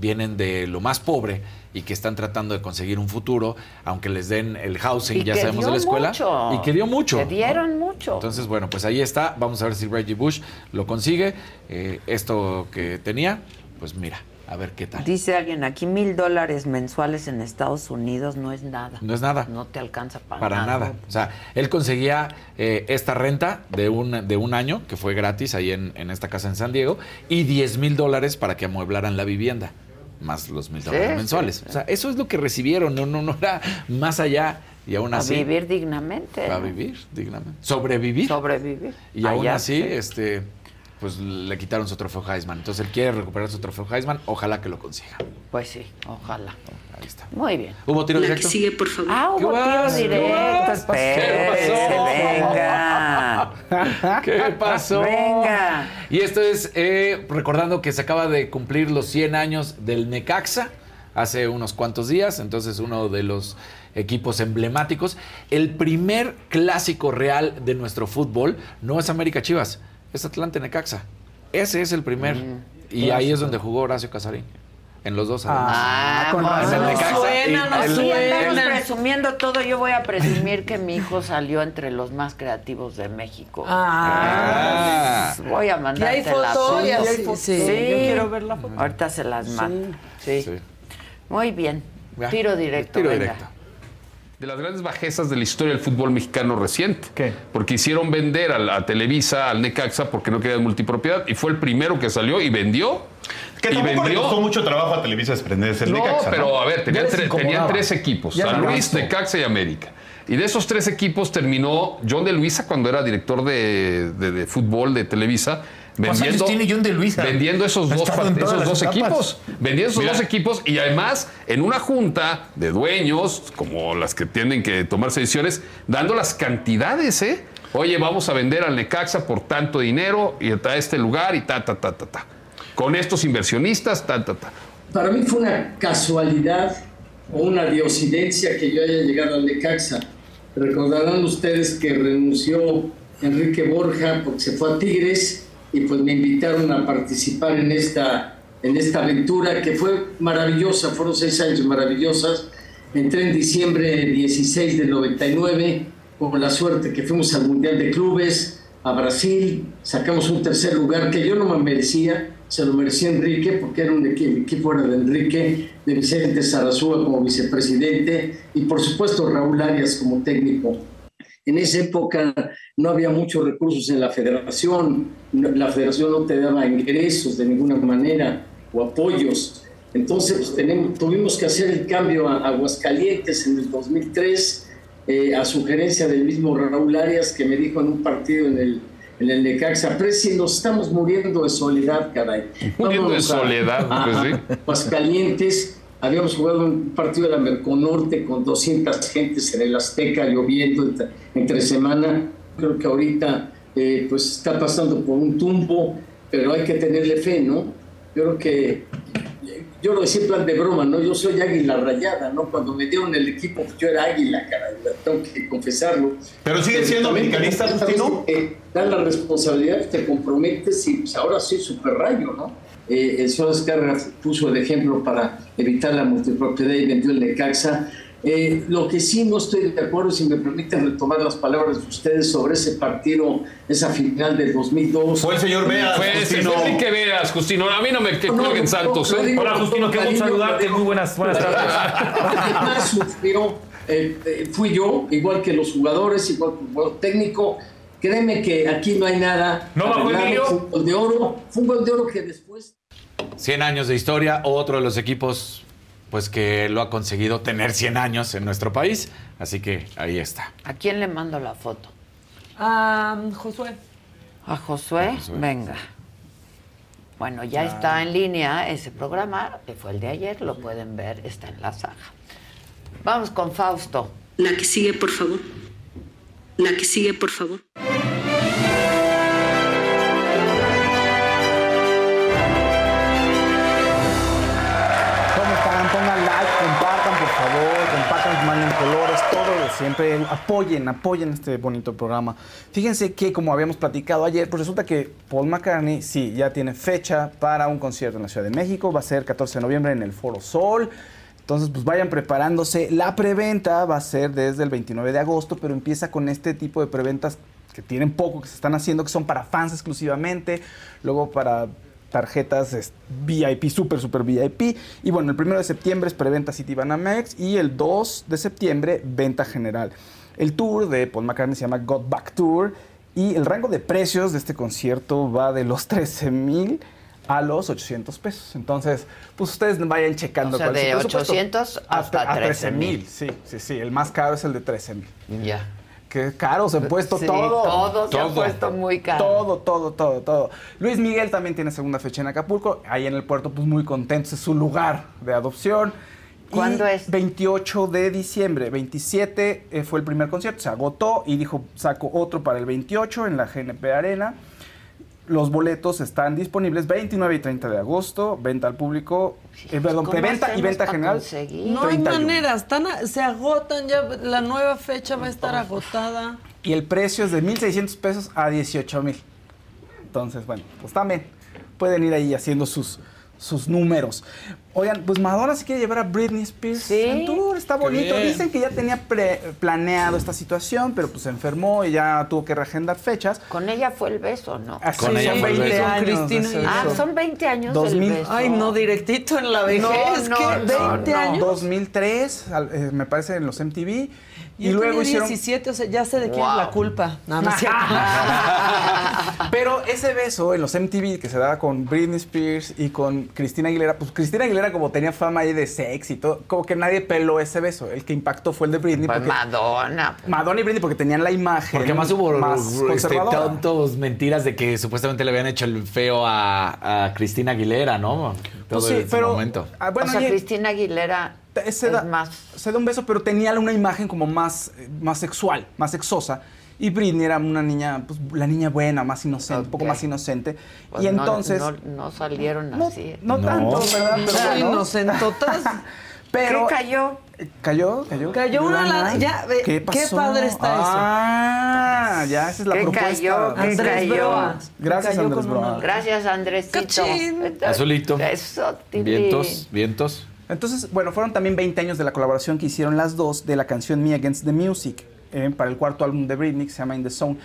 vienen de lo más pobre y que están tratando de conseguir un futuro, aunque les den el housing, Y ya sabemos de la escuela, mucho. y que dio mucho. Que ¿no? dieron mucho. Entonces, bueno, pues ahí está. Vamos a ver si Reggie Bush lo consigue. Eh, esto que tenía, pues mira, a ver qué tal. Dice alguien aquí, mil dólares mensuales en Estados Unidos no es nada. No es nada. No te alcanza para, Para nada. O sea, él conseguía eh, esta renta de un, de un año, que fue gratis ahí en, en esta casa en San Diego, y 10 mil dólares para que amueblaran la vivienda, más los mil dólares Sí, mensuales. sí, sí. O sea, eso es lo que recibieron, no, no, no era más allá. Y aún A así. vivir dignamente. A vivir dignamente. Sobrevivir. Sobrevivir. Y aún Allá, así, sí. este, pues le quitaron su trofeo Heisman. Entonces él quiere recuperar su trofeo Heisman. Ojalá que lo consiga. Pues sí, ojalá. Ahí está. Muy bien. ¿Hubo tiro La que directo? sigue, por favor. Ah, hubo ¿Qué tiro directo. venga. [LAUGHS] ¿Qué pasó? Venga. Y esto es eh, recordando que se acaba de cumplir los 100 años del Necaxa hace unos cuantos días, entonces uno de los equipos emblemáticos. El primer clásico real de nuestro fútbol no es América Chivas, es Atlante Necaxa. Ese es el primer. y ahí es donde jugó Horacio Casarín. En los dos además. Ah, con razón. En el Necaxa Suena, no el- suena. el- presumiendo todo. Yo voy a presumir que mi hijo salió entre los más creativos de México. Ah. Entonces, voy a Y mandarte hay la foto, foto. y hay Sí, foto. sí. Yo quiero ver la foto. Ahorita se las mando. Sí. Sí. Muy bien. Tiro directo. Tiro venga. directo. De las grandes bajezas de la historia del fútbol mexicano reciente. ¿Qué? Porque hicieron vender a, la- Televisa, al Necaxa, porque no querían multipropiedad, y fue el primero que salió y vendió. Que y tampoco le vendió. costó mucho trabajo a Televisa desprenderse el No, Necaxa, pero a ver, tenían, tre- tenían tres equipos, Ya San Luis. Necaxa y América. Y de esos tres equipos terminó John de Luisa cuando era director de, de- de fútbol de Televisa. ¿Cuántos años tiene John de Luisa? Vendiendo esos dos, esos equipos. Vendiendo esos Mira. dos equipos y además en una junta de dueños, como las que tienen que tomarse decisiones, dando las cantidades, ¿eh? Oye, vamos a vender al Necaxa por tanto dinero y a este lugar y ta, ta, ta, ta, ta. Con estos inversionistas, ta, ta, ta. Para mí fue una casualidad o una diosidencia que yo haya llegado al Necaxa. Recordarán ustedes que renunció Enrique Borja porque se fue a Tigres y pues me invitaron a participar en esta, en esta aventura que fue maravillosa, fueron seis años maravillosas. Entré en diciembre 16 del 99 con la suerte que fuimos al Mundial de Clubes, a Brasil, sacamos un tercer lugar que yo no me merecía, se lo merecía Enrique porque era un equi- el equipo era de Enrique, de Vicente Sarazúa como vicepresidente y por supuesto Raúl Arias como técnico. En esa época no había muchos recursos en la federación, la federación no te daba ingresos de ninguna manera o apoyos. Entonces pues, tenemos- tuvimos que hacer el cambio a Aguascalientes en el 2003 eh, a sugerencia del mismo Raúl Arias que me dijo en un partido en el, en el Necaxa, Presi, nos estamos muriendo de soledad, caray. Muriendo de soledad, a- pues sí. Aguascalientes, habíamos jugado un partido de la Merconorte con 200 gentes en el Azteca, lloviendo entre, semana. Creo que ahorita eh, pues está pasando por un tumbo, pero hay que tenerle fe, ¿no? Yo creo que yo lo decía en plan de broma, ¿no? Yo soy águila rayada, ¿no? Cuando me dieron el equipo, pues yo era águila, caray, tengo que confesarlo. Pero sigue siendo americanista, ¿sabes Justino? que Dan la responsabilidad, te comprometes y pues ahora soy super rayo, ¿no? Eh, el señor Escarra puso el ejemplo para evitar la multipropiedad y vendió el Necaxa. Eh, lo que sí no estoy de acuerdo, si me permiten retomar las palabras de ustedes sobre ese partido, esa final del 2002. Fue el señor Veas, Fue ese, Justino. fue Enrique Veas, Justino. A mí no me que No, no, santos, lo ¿eh? digo Hola, Justino, qué gusto saludarte. Muy buenas, buenas tardes. [LAUGHS] El que más sufrió eh, eh, fui yo, igual que los jugadores, igual que el jugador técnico. Créeme que aquí no hay nada. ¿No bajó gol de oro, fue un gol de oro que después 100 años de historia, otro de los equipos pues que lo ha conseguido tener 100 años en nuestro país, así que ahí está. ¿A quién le mando la foto? Ah, Josué. ¿A Josué? Venga. Bueno, ya está en línea ese programa, que fue el de ayer, lo pueden ver, está en la saga. Vamos con Fausto. La que sigue, por favor. La que sigue, por favor. Siempre. Apoyen, apoyen este bonito programa. Fíjense que, como habíamos platicado ayer, pues resulta que Paul McCartney, sí, ya tiene fecha para un concierto en la Ciudad de México. Va a ser 14 de noviembre en el Foro Sol. Entonces, pues vayan preparándose. La preventa va a ser desde el 29 de agosto, pero empieza con este tipo de preventas que tienen poco, que se están haciendo, que son para fans exclusivamente, luego para tarjetas es, VIP, super, super VIP. Y bueno, el primero de septiembre es preventa Citibanamex y el 2 de septiembre venta general. El tour de Paul McCartney se llama Got Back Tour y el rango de precios de este concierto va de los 13 mil a los 800 pesos. Entonces, pues ustedes vayan checando O sea, cuál es de presupuesto. 800 hasta a 13,000. 13,000, Sí, sí, sí. El más caro es el de 13 mil. Ya. Qué caro se ha puesto Sí, todo. todo se ha puesto muy caro. Todo, todo, todo, todo. Luis Miguel también tiene segunda fecha en Acapulco. Ahí en el puerto, pues muy contentos. Es su lugar de adopción. ¿Cuándo es? 28 de diciembre. 27 eh, fue el primer concierto. Se agotó y dijo, saco otro para el 28 en la GNP Arena. Los boletos están disponibles 29 y 30 de agosto. Venta al público. eh, perdón, ¿Cómo preventa y venta general. No hay 31. manera, están a- se agotan ya, la nueva fecha va a estar agotada. Y el precio es de 1.600 pesos a 18.000. Entonces, bueno, pues también pueden ir ahí haciendo sus, sus números. Oigan, pues Madonna se quiere llevar a Britney Spears en tour, está bonito. Dicen que ya tenía pre- planeado esta situación, pero pues se enfermó y ya tuvo que reagendar fechas. Con ella fue el beso, ¿no? Así Con ella son fue el 20 beso. años. Cristina ese Ah, son 20 años 2000. del beso. Ay, no, directito en la vejez. No, no, ¿qué? no, 20 no. años. 2003, al- eh, me parece, en los MTV. Y, Y, luego hicieron... 17, o sea, ya sé de quién es la culpa. No, no es cierto. [LAUGHS] Pero ese beso en los MTV que se daba con Britney Spears y con Cristina Aguilera, pues Cristina Aguilera como tenía fama ahí de sex y todo, como que nadie peló ese beso. El que impactó fue el de Britney. Pues porque- Madonna. Madonna y Britney porque tenían la imagen Porque más hubo más este, tantos mentiras de que supuestamente le habían hecho el feo a, a Cristina Aguilera, ¿no? Todo Pues sí, ese pero- momento. Ah, bueno, o sea, y- Cristina Aguilera se es da, más... se da un beso, pero tenía una imagen como más, eh, más sexual, más sexosa. Y Britney era una niña, pues la niña buena, más inocente, un poco más inocente. Pues y no- entonces... No, no salieron así. No, tanto, ¿verdad? Pero [LAUGHS] bueno. inocentotas. [LAUGHS] Pero- ¿Qué cayó? ¿Cayó? ¿Cayó? Cayó una Lana. Ya, ¿Qué qué pasó? padre está eso. Ah, ya, esa es la ¿Qué propuesta. cayó? ¿Qué Andrés cayó? Broas. Gracias, Cayó Andrés con una- Broas. Gracias, Andresito. Cachín. Azulito. Eso. Vientos, vientos. Entonces, bueno, fueron también 20 años de la colaboración que hicieron las dos de la canción Me Against the Music eh, para el cuarto álbum de Britney que se llama In the Zone.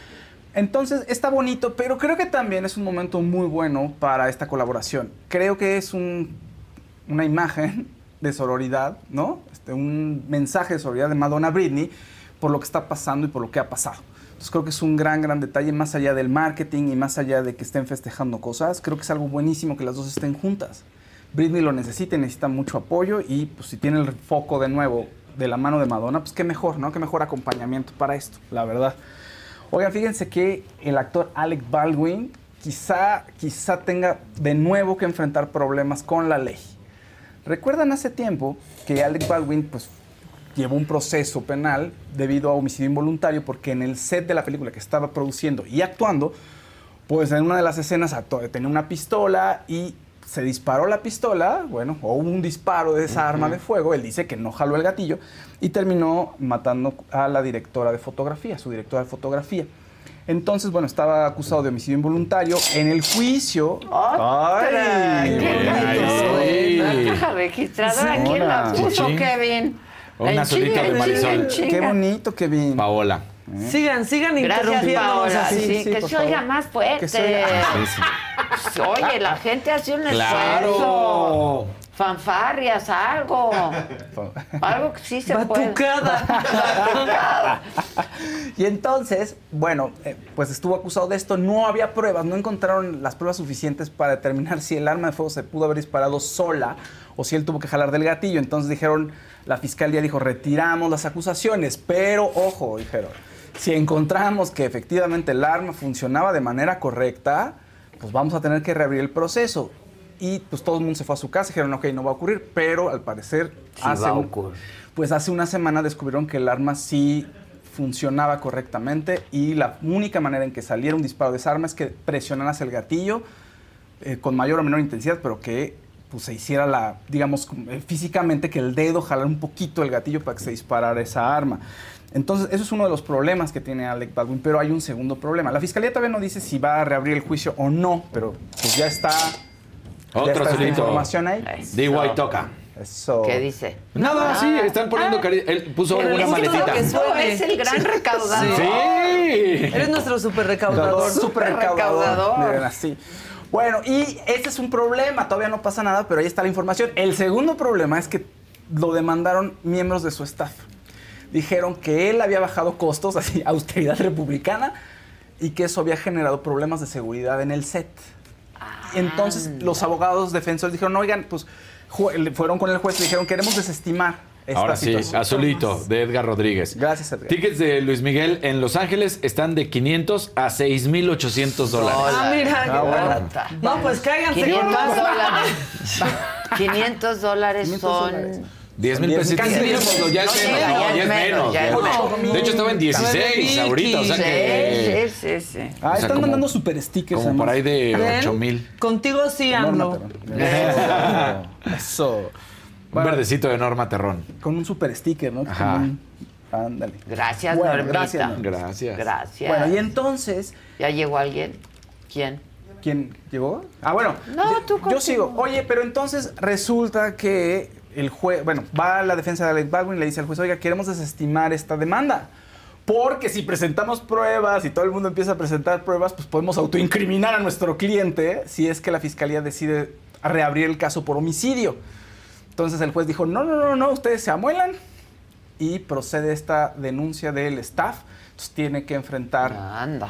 Entonces, está bonito, pero creo que también es un momento muy bueno para esta colaboración. Creo que es un- una imagen de sororidad, ¿no? Este, un mensaje de sororidad de Madonna Britney por lo que está pasando y por lo que ha pasado. Entonces creo que es un gran, gran detalle, más allá del marketing y más allá de que estén festejando cosas, creo que es algo buenísimo que las dos estén juntas. Britney lo necesita y necesita mucho apoyo y pues si tiene el foco de nuevo de la mano de Madonna, pues qué mejor, ¿no? Qué mejor acompañamiento para esto, la verdad. Oigan, fíjense que el actor Alec Baldwin quizá, quizá tenga de nuevo que enfrentar problemas con la ley. ¿Recuerdan hace tiempo que Alec Baldwin pues, llevó un proceso penal debido a homicidio involuntario porque en el set de la película que estaba produciendo y actuando, pues en una de las escenas tenía una pistola y se disparó la pistola, bueno, o hubo un disparo de esa arma de fuego, él dice que no jaló el gatillo y terminó matando a la directora de fotografía, su directora de fotografía. Entonces, bueno, estaba acusado de homicidio involuntario. En el juicio... ¡Otra! ¡Ay! ¡Qué Ay. La registradora, Sí. ¿quién la puso. Kevin? Un En azulito chinga, de Marisol. Qué bonito, Kevin. Paola. Sigan, sigan Gracias, interrumpiéndonos Paola. así. Sí, sí, que se oiga más fuerte. Oiga- Sí. Oye, la gente hace un esfuerzo. Fanfarrias, algo. Algo que sí se puede. Batucada. Batucada. Y entonces, bueno, eh, pues estuvo acusado de esto. No había pruebas, no encontraron las pruebas suficientes para determinar si el arma de fuego se pudo haber disparado sola o si él tuvo que jalar del gatillo. Entonces dijeron, la fiscalía dijo, retiramos las acusaciones. Pero, ojo, dijeron, si encontramos que efectivamente el arma funcionaba de manera correcta, pues vamos a tener que reabrir el proceso. Y pues todo el mundo se fue a su casa, dijeron, ok, no va a ocurrir, pero al parecer Sí hace va a ocurrir. pues hace una semana descubrieron que el arma sí funcionaba correctamente y la única manera en que saliera un disparo de esa arma es que presionaras el gatillo eh, con mayor o menor intensidad, pero que pues, se hiciera la, digamos, eh, físicamente que el dedo jalara un poquito el gatillo para que se disparara esa arma. Entonces, eso es uno de los problemas que tiene Alec Baldwin, pero hay un segundo problema. La fiscalía todavía no dice si va a reabrir el juicio o no, pero pues ya está, ya Otro está esta azulito. información ahí. D.Y. toca. Eso. ¿Qué dice? Nada, sí, están poniendo cari- Él puso una maletita. que es el gran recaudador. Sí. Eres nuestro super recaudador. Súper recaudador. recaudador. Miren, así. Bueno, y este es un problema, todavía no pasa nada, pero ahí está la información. El segundo problema es que lo demandaron miembros de su staff. Dijeron que él había bajado costos, [LAUGHS] así, austeridad republicana, y que eso había generado problemas de seguridad en el set. Entonces, los abogados defensores dijeron, oigan, pues fueron con el juez y dijeron, queremos desestimar esta Ahora sí, situación. azulito, de Edgar Rodríguez. Gracias, Edgar. Tickets de Luis Miguel en Los Ángeles están de 500 a 6,800 dólares. Ah, mira, Ah, bueno. Barata. No, pues cáiganse 500 con más. dólares. 500 [LAUGHS] dólares 500 son... dólares. 10 mil pesitos. mil Sí, pesos. ya es No, menos. ya, no, ya es menos, menos. ya es De hecho, estaba en 16 ahorita, o sea que... Sí, sí, sí. Ah, están mandando super stickers. Como por ahí de ¿Ven? 8 mil. Contigo sí, AMLO. Eso. Un verdecito de Norma Terrón. Con un super sticker, ¿no? Ajá. Ándale. Gracias, Bueno, Normita. gracias. Gracias. Gracias. Bueno, y entonces, ¿Ya llegó alguien? ¿Quién? ¿Quién llegó? Ah, bueno. No, tú Yo sigo. Oye, pero entonces resulta que el juez, bueno, va a la defensa de Alec Baldwin y le dice al juez, oiga, queremos desestimar esta demanda. Porque si presentamos pruebas y todo el mundo empieza a presentar pruebas, pues podemos autoincriminar a nuestro cliente si es que la fiscalía decide reabrir el caso por homicidio. Entonces el juez dijo, no, no, no, no, ustedes se amuelan y procede esta denuncia del staff. Entonces tiene que enfrentar,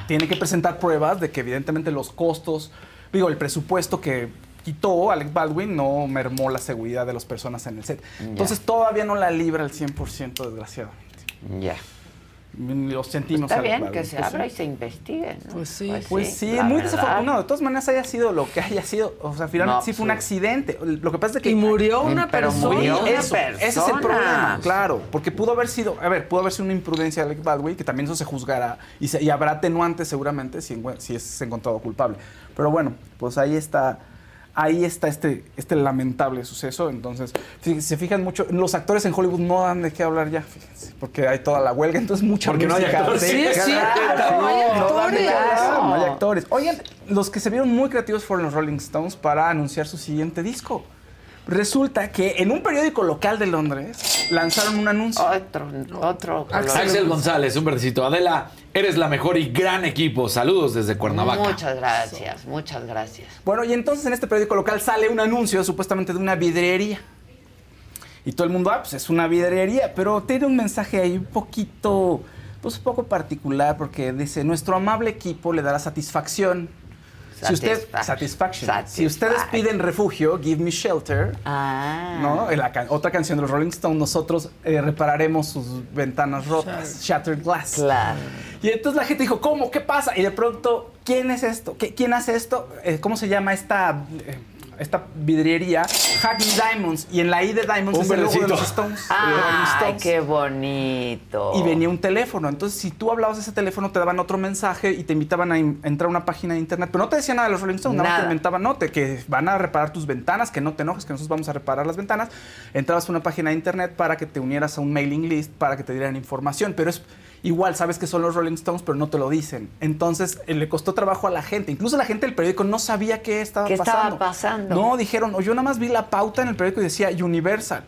tiene que presentar pruebas de que evidentemente los costos, digo, el presupuesto que quitó Alec Baldwin no mermó la seguridad de las personas en el set. Entonces todavía no la libra al 100% desgraciadamente. Ya. Lo sentimos. Está Alec bien que se Pues abra sí. y se investigue, ¿no? Pues sí, pues sí, la muy verdad. desafortunado. De todas maneras, haya sido lo que haya sido, o sea, finalmente No, sí fue sí. un accidente. Lo que pasa es que. Y murió una Pero persona. murió Una eso, Ese es el persona. problema, claro. Porque pudo haber sido, a ver, pudo haber sido una imprudencia de Alec Baldwin, que también eso se juzgará y, se- y habrá atenuantes seguramente si es encontrado culpable. Pero bueno, pues ahí está. Ahí está este, este lamentable suceso. Entonces, si se fijan mucho, los actores en Hollywood no dan de qué hablar ya, fíjense, porque hay toda la huelga, entonces mucha Porque no hay actores. Sí, no hay qué actores. hablar. No hay actores. Oigan, los que se vieron muy creativos fueron los Rolling Stones para anunciar su siguiente disco. Resulta que en un periódico local de Londres lanzaron un anuncio. Otro, otro. Axel González, un verdecito. Adela, eres la mejor y gran equipo. Saludos desde Cuernavaca. Muchas gracias, muchas gracias. Bueno, y entonces en este periódico local sale un anuncio supuestamente de una vidriería. Y todo el mundo, ah, pues es una vidriería, pero tiene un mensaje ahí un poquito, pues un poco particular, porque dice, nuestro amable equipo le dará satisfacción. Si usted, Satisfaction. satisfaction. Si ustedes piden refugio, give me shelter. Ah. ¿no? En la can- otra canción de los Rolling Stones, nosotros eh, repararemos sus ventanas rotas, shattered glass. Claro. Y entonces la gente dijo, ¿cómo? ¿Qué pasa? Y de pronto, ¿quién es esto? ¿Qué- ¿Quién hace esto? Eh, ¿Cómo se llama esta, eh, esta vidriería? Hackney Diamonds. Y en la I de Diamonds Un es el logo de los Stones. [LAUGHS] de Ay, Stones. qué bonito. Y venía un teléfono. Entonces, si tú hablabas ese teléfono, te daban otro mensaje y te invitaban a entrar a una página de internet. Pero no te decía nada de los Rolling Stones, nada, más Nada. te inventaban, no, te- que van a reparar tus ventanas, que no te enojes, que nosotros vamos a reparar las ventanas. Entrabas a una página de internet para que te unieras a un mailing list, para que te dieran información. Pero es igual, sabes que son los Rolling Stones, pero no te lo dicen. Entonces, eh, le costó trabajo a la gente. Incluso la gente del periódico no sabía qué estaba ¿Qué pasando. estaba pasando? No, dijeron, o yo nada más vi la pauta en el periódico y decía Universal.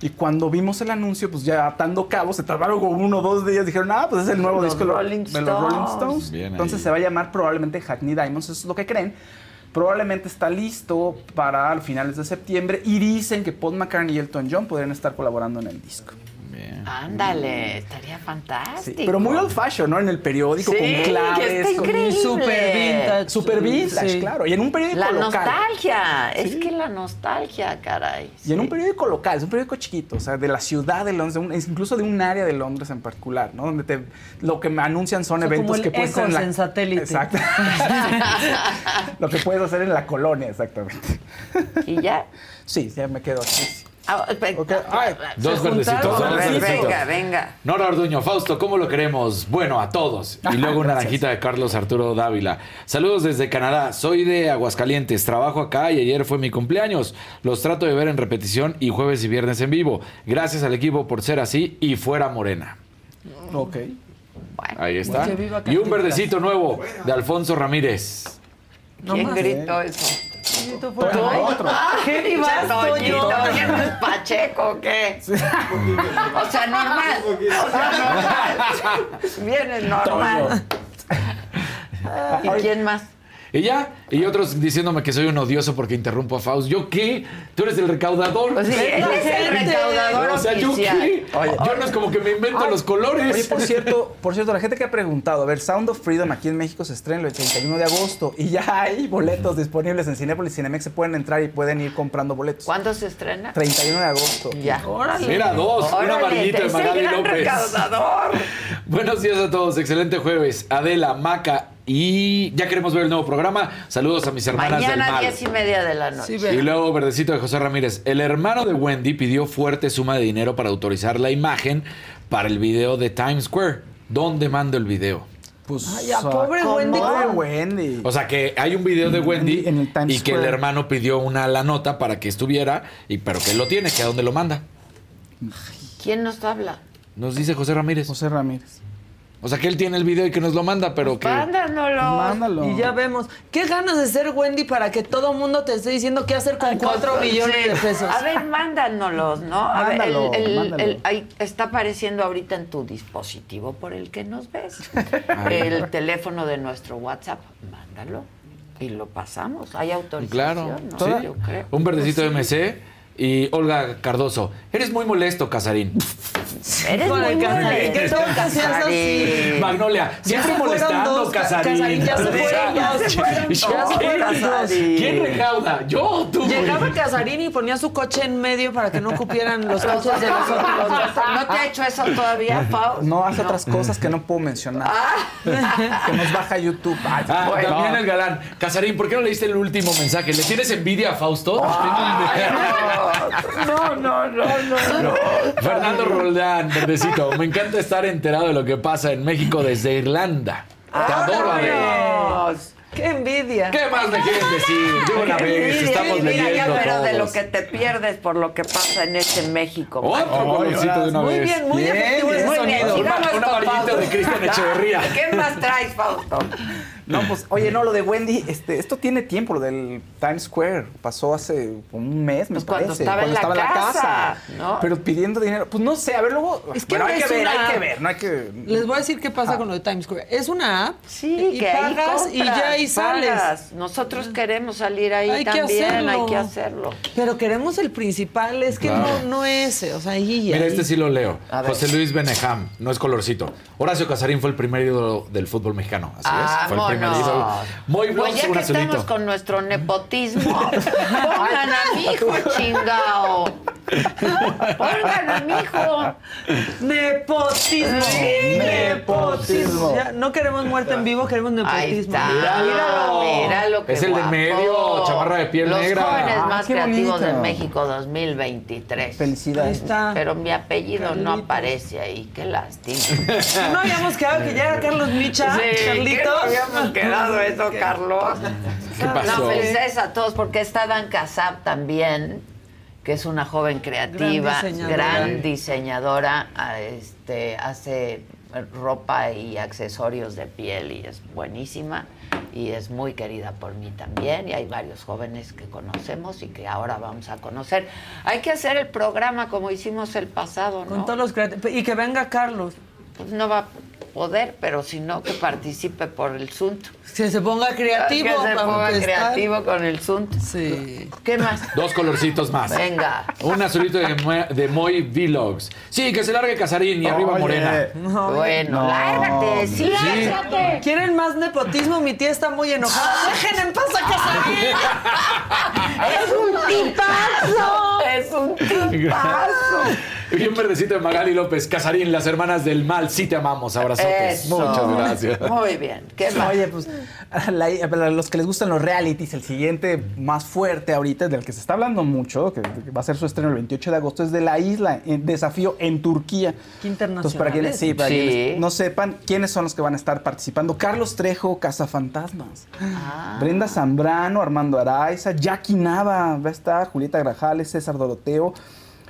Y cuando vimos el anuncio, pues ya atando cabos, se tardaron como uno o dos días. Dijeron, ah, pues es el nuevo Los disco Rolling de los Rolling Stones. Ahí. Entonces se va a llamar probablemente Hackney Diamonds, eso es lo que creen. Probablemente está listo para finales de septiembre y dicen que Paul McCartney y Elton John podrían estar colaborando en el disco. Ándale, estaría fantástico. Pero muy old fashion, ¿no? En el periódico, Sí, con que claves. está con-. Super vintage. Super vintage, Sí. claro. Y en un periódico La local. nostalgia, es que la nostalgia, caray. Y en un periódico local, es un periódico chiquito, o sea, de la ciudad de Londres, de un- es incluso de un área de Londres en particular, ¿no? Donde te, lo que me anuncian son O sea, eventos como el que puedes hacer en, la, en satélite. Exacto. [LAUGHS] [LAUGHS] lo que puedes hacer en la colonia, exactamente. ¿Y ya? Sí, ya me quedo así. Ah, pe- Ay, Dos se verdecitos, juntaron. dos A ver, verdecitos. Venga, venga. Nora Orduño, Fausto, ¿cómo lo queremos? Bueno, a todos. Y [LAUGHS] luego una naranjita de Carlos Arturo Dávila. Saludos desde Canadá. Soy de Aguascalientes. Trabajo acá y ayer fue mi cumpleaños. Los trato de ver en repetición y jueves y viernes en vivo. Gracias al equipo por ser así y fuera morena. Ok. Ahí está. Viva Y un verdecito nuevo de Alfonso Ramírez. ¿Quién gritó eso? Grito fue- Bueno, Ay, otro. ¿Qué [LAUGHS] ni vas, Toñito, Toño? ¿quién es Pacheco o qué? O sea, normal. O sea, normal. [LAUGHS] Viene normal. ¿Y quién más? Y ya, y otros diciéndome que soy un odioso porque interrumpo a Faust. ¿Yo qué? Tú eres el recaudador. Pues sí, él es el recaudador O sea, ¿yo qué? Yo no es como que me invento Ay, los colores. Oye, por cierto, [LAUGHS] por cierto, la gente que ha preguntado, a ver, Sound of Freedom aquí en México se estrena el 31 de agosto y ya hay boletos disponibles en Cinépolis y Cinemex, se pueden entrar y pueden ir comprando boletos. ¿Cuándo se estrena? 31 de agosto. Ya. Mira, dos, una Órale, amarillita de Magali López. recaudador. [LAUGHS] Buenos días a todos, excelente jueves. Adela, Maca y ya queremos ver el nuevo programa. Saludos a mis hermanas del Mañana, mal. diez y media de la noche. Sí, Y luego, verdecito de José Ramírez. El hermano de Wendy pidió fuerte suma de dinero para autorizar la imagen para el video de Times Square. ¿Dónde mando el video? Pues, Ay, a pobre Wendy. Pobre Wendy. O sea que hay un video de Wendy En el Times y que el hermano pidió una la nota para que estuviera, y pero que él lo tiene, que a dónde lo manda. ¿Quién nos habla? Nos dice José Ramírez. José Ramírez. O sea, que él tiene el video y que nos lo manda, pero que... Mándanos. Y ya vemos. ¿Qué ganas de ser Wendy para que todo mundo te esté diciendo qué hacer con cuatro millones de pesos? A ver, mándanos, ¿no? A ver, Mándalo, el- el- mándalo. el- ahí está apareciendo ahorita en tu dispositivo por el que nos ves. [LAUGHS] el teléfono de nuestro WhatsApp, mándalo y lo pasamos. Hay autorización, Claro, ¿no? sí. Yo creo. Un verdecito de MC y Olga Cardoso. Eres muy molesto, Casarín. Eres muy molesto, ¿qué tengo que hacer Casarín. Magnolia, siempre molestando, Casarín. Casarín, ya se fueron Ya se fueron [LAUGHS] Ya se fueron. ¿Quién recauda? ¿Yo o tú? Llegaba Casarín y ponía su coche en medio para que no cupieran los coches de los otros. ¿No te ha hecho eso todavía, Fau? No, hace otras cosas que no puedo mencionar. que nos baja YouTube. Ay, Ah, bueno. también el galán. Casarín, ¿por qué no leíste el último mensaje? ¿Le tienes envidia a Fausto? No, no, no, no. Fernando Roldán, verdecito. Me encanta estar enterado de lo que pasa en México desde Irlanda. Te adoro, Adel. Vámonos. ¡Qué envidia! ¿Qué más me quieren decir? De una vez, estamos envidia, leyendo pero de lo todos. que te pierdes por lo que pasa en este México. Otro colorcito de una Muy vez. bien, muy efectivo ese Muy bien, sonido. sigamos Un con amarillito Fausto. de Cristian Echeverría. [LAUGHS] ¿Qué más traes, Fausto? No, pues, oye, no, lo de Wendy, este, esto tiene tiempo, lo del Times Square. Pasó hace un mes, me Pues cuando parece. estaba en la casa, ¿no? Pero pidiendo dinero. Pues no sé, a ver, luego. Es que bueno, no hay que ver, una hay que ver, no hay que. Les voy a decir qué pasa con lo de Times Square. Es una app Sí, y que ahí pagas y ya ahí sales. pagas. Nosotros queremos salir ahí Hay que también, hacerlo. hay que hacerlo. Pero queremos el principal, es que Claro. no, no ese, o sea, ahí ya. Mira, este sí lo leo. A ver. José Luis Benejam, no es colorcito. Horacio Casarín fue el primer ídolo del fútbol mexicano. Así es, fue el ídolo. Muy Pues bronce, ya que azulito. estamos con nuestro nepotismo, [LAUGHS] pongan a mi hijo, chingao. Pongan a mi hijo. Nepotismo. Sí, nepotismo. Ya, no queremos muerte en vivo, queremos Ahí nepotismo. está. Míralo, míralo. qué Es el de medio, chamarra de piel Los negra. jóvenes Ah, más creativos de. México 2023. Ahí Felicidades. está. Pero mi apellido no aparece ahí. Qué lástima. [LAUGHS] No habíamos quedado que llega Carlos Micha, Sí, Carlitos. ¿qué no habíamos quedado eso, Carlos? ¿Qué pasó? No, felicidades a todos porque está Dan Casab también, que es una joven creativa, Gran diseñadora. gran diseñadora, a- este, hace ropa y accesorios de piel y es buenísima y es muy querida por mí también y hay varios jóvenes que conocemos y que ahora vamos a conocer. Hay que hacer el programa como hicimos el pasado, ¿no? Con todos los creativos. Y que venga Carlos. Pues no va a poder, pero si no, que participe por el Sunto. Que se ponga creativo. Que se ponga creativo con el Sunto. Sí. ¿Qué más? Dos colorcitos más. Venga. Un azulito de, de Moy Vlogs. Sí, que se largue Casarín y arriba Oye. Morena. No. Bueno, No. lárgate, sí, Sí. lárgate. ¿Quieren más nepotismo? Mi tía está muy enojada. ¡Dejen en paz a Casarín! [LAUGHS] Es un tipazo. Es un tipazo. Un verdecito de Magali López. Casarín, las hermanas del mal, sí te amamos. Abrazotes. Eso. Muchas gracias. Muy bien. ¿Qué más? Oye, pues la- para los que les gustan los realities, el siguiente más fuerte ahorita, del que se está hablando mucho, que, que va a ser su estreno el 28 de agosto, es de la isla, en desafío en Turquía. Qué Entonces, para quienes, sí, para Sí. quienes no sepan quiénes son los que van a estar participando, Carlos Trejo, Cazafantasmas, Ah. Brenda Zambrano, Armando Araiza, Jackie Nava va a estar, Julieta Grajales, César Doroteo,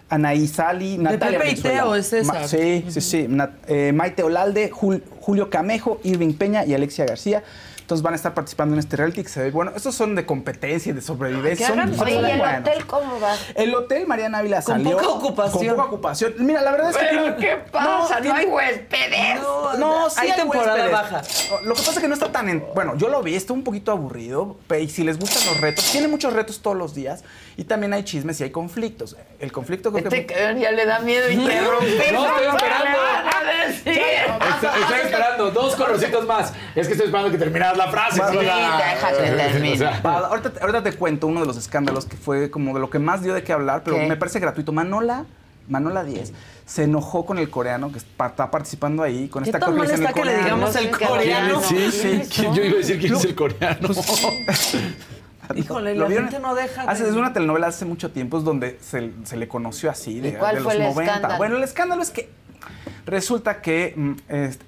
Anaí Sali, Natalia Pepe y Valenzuela. Teo es César. Ma- sí, sí, sí. Nat- eh, Maite Olalde, Jul- Julio Camejo, Irving Peña y Alexia García. Entonces van a estar participando en este reality que se ve bueno. Estos son de competencia y de sobrevivencia. Son, ¿y el buenos. hotel cómo va? El hotel Mariana Ávila Con salió poca ocupación. Con poca ocupación. Mira, la verdad es que ¿Pero tiene- qué pasa? ¿No, tiene- hay huéspedes? No, no, sí hay temporada huéspedes. baja. Lo que pasa es que no está tan en... Bueno, yo lo vi, está un poquito aburrido. Y si les gustan los retos, tiene muchos retos todos los días. Y también hay chismes y hay conflictos. El conflicto creo Este que... que ya le da miedo interrumpir. No, estoy esperando. A decir. Estoy, estoy esperando dos colorcitos más. Es que estoy esperando que la frase. Sí, déjate. [LAUGHS] O sea, ahorita, ahorita te cuento uno de los escándalos que fue como de lo que más dio de qué hablar, pero ¿Qué? me parece gratuito. Manola, Manola 10 se enojó con el coreano que está participando ahí, con ¿Qué este tan actor que le que digamos el coreano? Sí, ¿Quién sí. Yo iba a decir quién es el coreano. [LAUGHS] Híjole, ¿Lo la vieron? gente no deja. Hace, de- es una telenovela hace mucho tiempo es donde se, se le conoció así, de, ¿Y cuál de fue los el 90. escándalo? Bueno, el escándalo es que resulta que mm,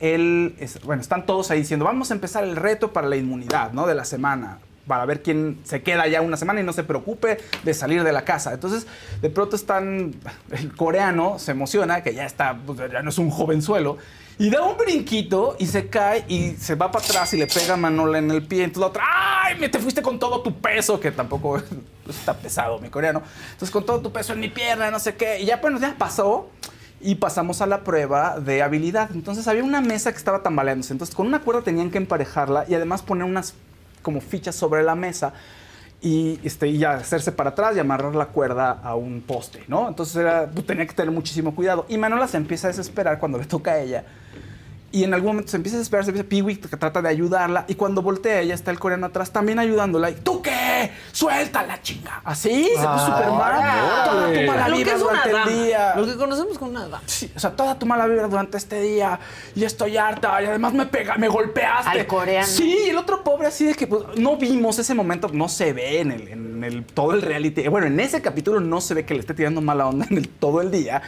él, bueno, están todos ahí diciendo, vamos a empezar el reto para la inmunidad, ¿no? De la semana. para ver quién se queda ya una semana y no se preocupe de salir de la casa. Entonces, de pronto están, [LAUGHS] el coreano se emociona, que ya está, pues, ya no es un jovenzuelo, y da un brinquito y se cae y se va para atrás y le pega a Manola en el pie. Entonces la otra, ¡ay! Me te fuiste con todo tu peso, que tampoco [LAUGHS] está pesado mi coreano. Entonces, con todo tu peso en mi pierna, no sé qué. Y ya, bueno, ya pasó y pasamos a la prueba de habilidad. Entonces había una mesa que estaba tambaleándose. Entonces con una cuerda tenían que emparejarla y además poner unas como fichas sobre la mesa y, este, y hacerse para atrás y amarrar la cuerda a un poste, ¿no? Entonces era- pues, tenía que tener muchísimo cuidado. Y Manuela se empieza a desesperar cuando le toca a ella. Y en algún momento se empieza a desesperar, se empieza Piwi que trata de ayudarla. Y cuando voltea, ella está el coreano atrás también ayudándola. Y ¿tú qué? ¡Suéltala, chinga! Así se puso súper mal. Toda tu mala Lo que vibra durante el día. Lo que conocemos como una dama. Sí, o sea, toda tu mala vibra durante este día. Y estoy harta. Y además me pega, me golpeaste. Al coreano. Sí, y el otro pobre así de que pues, no vimos ese momento, no se ve en, el, en el- todo el reality. Bueno, en ese capítulo no se ve que le esté tirando mala onda en el, todo el día.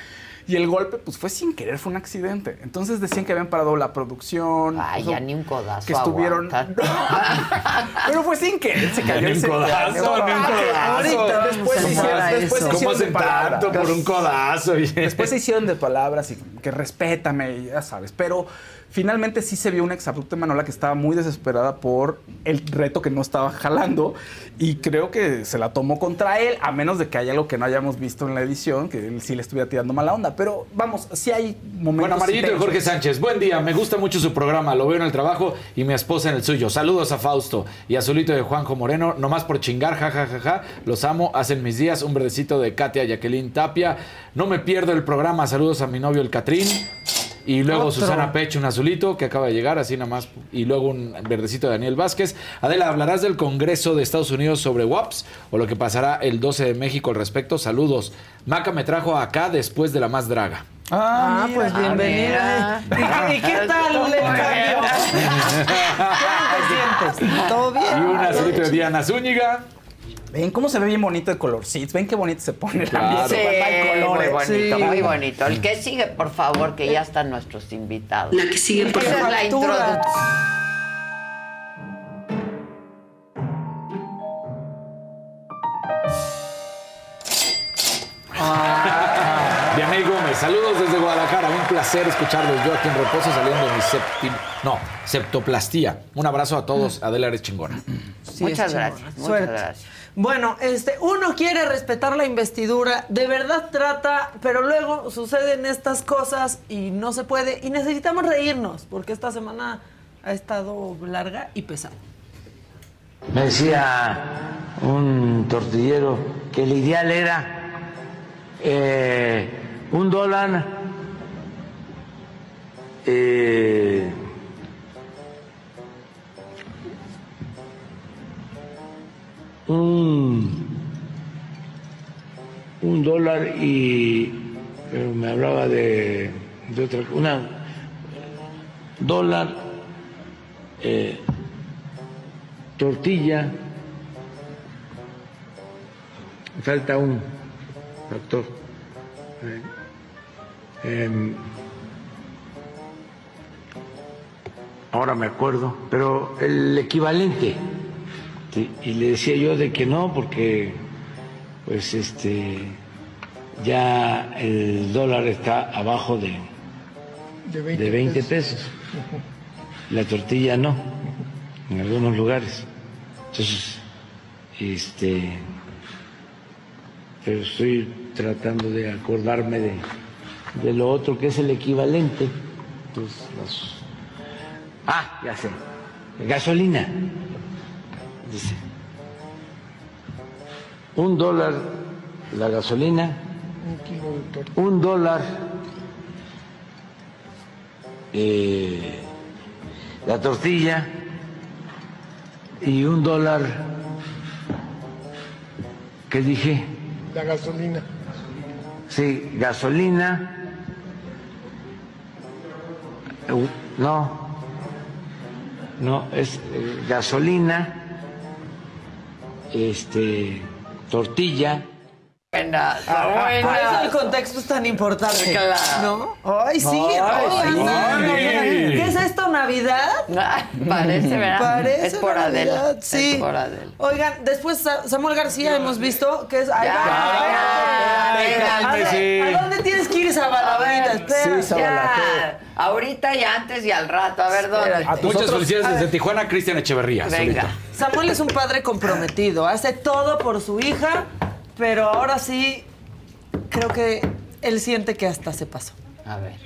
Y el golpe, pues fue sin querer, fue un accidente. Entonces decían que habían parado la producción. Ay, ya ni un codazo. Que estuvieron. [LAUGHS] Pero fue sin querer, se cayó Ni un codazo, ni un codazo. Ahorita, después se ¿Cómo hicieron, hacen después se por un codazo? Después se hicieron de palabras y que respétame, y ya sabes. Pero finalmente sí se vio un exabrupto de Manola que estaba muy desesperada por el reto que no estaba jalando y creo que se la tomó contra él, a menos de que haya algo que no hayamos visto en la edición, que él sí le estuviera tirando mala onda. Pero vamos, sí hay momentos. Bueno, Amarillito y. Jorge Sánchez, buen día, me gusta mucho su programa, lo veo en el trabajo y mi esposa en el suyo. Saludos a Fausto y Azulito de Juanjo Moreno, nomás por chingar, jajajaja, los amo, hacen mis días, un verdecito de Katia Jacqueline Tapia, no me pierdo el programa, saludos a mi novio el Catrín. Y luego Otro. Susana Pecho, un azulito que acaba de llegar, así nada más. Y luego un verdecito de Daniel Vázquez. Adela, ¿hablarás del Congreso de Estados Unidos sobre WAPS o lo que pasará el 12 de México al respecto? Saludos. Maca me trajo acá después de la más draga. Ah, mira. pues bienvenida. ¿Y, qué- y qué tal el cambio? [LAUGHS] ¿Cómo te sientes? ¿Todo bien? Y un azulito de Diana Zúñiga. Ven cómo se ve bien bonito el colorcito. Ven qué bonito se pone el Claro. ambiente Sí, colores. muy bonito, Sí. muy bonito. El que sigue, por favor, que ya están nuestros invitados. La que sigue, por Esa es favor. la introducción. Dianey Gómez, saludos desde Guadalajara. Un placer escucharlos. Yo aquí en reposo saliendo de mi septim... no, septoplastía. Un abrazo a todos. Adela eres chingona. Sí, Muchas gracias, muchas Suerte. gracias. Bueno, este, uno quiere respetar la investidura, de verdad trata, pero luego suceden estas cosas y no se puede. Y necesitamos reírnos, porque esta semana ha estado larga y pesada. Me decía un tortillero que el ideal era eh, un dólar eh, un, un dólar y pero me hablaba de, de otra una dólar eh, tortilla falta un factor Eh, em, ahora me acuerdo pero el equivalente sí, y le decía yo de que no porque pues este ya el dólar está abajo de de 20 pesos. la tortilla no en algunos lugares. Entonces este pero estoy tratando de acordarme de, de lo otro que es el equivalente Entonces, los- ah ya sé. Gasolina dice un dólar la gasolina un dólar eh, la tortilla y un dólar ¿qué dije? La gasolina. Sí, gasolina. Uh, No, no, es eh, gasolina, este, tortilla. Está Por eso el contexto es tan importante. Claro. ¿No? Ay, sí. Ay, sí. ¿Qué es esto, Navidad? Parece, ¿verdad? Parece Es por Navidad, Adela, Sí. es por Adela. Oigan, después Sa- Samuel García hemos visto que es. Ya, espérate. cálmese. ¿A dónde- ¿A dónde tienes que ir, Zabala? A ahorita? Espera. ya. Ahorita y antes y al rato. A ver, ¿dónde? Muchas felicidades A desde. Tijuana, Cristian Echeverría. Venga. solito. Samuel es un padre comprometido, hace todo por su hija, pero ahora sí creo que él siente que hasta se pasó. A ver.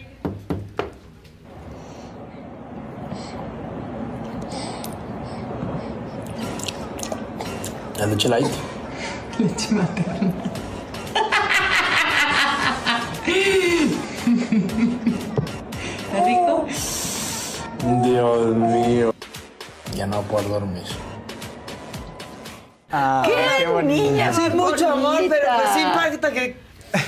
La leche light. Leche materna. ¿Está rico? Dios mío. Ya no puedo dormir. Ah, ¡Qué, bonita. Sí, mucho amor, pero pues sí impacta que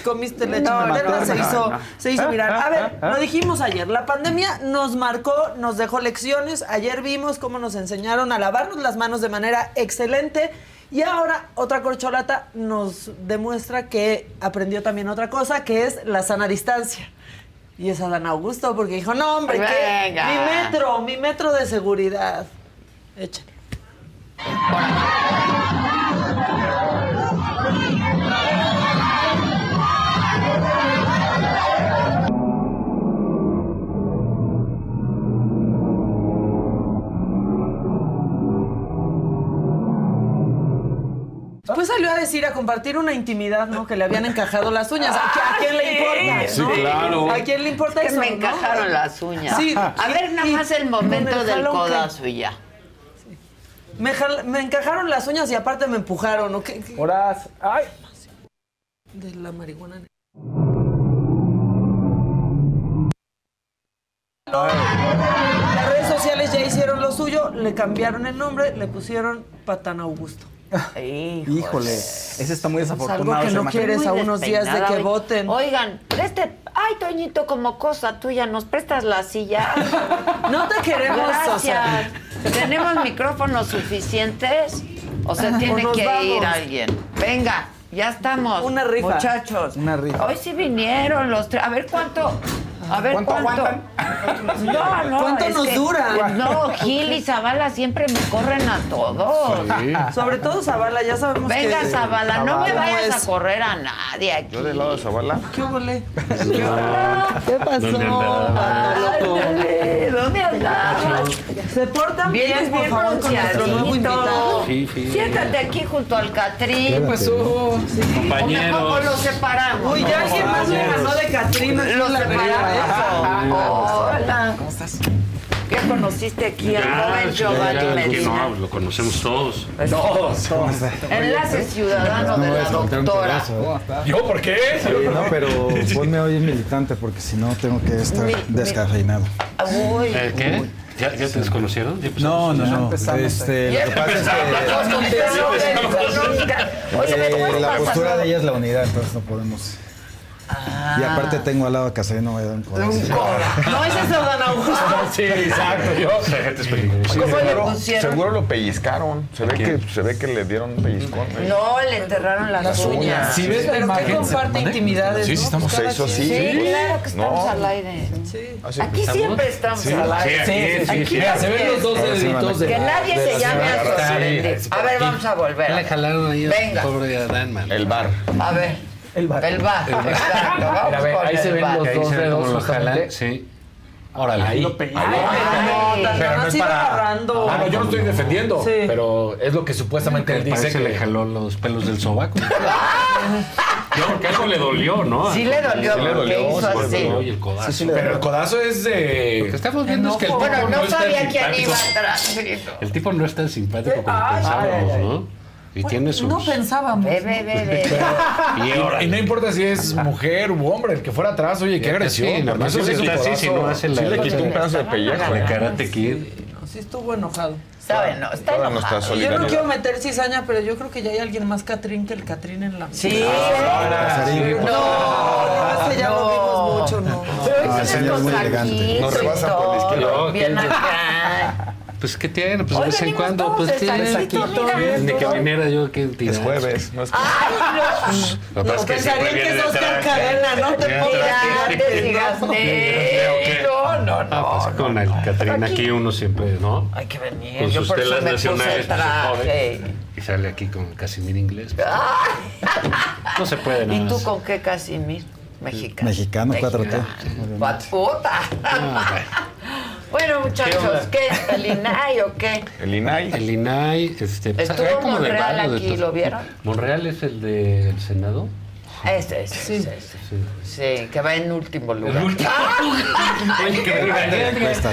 comiste leche No, se, hizo, se hizo viral. A ver, lo dijimos ayer, la pandemia nos marcó, nos dejó lecciones. Ayer vimos cómo nos enseñaron a lavarnos las manos de manera excelente. Y ahora otra corcholata nos demuestra que aprendió también otra cosa, que es la sana distancia. Y es Adán Augusto, porque dijo, no, hombre, ¿qué? Mi metro, mi metro de seguridad. Échale. Después salió a decir, a compartir una intimidad, ¿no? Que le habían encajado las uñas. ¿A, a quién le importa? Sí, no? claro. ¿A quién le importa Es que eso? me no? encajaron las uñas. Sí. A ver, nada más el momento del codazo y ya. Me, jal- me encajaron las uñas y aparte me empujaron, ¿no? ¿Qué, qué? Horas. Ay. De la marihuana. Las redes sociales ya hicieron lo suyo, le cambiaron el nombre, le pusieron Patán Augusto. Híjole, ese está muy Es desafortunado. algo que no quieres a unos días de que voten. Oigan, este, ay, Toñito, como cosa tuya, ¿nos prestas la silla? [LAUGHS] No te queremos, Gracias. ¿Tenemos micrófonos suficientes? ¿O se [LAUGHS] O tiene nos que ir alguien? Venga, ya estamos. Una rifa. Muchachos. Una rifa. Hoy sí vinieron los tres. A ver cuánto. A ver ¿Cuánto cuánto. aguantan? No, no. ¿Cuánto nos que- dura? No, Gil y Zavala siempre me corren a todos. Sobre todo Zavala, ya sabemos que... Venga, Zavala, no me vayas es- a correr a nadie aquí. Yo del lado de Zavala. ¿Qué huele? ¿Qué pasó? Ándale, ¿Dónde andabas? Se portan bien, Vienes por bien favor, con nuestro nuevo bronceadito. invitado. Sí, sí. Siéntate aquí junto al Catrín. ¿Qué pasó? Mejor Compañeros. o lo separamos. Uy, ya alguien más le ganó de Catrina. Lo separamos. Hola. ¿Cómo estás? ¿Qué conociste aquí al joven Giovanni Medina? lo conocemos todos. Todos, todos. Enlace ciudadano de la doctora. ¿Yo por qué? Sí, no, pero [LAUGHS] ponme hoy militante porque si no tengo que estar Mi- descafeinado. Uy. Eh, ¿Qué? ¿Ya, ya te desconocieron? ¿Ya No, no, no. Este, lo que pasa es que Oye, ¿me eh, la postura de ella es la unidad, entonces no podemos. Y aparte tengo al lado a no voy a dar un codazo. No, ese es Adán Augusto. [LAUGHS] Sí, exacto. Yo. Esa gente es peligrosa. ¿Cómo le Seguro, pusieron? seguro lo pellizcaron. Se ve, que, se ve que le dieron un pellizcón. ¿eh? No, le enterraron las, Las uñas. uñas. Si ves la Pero que comparte intimidades, Sí, ¿no? sí, estamos. Se hizo así. Sí, claro que estamos No. al aire. Así Aquí siempre estamos al aire. Sí, sí, sí, sí. Mira, se ven los dos sí, deditos de Que nadie se la llame a. A ver, vamos a volver. Le jalaron ahí Venga. pobre Adán, man. El bar. A ver. El bar. El bar. Exacto. Vamos Mira, ve, con ahí se ven bar. los dos dedos lo jalan. Sí. Órale. Ahí. Lo no, Pero no no es para. agarrando. Ah, no, yo no estoy defendiendo. Sí. Pero es lo que supuestamente él dice que le jaló los pelos del sobaco. [LAUGHS] Yo creo que algo le dolió, ¿no? Sí le dolió, Sí le porque dolió, hizo así. y el codazo. Sí, sí Pero el codazo es Lo que de. estamos viendo es que el tipo Bueno, no tan sabía quién iba atrás. El tipo no es tan simpático como Ay, pensábamos, ay, ay. ¿no? Y tiene sus... No pensábamos. Ve, ve, ve. [LAUGHS] Y órale. y no importa si es mujer u hombre, el que fuera atrás, oye, qué agresión. Sí, porque no, eso sí sí es así, si no hace la... Sí le quitó un pedazo de pellejo. de Karate Kid. No, sí estuvo enojado. Sabe, no, está no enojado. Yo no quiero meter cizaña, pero yo creo que ya hay alguien más Catrín que el Catrín en la Sí. Casarín, No, no, ese ya lo vimos mucho, no. Pero Ah, ese es muy con elegante. saquito Nos y rebasan por la izquierda. Bien acá. Pues, ¿qué tiene? Pues, de vez en cuando, pues, tiene. mira. Ni que viniera yo que Es jueves, no es Lo que pasa es que siempre Pensarían que es Oscar. Cadena, no te pongas traje. te digas No, no, no. Ah, pues con el Catrina aquí uno siempre, ¿no? Hay que venir. Con Yo sus por eso telas nacionales, Y sale aquí con Casimir inglés. No se puede nada ¿Y tú con qué Casimir? Mexicano. Mexicano, 4T. What puta. Ah, Bueno, muchachos, ¿qué? ¿El INAI o qué? El INAI. El INAI, este, pues, Estuvo como de Monreal de aquí, estos. ¿lo vieron? Monreal es el del Senado. Ese, ese, sí. ese. Sí, que va en último [LAUGHS] lugar. Oye, que me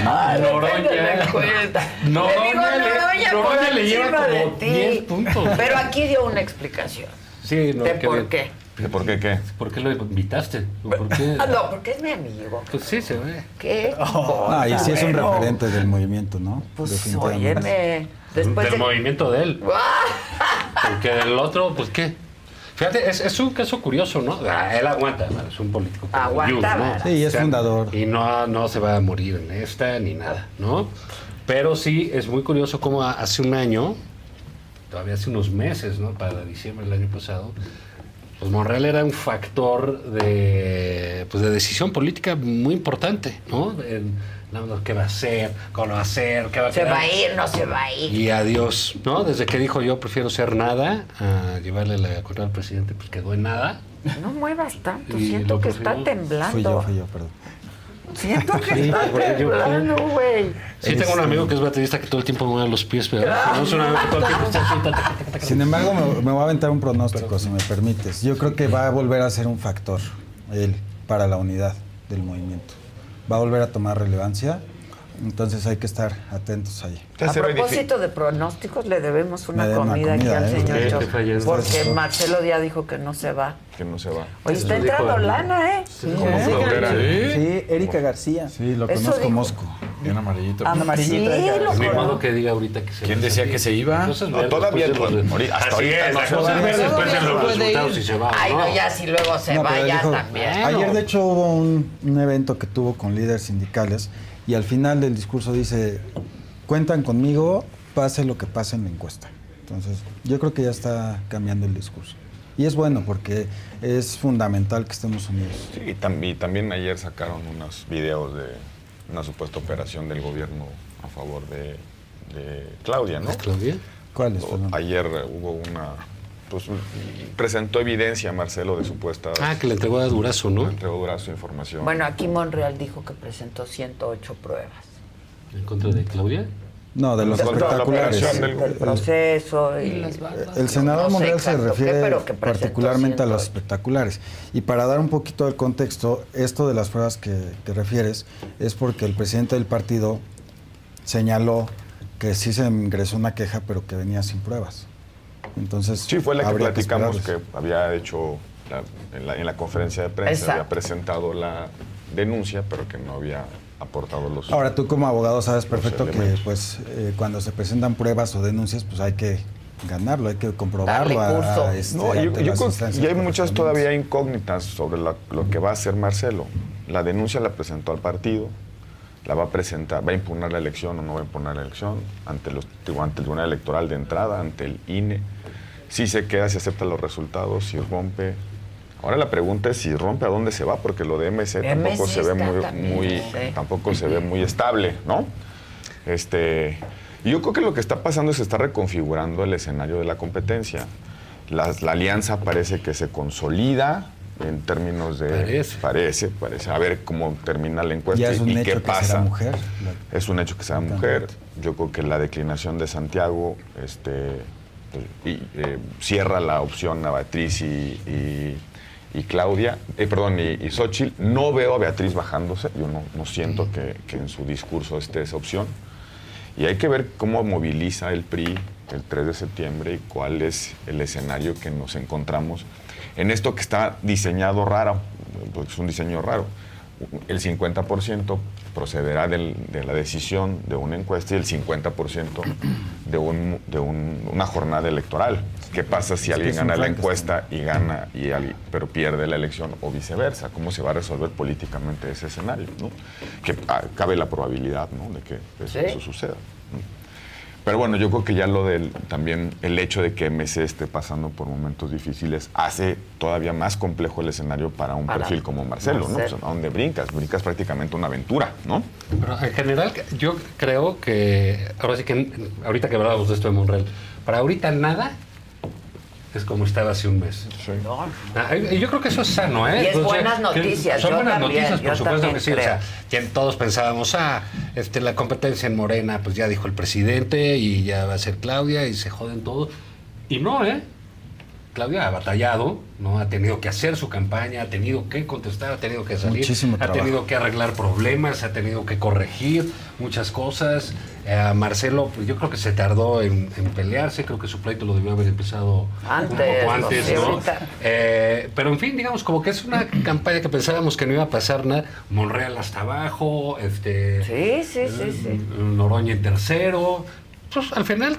Ah, Noroña. depende de la encuesta. Digo, le- Noroña por Noroña le lleva de como ti. 10 puntos. Pero aquí dio una explicación. Sí, no, ¿De qué por qué? ¿De por qué qué? ¿Por qué lo invitaste? ¿Por qué? Ah, no, porque es mi amigo. Pues sí, se ve. ¿Qué? Ah, y sí es un Bueno, referente del movimiento, ¿no? Pues óyeme. Después del de... movimiento de él. [LAUGHS] Porque del otro, pues qué. Fíjate, es, es un caso curioso, ¿no? Ah, él aguanta, es un político. Aguanta, ¿verdad? Sí, es fundador. Y no, no se va a morir en esta ni nada, ¿no? Pero sí, es muy curioso cómo hace un año, todavía hace unos meses, ¿no? Para diciembre del año pasado, pues Monreal era un factor de, pues de decisión política muy importante, ¿no? En, no, ¿Qué va a hacer? ¿Cómo lo va a hacer? ¿Qué va a Se quedar? va a ir, no se va a ir. Y adiós, ¿no? Desde que dijo yo prefiero ser nada a llevarle la correa al presidente, pues quedó en nada. No muevas tanto, Y siento que está temblando. Fui yo, fui yo, perdón. Siento que Sí, está temblando, güey. Sí, tengo un amigo que es baterista que todo el tiempo mueve los pies, pero que [LAUGHS] todo el tiempo está así. Sin embargo, me, me voy a aventar un pronóstico, si me permites. Yo creo que va a volver a ser un factor, él, para la unidad del movimiento. Va a volver a tomar relevancia, entonces hay que estar atentos ahí. A propósito de pronósticos, le debemos una comida, comida, aquí al ¿eh? señor Sí, Cho, te fallé. Porque Eso. Marcelo Díaz dijo que no se va. Que no se va. Oye, está entrando lana, ¿eh? Sí. Sí, Erika García. Sí, lo Eso conozco dijo. Mosco. Bien amarillito. Ah, amarillito. sí, lo modo que diga ahorita que se ¿Quién decía que se iba? Cosas No, todavía no, ahorita- hasta ahorita después de los resultados y se va. Ay, no, ya si luego se va, ya también. Ayer, de hecho, hubo un, un evento que tuvo con líderes sindicales y al final del discurso dice, cuentan conmigo, pase lo que pase en la encuesta. Entonces, yo creo que ya está cambiando el discurso. Y es bueno porque es fundamental que estemos unidos. Sí, y, tam- y también ayer sacaron unos videos de una supuesta operación del gobierno a favor de, de Claudia, ¿no? ¿Es Claudia? ¿Cuáles? Ayer hubo una... Pues, presentó evidencia Marcelo de supuestas... Ah, que le entregó a Durazo, ¿no? Le entregó Durazo información. Bueno, aquí Monreal dijo que presentó 108 pruebas. ¿En contra de Claudia? No, de los la espectaculares. operación del- Del proceso y... El senador No Monreal se qué, refiere pero que presentó particularmente a los 108. espectaculares. Y para dar un poquito de contexto, esto de las pruebas que, que refieres es porque el presidente del partido señaló que sí se ingresó una queja, pero que venía sin pruebas. Entonces, Sí, fue la que platicamos que, había hecho la- en, la, en la conferencia de prensa, Exacto. había presentado la denuncia, pero que no había aportado los... Ahora, tú como abogado sabes perfecto que pues eh, cuando se presentan pruebas o denuncias, pues hay que ganarlo, hay que comprobarlo. Darle curso. a- a, este, No, yo, yo que hay muchas todavía incógnitas sobre la- lo que va a hacer Marcelo. La denuncia la presentó al partido, la va a presentar, va a impugnar la elección o no va a impugnar la elección ante, los, ante el Tribunal Electoral de entrada, ante el INE. Si se queda, si acepta los resultados, si rompe. Ahora la pregunta es si rompe a dónde se va, porque lo de MC, tampoco MC se ve muy, también, muy- sí. tampoco se ve muy estable, ¿no? Este, yo creo que lo que está pasando es que se está reconfigurando el escenario de la competencia. La alianza parece que se consolida en términos de... Parece. Parece, parece. A ver cómo termina la encuesta Ya es un y hecho qué que pasa. será mujer. La- Es un hecho que sea mujer. Yo creo que la declinación de Santiago este, y, eh, cierra la opción a Beatriz y, y- y Claudia, eh, perdón, y, y Xochitl. No veo a Beatriz bajándose. Yo no, no siento que, que en su discurso esté esa opción. Y hay que ver cómo moviliza el PRI el 3 de septiembre y cuál es el escenario que nos encontramos en esto que está diseñado raro, pues es un diseño raro. El 50% procederá del- de la decisión de una encuesta y el 50% de, un- de un- una jornada electoral. ¿Qué pasa si alguien gana la encuesta y gana, y alguien- pero pierde la elección o viceversa? ¿Cómo se va a resolver políticamente ese escenario? ¿no? Que ah, cabe la probabilidad ¿no? de que eso, Sí. eso suceda. Pero bueno, yo creo que ya lo del también el hecho de que MC esté pasando por momentos difíciles hace todavía más complejo el escenario para un Para perfil como Marcelo, ¿no? Pues, ¿A dónde brincas? Brincas prácticamente una aventura, ¿no? Pero en general, yo creo que, ahora sí que, ahorita que hablábamos de esto de Monreal, para ahorita nada es como estaba hace un mes. Ah, y yo creo que eso es sano, ¿eh? Y es O sea, buenas que noticias, Son yo buenas también, noticias, por supuesto que sí. O sea, que todos pensábamos, ah, este, la competencia en Morena, pues ya dijo el presidente y ya va a ser Claudia y se joden todos. Y no, ¿eh? Claudia ha batallado, ¿no? Ha tenido que hacer su campaña, ha tenido que contestar, ha tenido que salir, Muchísimo ha trabajo. tenido que arreglar problemas, ha tenido que corregir muchas cosas. Eh, Marcelo, pues yo creo que se tardó en, en pelearse, creo que su pleito lo debió haber empezado Antes, un poco antes. Eh, pero en fin, digamos, como que es una campaña que pensábamos que no iba a pasar nada. Monreal hasta abajo, este. Sí, sí, sí, sí. Noroña en tercero. Pues al final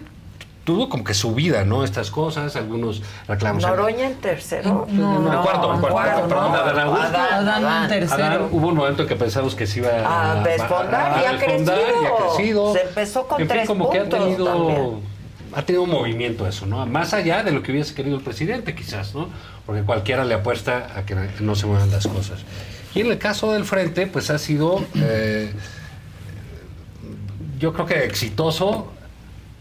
tuvo como que su vida, ¿no? Estas cosas, algunos reclamos. Noroña en tercero. No, no, cuarto, cuarto, cuarto, perdón, no. Adán Augusto. Adán, Adán en tercero. Adán, hubo un momento en que pensamos que se iba A desfondar y ha desfondar y ha crecido. crecido. Se empezó con en fin, tres como que ha puntos tenido, también. ha tenido un movimiento eso, ¿no? Más allá de lo que hubiese querido el presidente, quizás, ¿no? Porque cualquiera le apuesta a que no se muevan las cosas. Y en el caso del frente, pues ha sido, eh, yo creo que exitoso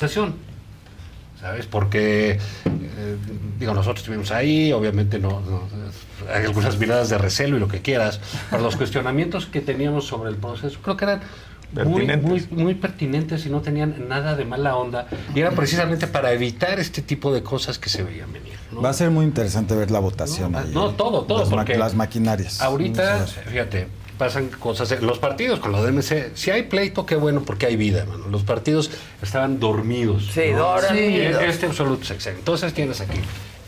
Organización, ¿sabes? Porque, eh, digo, nosotros estuvimos ahí, obviamente no, no- hay algunas miradas de recelo y lo que quieras, pero los cuestionamientos que teníamos sobre el proceso creo que eran muy, muy, muy pertinentes y no tenían nada de mala onda y era precisamente para evitar este tipo de cosas que se veían venir. ¿no? Va a ser muy interesante ver la votación. ahí. no, todo, todo, Las, ma- porque las maquinarias. Ahorita, fíjate, pasan cosas. eh, Los partidos con lo de MC, si hay pleito, qué bueno, porque hay vida, mano. Los partidos estaban dormidos. Sí, dormidos. Sí, Este absoluto sexenio. Entonces tienes aquí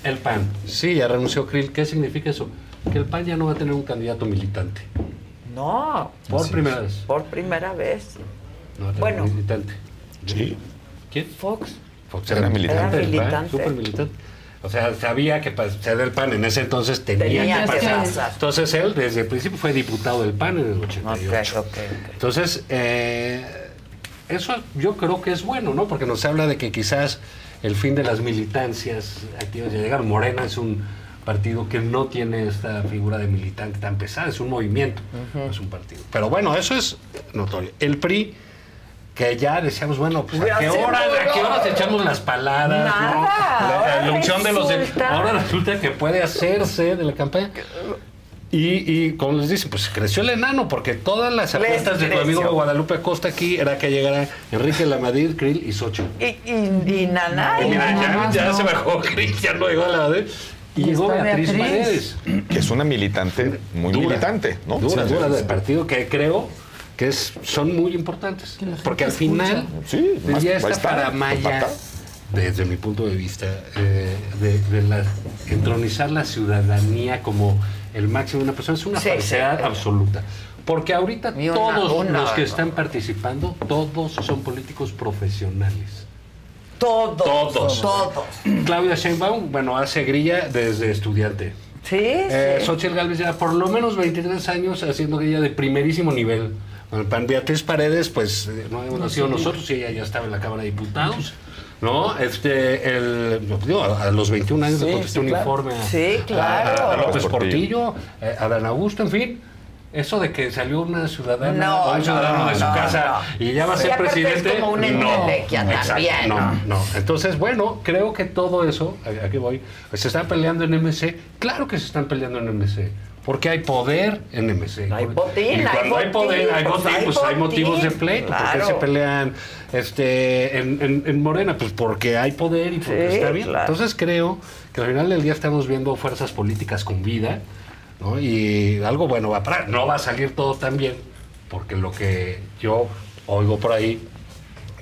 el PAN. Sí, ya renunció Krill. ¿Qué significa eso? Que el PAN ya no va a tener un candidato militante. No. Por Así primera es. vez. Por primera vez. No va a tener Bueno. un militante. Sí. ¿Quién? Fox. Fox Era era, militante. Era militante. súper militante. O sea, sabía que para ser del PAN en ese entonces tenía, Tenía que que pasar. Entonces él desde el principio fue diputado del PAN en el 88. Ok, ok, ok. Entonces, eh, eso yo creo que es bueno, ¿no? Porque nos habla de que quizás el fin de las militancias activas ya llegaron. Morena es un partido que no tiene esta figura de militante tan pesada, es un movimiento, no es un partido. Pero bueno, eso es notorio. El PRI, que ya decíamos, bueno, pues a qué hora, a qué horas echamos las paladas, Nada, ¿no? La, la unción de los ahora resulta que puede hacerse de la campaña. Y, y como les dicen, pues creció el enano, porque todas las apuestas de tu amigo Guadalupe Acosta aquí era que llegara Enrique Lamadrid, Krill y Xochitl. Y, y, y mira, ya, ya se bajó Krill, ya no llegó a la de... Y llegó Beatriz, Beatriz. Paredes. Que es una militante muy Dura. militante, ¿no? Dura, dura del partido que creo que es, son muy importantes. Porque al final Sí, del más- día va a esta estar, paramaya, va a estar. desde mi punto de vista, eh, de, de la- entronizar la ciudadanía como el máximo de una persona es una Sí, falsedad sí. absoluta. Porque ahorita una- todos una- los que están participando, todos son políticos profesionales. Todos. Todos. Todos. Claudia Sheinbaum, bueno, hace grilla desde estudiante. Sí, Eh, sí. Xochitl Gálvez ya por lo menos 23 años haciendo grilla de primerísimo nivel. Bueno, Pan Beatriz Paredes, pues eh, no hemos nacido nosotros y ella ya estaba en la Cámara de Diputados. ¿No? Este, el, digo, a, los 21 años Sí, le contestó sí, un claro. informe a, Sí, claro. a- a López Portillo. Portillo, eh, a Dan Augusto, en fin. Eso de que salió una ciudadana No, o un no, ciudadano de su no, casa no. y ya va a Sí, ser aparte es presidente. como una también, no. Entonces, bueno, creo que todo eso, ¿a a qué voy? Se están peleando en MC. Claro que se están peleando en MC. Porque hay poder en MC. Hay botín, y hay cuando hay poder, hay botín, botín, pues hay hay motivos de pleito. ¿Por claro. qué se pelean este, en, en- en Morena? Pues porque hay poder y porque Sí, está bien. claro. Entonces creo que al final del día estamos viendo fuerzas políticas con vida, ¿no? Y algo bueno va a parar. No va a salir todo tan bien, porque lo que yo oigo por ahí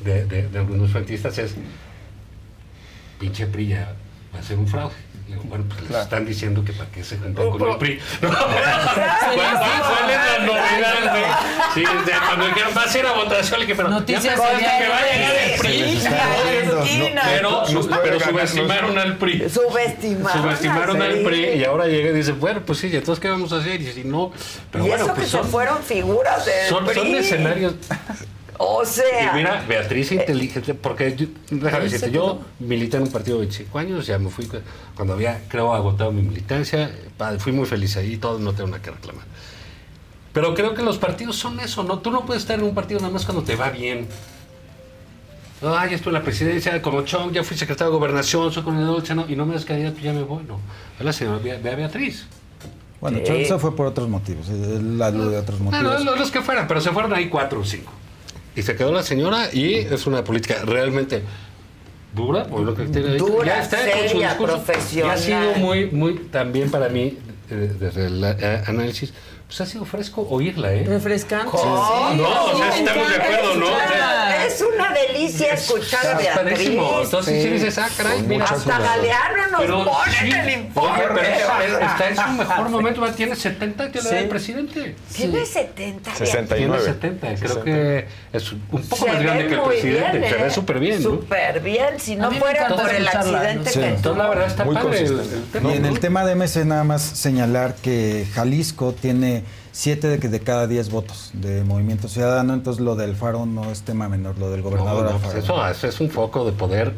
de, de- de algunos frentistas es pinche PRI ya va a ser un fraude. Digo, bueno, pues les están diciendo que para qué se juntan con el PRI. [LAUGHS] ¿no? ¿Cuál, cuál- es la novedad? Sí, de cuando dijeron, va a ser a votación, le dije, pero Noticias ya me que va a llegar el PRI. Pero, su- pero subestimaron al PRI. Subestimaron. Subestimaron al PRI PRI. y ahora llega y dice, bueno, pues sí, ¿y entonces qué vamos a hacer? Y si no, pero y bueno, eso pues que son, se fueron figuras del son, son PRI. escenarios. O sea. Y mira, Beatriz inteligente, porque yo- déjame decirte, yo milité en un partido de 25 años, ya me fui cu- cuando había, creo, agotado mi militancia, fui muy feliz ahí, todo no tengo nada que reclamar. Pero creo que los partidos son eso, ¿no? Tú no puedes estar en un partido nada más cuando te va bien. Ah, ya estuve en la presidencia, como Chong, ya fui secretario de gobernación, soy coordinador del Seno, y no me das candidato, ya me voy, no. Es la señora Bea- Bea Beatriz. Bueno, Sí. Chong se fue por otros motivos. Él habló de otros motivos. los, los que fueran, pero se fueron ahí cuatro o cinco. Y se quedó la señora y es una política realmente dura, por lo que tiene dicho. Dura, Ya está con su seria, profesional. Y ha sido muy, muy, también para mí, eh, desde el eh, análisis, pues ha sido fresco oírla, ¿eh? Refrescante. ¿Cómo? No, o sea, Sí, estamos de acuerdo, ¿no? Es una delicia escuchar a Beatriz. Entonces, sí dices, ah, caray, mira. Hasta Galeano nos Pero pone sí, en el oye, informe. pero está, [LAUGHS] está en su mejor momento, tiene 70 y te le da Sí. el presidente. Tiene 70. Tiene 69. 70, creo 60. que es un poco Se más grande que el presidente, bien, se ¿eh? ve súper bien. ¿no? Súper bien. Si no fuera por el accidente que. Entonces, la verdad está Muy padre el, consistente. el tema. Y en el tema de MC nada más señalar que Jalisco tiene 7 de, de cada 10 votos de Movimiento Ciudadano, entonces lo del Faro no es tema menor, lo del No, gobernador no, Alfaro. eso, eso es un foco de poder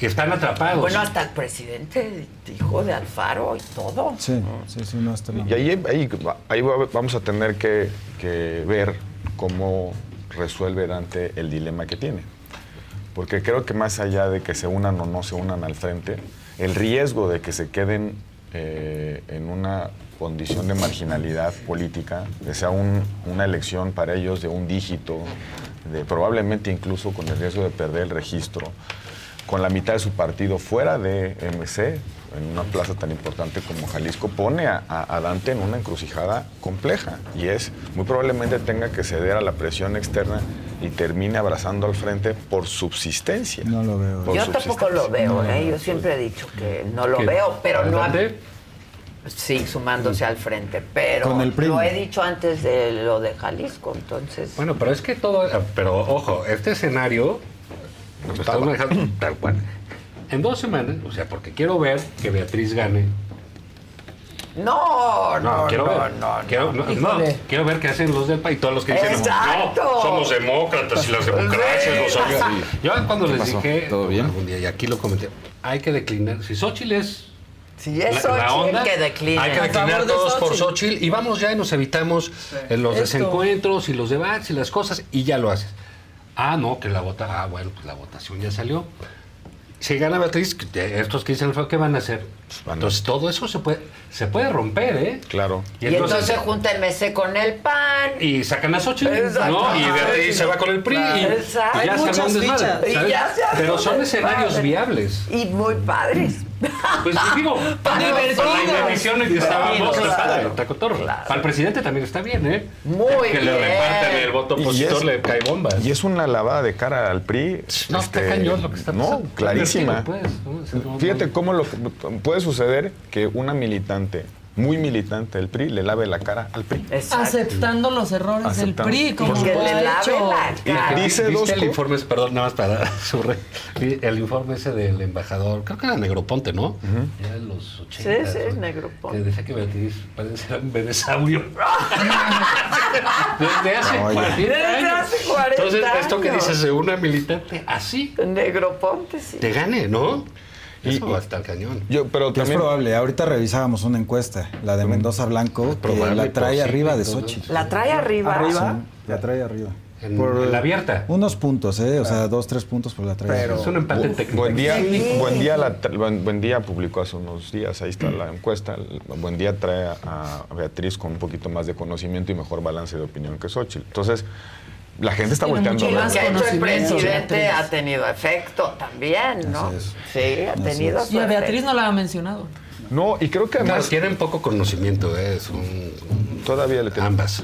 y están atrapados. Bueno, hasta el presidente dijo de Alfaro y todo. Sí, sí, sí, no está mal. Y ahí, ahí, ahí va- vamos a tener que, que ver cómo resuelve Dante el dilema que tiene. Porque creo que más allá de que se unan o no se unan al frente, el riesgo de que se queden eh, en una condición de marginalidad política, que sea un- una elección para ellos de un dígito, de probablemente incluso con el riesgo de perder el registro, con la mitad de su partido fuera de MC, en una plaza tan importante como Jalisco, pone a, a- a Dante en una encrucijada compleja. Y es, muy probablemente tenga que ceder a la presión externa y termine abrazando al frente por subsistencia. No lo veo. Yo tampoco lo veo, ¿eh? Yo siempre he dicho que no lo veo, pero no... ¿Dante? Sí, sumándose al frente, pero Con el lo he dicho antes de lo de Jalisco, entonces... Bueno, pero es que todo. Pero ojo, este escenario lo está manejando [CLEARS THROAT] tal cual. En dos semanas, o sea, porque quiero ver que Beatriz gane. No, No, no, quiero no, ver. no, quiero, no, quiero ver qué hacen los del país, todos los que dicen, no, somos demócratas y las democracias son. Sí. Yo cuando ¿Qué les pasó? dije, ¿Todo bien? algún día, y aquí lo comenté, hay que declinar. Si Xochitl es Si es Xochitl, que decline. Hay que declinar todos por Xochitl. Y vamos ya y nos evitamos eh, los Esto. desencuentros y los debates y las cosas y ya lo haces. Ah, no, que la vota, ah, bueno, pues la votación ya salió. Si gana Beatriz, estos que dicen, ¿qué van a hacer? van a- Entonces todo eso se puede, se puede romper, ¿eh? Claro. Y entonces se junta el MC con el PAN. y sacan a Xochitl, Exacto. ¿no? Y Beatriz se va con el PRI y, Exacto. y Hay ya se armó muchas fichas. Y ya se Pero son escenarios desmadre. viables. Y muy padres. Pues digo, [LAUGHS] para la divertidos. inhibición estaba Claro, está claro. padre, está cotorro. Claro. Para el presidente también está bien, ¿eh? Muy que le bien. repartan el voto Y opositor, es- le cae bombas. Y es una lavada de cara al PRI. No, está este, cañón lo que está No, pasando. clarísima. Divertido, pues, ¿no? No- Fíjate no- cómo lo que puede suceder que una militante, muy militante del PRI, le lave la cara al PRI. Exacto. Aceptando los errores Aceptando. del PRI, como Que le lave hecho. la cara. Y dice ¿Viste dos el informe, perdón, nada más para [LAUGHS] sobre el informe ese del embajador, creo que era Negroponte, ¿no? Era de los 80. Sí, sí, ¿no? Negroponte. Que decía que Beatriz parece ser un bebesaurio. [LAUGHS] Desde hace Oye. 40 Desde años. hace 40 Entonces, esto que dices de una militante así, Negro Ponte, sí. te gane, ¿no? Eso y, hasta el cañón. Yo, pero también, es probable. Ahorita revisábamos una encuesta, la de mm. Mendoza Blanco, que la trae arriba de Sochi. ¿La trae arriba? ¿Arriba? Sí, la trae arriba. En, por, en la abierta. Unos puntos, ¿eh? O sea, ah. dos, tres puntos por la trae. Pero, es un empate técnico. Buen día, sí. buen, día la, buen, buen, día publicó hace unos días, ahí está la encuesta. Buen día trae a, a Beatriz con un poquito más de conocimiento y mejor balance de opinión que Xochitl. Entonces, la gente está volteando. Y lo que ha el presidente ha tenido efecto también, ¿no? Sí, ha tenido efecto. Y a Beatriz no la ha mencionado. No, y creo que además... Tienen poco conocimiento, ¿eh? es un... Todavía le tienen... Ambas.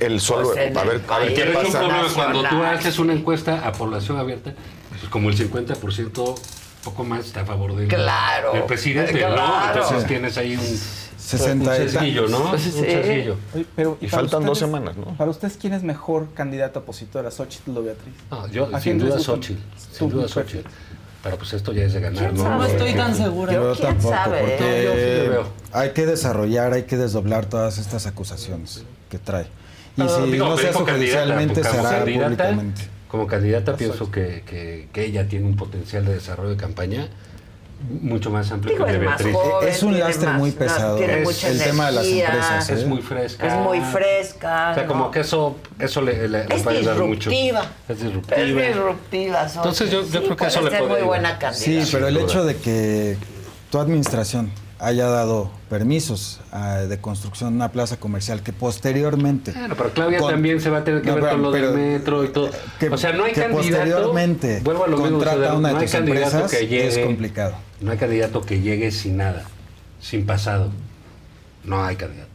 El solo... Pues a ver, a ver qué pasa. Cuando tú haces una encuesta a población abierta, pues como el 50% poco más está a favor del, claro, del presidente, ¿no? Entonces tienes ahí un 60 un sesguillo, ¿no? Pues, un eh, y, faltan dos semanas, ¿no? Para ustedes, ¿quién es mejor candidato opositor a Xochitl o Beatriz? No, yo, sin duda Xochitl. Sin duda Xochitl. Pero pues esto ya es de ganar, ¿no? No estoy tan segura. ¿Quién sabe? porque hay que desarrollar, hay que desdoblar todas estas acusaciones que trae. Y ah, si no se hace judicialmente, se hará públicamente. Como candidata pienso que, ella tiene un potencial de desarrollo de campaña mucho más amplio Digo, que Beatriz. Joven, es un lastre más, muy pesado. Tiene es, mucha el energía, tema de las empresas. ¿eh? Es muy fresca. Es muy fresca. O sea, ¿no? como que eso, eso le, le, es puede ayudar mucho. Es disruptiva. Es disruptiva. Entonces yo, yo sí, creo que eso le puede. Es muy buena cantidad. Sí, pero el hecho de que tu administración haya dado permisos ah, de construcción de una plaza comercial que posteriormente. Claro, pero Claudia también se va a tener que no, ver con lo del metro y todo. Que, o sea, no hay que candidato. Posteriormente, vuelvo a lo contrata mismo, una de no tus empresas, que llegue, es complicado. No hay candidato que llegue sin nada, sin pasado. No hay candidato.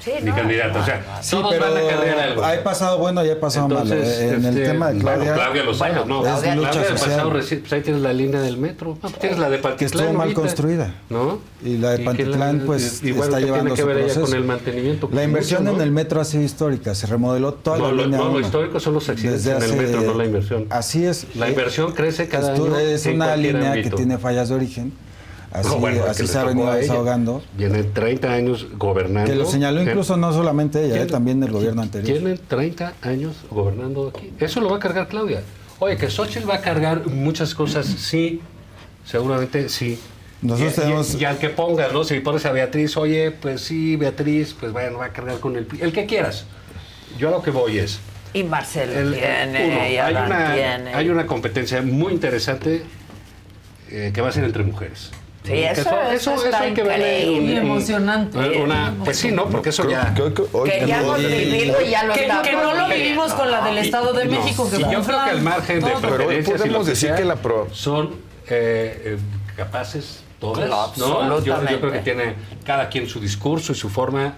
Sí, ni no, candidato. No, o sea, sí, todos pero van a cambiar algo. Hay pasado bueno y hay pasado Entonces, malo. En este, el tema de Claudia. Bueno, Claudia los años, bueno, no. Es Claudia, Claudia pasado, pues ahí tienes la línea del metro. Ah, pues tienes la de Pantitlán. Que estuvo mal construida. ¿No? Y la de Pantitlán, pues, y está llevando tiene que ver su con el mantenimiento. La pues inversión ¿no? en el metro ha sido histórica. Se remodeló toda la lo, línea. No, lo histórico son los accidentes Desde en el metro, no la inversión. Así es. La inversión crece cada año. Es una línea que tiene fallas de origen Así, no, bueno, se ha venido desahogando. Tiene 30 años gobernando. Que lo señaló incluso no solamente ella, ¿eh? también el gobierno anterior. Tiene 30 años gobernando aquí. Eso lo va a cargar Claudia. Oye, que Xochitl va a cargar muchas cosas, sí, seguramente sí. Nosotros y, tenemos... y, al que pongas, ¿no? Si pones a Beatriz, oye, pues sí, Beatriz, pues bueno, va a cargar con el... El que quieras. Yo a lo que voy es... Y Marcelo el, tiene, uno, y hay, una, competencia muy interesante eh, que va a ser entre mujeres. Sí, mm, eso, eso, eso, eso hay que verle un, emocionante. Un, una, pues sí, ¿no? Porque eso ya... Que, que, hoy, que ya hemos vivido y ya lo que, Que no lo vivimos con la del Estado de y, México. Que y yo creo que al margen de preferencias podemos y decir que la pro... son eh, eh capaces todas, ¿no? Yo, yo creo que tiene cada quien su discurso y su forma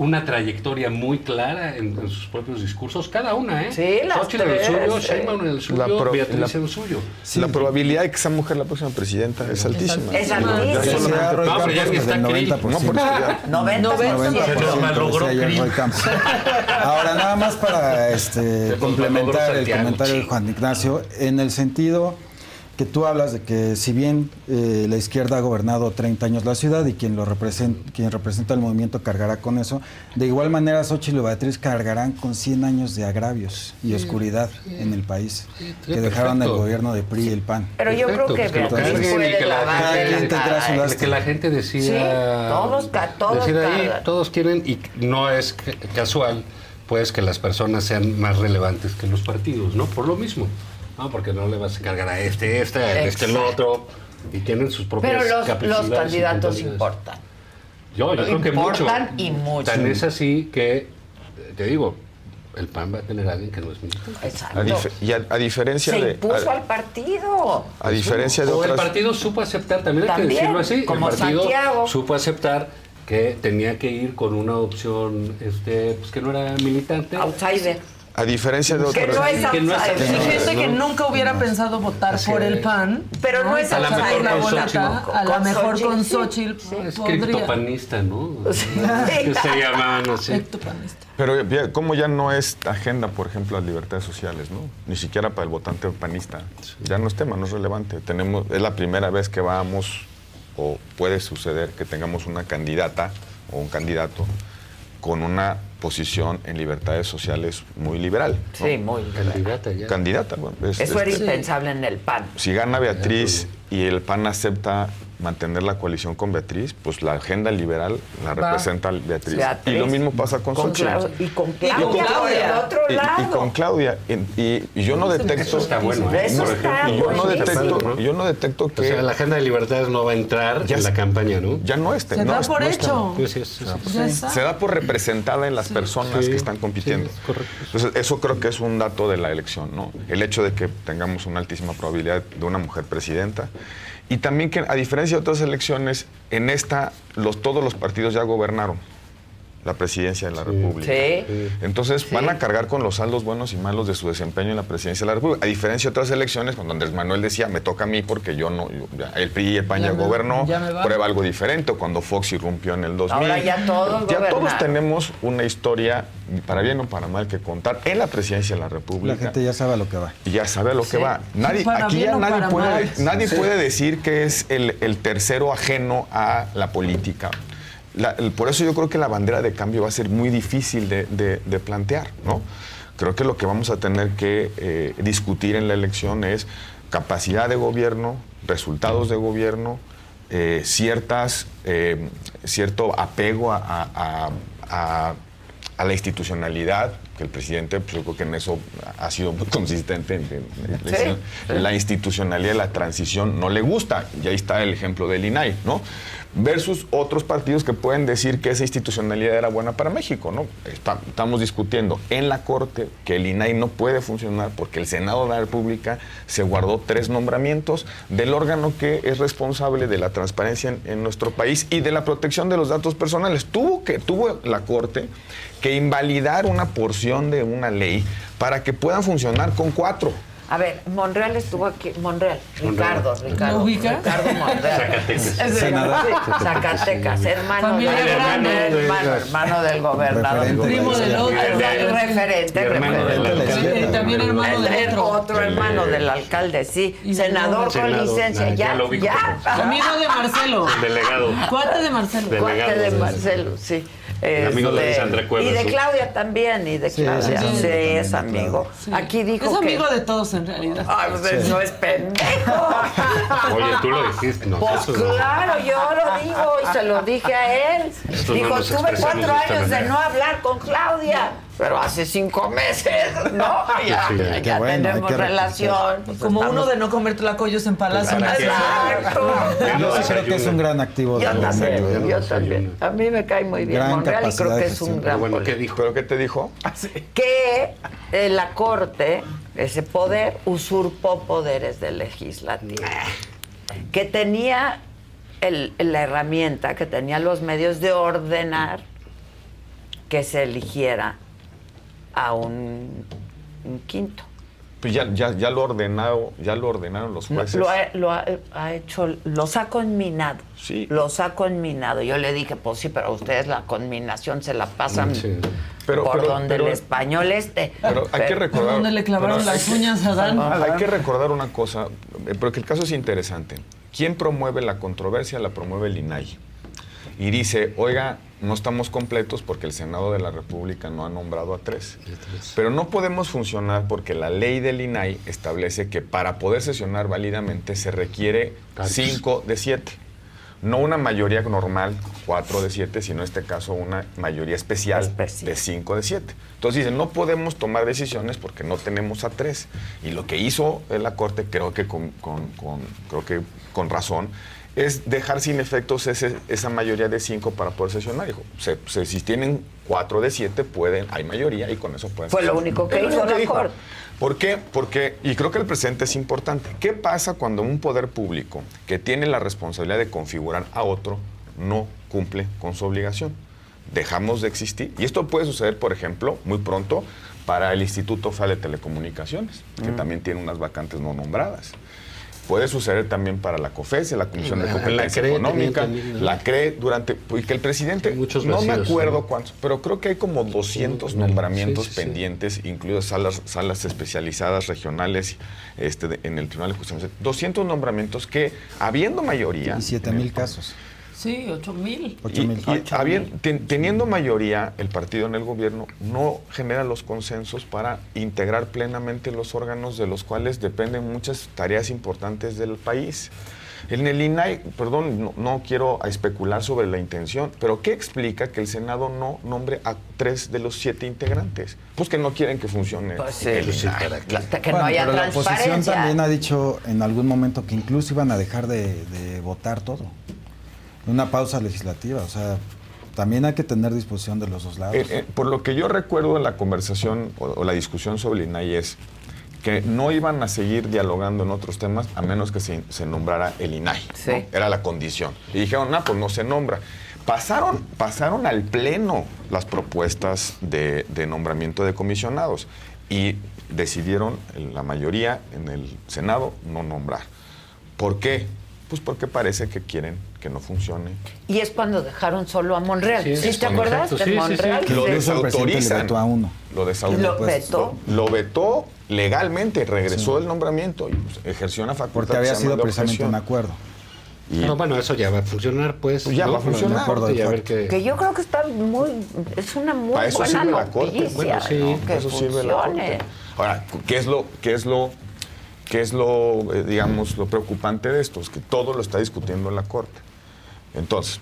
una trayectoria muy clara en, en, sus propios discursos, cada una, ¿eh? Sí, las Xochitl tres, en el suyo, Sheinbaum en el suyo, la pro, Beatriz en el suyo. Sí, la probabilidad de que esa mujer la próxima presidenta es altísima. Es altísima. Es altísima. No, no, pero ya que está pues, 90%. Por no, por eso ya. 90%. 90%. Se nos Ahora, nada más para este, complementar el comentario de Juan Ignacio, en el sentido que tú hablas de que si bien eh, la izquierda ha gobernado 30 años la ciudad y quien lo representa, quien representa el movimiento cargará con eso, de igual manera Xochitl y Beatriz cargarán con 100 años de agravios y oscuridad en el país que dejaron perfecto. el gobierno de PRI y el PAN. Pero yo creo que Beatriz pues, que la, la, que la gente decida todos, todos, todos quieren y no es casual pues que las personas sean más relevantes que los partidos, ¿no? Por lo mismo. No, porque no le vas a encargar a este, este, a este, este el otro. Y tienen sus propias Pero los, candidatos importan. Yo, yo creo que mucho. Importan y mucho. Tan es así que, eh, te digo, el PAN va a tener alguien que no es militante. Exacto. A y a, a, diferencia Se de. impuso al partido. A diferencia de o. El partido supo aceptar, también, hay que decirlo así. Como el partido Santiago. supo aceptar que tenía que ir con una opción este, pues, que no era militante. Outsider. A diferencia de otros. Que no es que no es Hay gente que nunca hubiera pensado votar por el PAN. Pero no, es a la mejor. A lo mejor con Xochitl. Es criptopanista, ¿no? Que se llamaban no sé. Criptopanista. Pero ya, como ya no es agenda, por ejemplo, las libertades sociales, ¿no? Ni siquiera para el votante panista. Ya no es tema, no es relevante. Tenemos, es la primera vez que vamos, o puede suceder que tengamos una candidata o un candidato con una posición en libertades sociales muy liberal. Sí, muy. Candidata, ya. Candidata bueno, es, Eso era este, impensable en el PAN. Si gana Beatriz y el PAN acepta mantener la coalición con Beatriz, pues la agenda liberal la representa Beatriz. Beatriz. Y lo mismo pasa con, Con Xochitl. Y con Y Claudia, con por el otro Y- y, con Claudia. Y, y- y yo no detecto. Eso está bueno. ¿eh? Eso está y yo no detecto, yo no detecto que O sea, la agenda de libertades no va a entrar Ya en la campaña, ¿no? ya no esté. Se no da por no hecho. Sí, sí, sí. Se da por representada en las personas Sí, que están compitiendo. sí, es correcto. Entonces, eso creo que es un dato de la elección, ¿no? El hecho de que tengamos una altísima probabilidad de una mujer presidenta. Y también que, a diferencia de otras elecciones, en esta los, todos los partidos ya gobernaron la presidencia de la República. Sí. Entonces van a cargar con los saldos buenos y malos de su desempeño en la presidencia de la República. A diferencia de otras elecciones, cuando Andrés Manuel decía, me toca a mí porque yo no, yo- ya, el PRI y el PAN ya, Ya me- gobernó, ya me va. prueba algo diferente, o cuando Fox irrumpió en el 2000. Ahora ya todos Ya todos gobernaron. tenemos una historia, para bien o para mal, que contar en la presidencia de la La República. gente ya sabe a lo que va. Y ya sabe a lo que va. Nadie, aquí ya nadie, puede, nadie Sí. puede decir que es el, el tercero ajeno a la política. La- el- por eso yo creo que la bandera de cambio va a ser muy difícil de, de- de plantear, ¿no? Creo que lo que vamos a tener que eh, discutir en la elección es capacidad de gobierno, resultados de gobierno, eh, ciertas, eh, cierto apego a, a- a- a- a la institucionalidad, que el presidente, pues yo creo que en eso ha sido muy [LAUGHS] consistente. en- en- Sí, en- La institucionalidad la transición no le gusta, y ahí está el ejemplo del INAI, ¿no? Versus otros partidos que pueden decir que esa institucionalidad era buena para México, ¿no? Estamos discutiendo en la Corte que el INAI no puede funcionar porque el Senado de la República se guardó tres nombramientos del órgano que es responsable de la transparencia en, en nuestro país y de la protección de los datos personales. Tuvo que, tuvo la Corte que invalidar una porción de una ley para que puedan funcionar con cuatro. A ver, Monreal estuvo aquí. Monreal. Ricardo, Ricardo. ¿Lo ubicas? Ricardo Monreal. Zacatecas. Senador. sí, Zacatecas, hermano, Familia del, grande. hermano, hermano del gobernador. Referente Primo del otro. Referente, hermano referente. del también hermano El- del el otro. otro hermano del alcalde, sí. Y Senador con Senador. licencia, Ah, ya ya, lo ubico ya. Amigo de Marcelo. Delegado. Cuate de Marcelo. Del- Cuate de. Marcelo, sí. Amigo de Este, Sandra Cuevas, Y de. Claudia también, y de Sí, Claudia. sí, Sí, sí, es amigo. Sí. Aquí dijo Es que... amigo de todos en realidad. Ah, pues no es pendejo. [LAUGHS] Oye, tú lo dijiste, Pues nosotros. no. claro, yo lo digo y se lo dije a él. Estos no Dijo, nos tuve cuatro de años de manera". no hablar con Claudia, pero hace cinco meses, ¿no? [LAUGHS] Ya, Sí, ya qué bueno, hay tenemos que relación. pues Como estamos- uno de no comer tlacoyos en Palacio que- Nacional. Exacto. Yo sí creo que es un gran activo Yo de también, yo desayuno. también. A mí me cae muy bien Gran Monreal y creo que es un gran Bueno, ¿qué dijo? ¿Pero qué te dijo? que eh, la Corte, ese poder, usurpó poderes del legislativo. Que tenía el- la herramienta, que tenía los medios de ordenar que se eligiera a un, un quinto. Pues ya, ya, ya lo ordenado, ya lo ordenaron los No, jueces. Lo, ha, lo ha- ha hecho, los ha conminado. Sí. Los ha conminado. Yo le dije, pues sí, pero ustedes la conminación se la pasan Sí. Pero- por pero- donde pero- el español este. Pero hay que Por recordar. donde le clavaron las que- uñas a Dan. Hay que recordar una cosa, eh, porque el caso es interesante. ¿Quién promueve la controversia? La promueve el INAI. Y dice, oiga, no estamos completos porque el Senado de la República no ha nombrado a tres. Pero no podemos funcionar porque la ley del INAI establece que para poder sesionar válidamente se requiere cinco de siete. No una mayoría normal, cuatro de siete, sino en este caso una mayoría especial, Especial. de cinco de siete. Entonces dicen, no podemos tomar decisiones porque no tenemos a tres. Y lo que hizo la Corte, creo que con, con- con- creo que con razón, es dejar sin efectos ese- esa mayoría de cinco para poder sesionar. Dijo, se- se- si tienen cuatro de siete, pueden, hay mayoría y con eso pueden Fue lo único que hizo la dijo. Corte. ¿Por qué? Porque, y creo que el presente es importante, ¿qué pasa cuando un poder público que tiene la responsabilidad de configurar a otro no cumple con su obligación? Dejamos de existir. Y esto puede suceder, por ejemplo, muy pronto para el Instituto Federal de Telecomunicaciones, que Mm. también tiene unas vacantes no nombradas. Puede suceder también para la COFESE, la Comisión de La- la Competencia CRE Económica, la CRE durante, y que el presidente, Muchos no me vacíos, acuerdo ¿no? cuántos, pero creo que hay como 200 Sí, nombramientos sí, sí, sí. pendientes, incluidas salas, salas especializadas regionales este, de- en el Tribunal de Justicia. 200 nombramientos que, habiendo mayoría... Y 7 mil casos. Sí, ocho mil. 8 Y, mil. habien- ten- teniendo mayoría, el partido en el gobierno no genera los consensos para integrar plenamente los órganos de los cuales dependen muchas tareas importantes del país. En el INAI, perdón, no, no quiero especular sobre la intención, pero ¿qué explica que el Senado no nombre a tres de los siete integrantes? Pues que no quieren que funcione Pues el sí, INAI. que no Bueno, haya pero la oposición también ha dicho en algún momento que incluso iban a dejar de, de votar todo. Una pausa legislativa, o sea, también hay que tener disposición de los dos lados. Eh, eh, por lo que yo recuerdo en la conversación o, o la discusión sobre el INAI es que no iban a seguir dialogando en otros temas a menos que se, se nombrara el INAI. ¿no? Era la condición. Y dijeron, ah, pues no se nombra. Pasaron, pasaron al Pleno las propuestas de, de nombramiento de comisionados y decidieron, la mayoría en el Senado, no nombrar. ¿Por qué? Pues porque parece que quieren que no funcione. Y es cuando dejaron solo a Monreal. ¿Sí, te acuerdas de Monreal? Lo Sí. desautorizan. Lo desautorizan. Lo vetó. Lo vetó legalmente, regresó el nombramiento y pues, ejerció una facultad. Porque que había sido precisamente un acuerdo. Y- No, bueno, eso ya va a funcionar, pues. Pues ya ¿no? va a funcionar. La corte, y a ver qué- Que yo creo que está muy. Es una muy Para eso buena sirve la corte. noticia. Bueno, sí, Que eso sirve la funcione. corte. Ahora, ¿qué es lo, qué es lo, qué es lo, eh, digamos, lo preocupante de esto? Es que todo lo está discutiendo la corte. Entonces,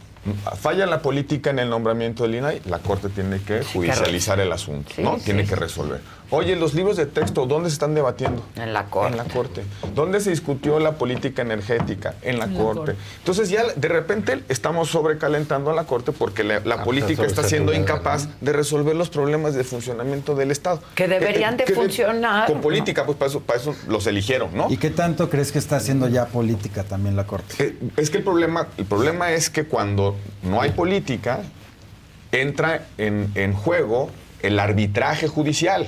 falla la política en el nombramiento del INAI, la corte tiene que judicializar el asunto, ¿no? tiene que resolver. Oye, los libros de texto, ¿dónde se están debatiendo? En la corte. En la corte. ¿Dónde se discutió la política energética? En la En la corte. Entonces ya de repente estamos sobrecalentando a la corte porque la, la Ah, política está siendo incapaz de resolver los problemas de funcionamiento del Estado. Que deberían de que funcionar, Con ¿no? política, pues para eso, para eso los eligieron, ¿no? ¿Y qué tanto crees que está haciendo ya política también la Corte? Eh, Es que el problema, el problema es que cuando no hay política, entra en, en juego el arbitraje judicial,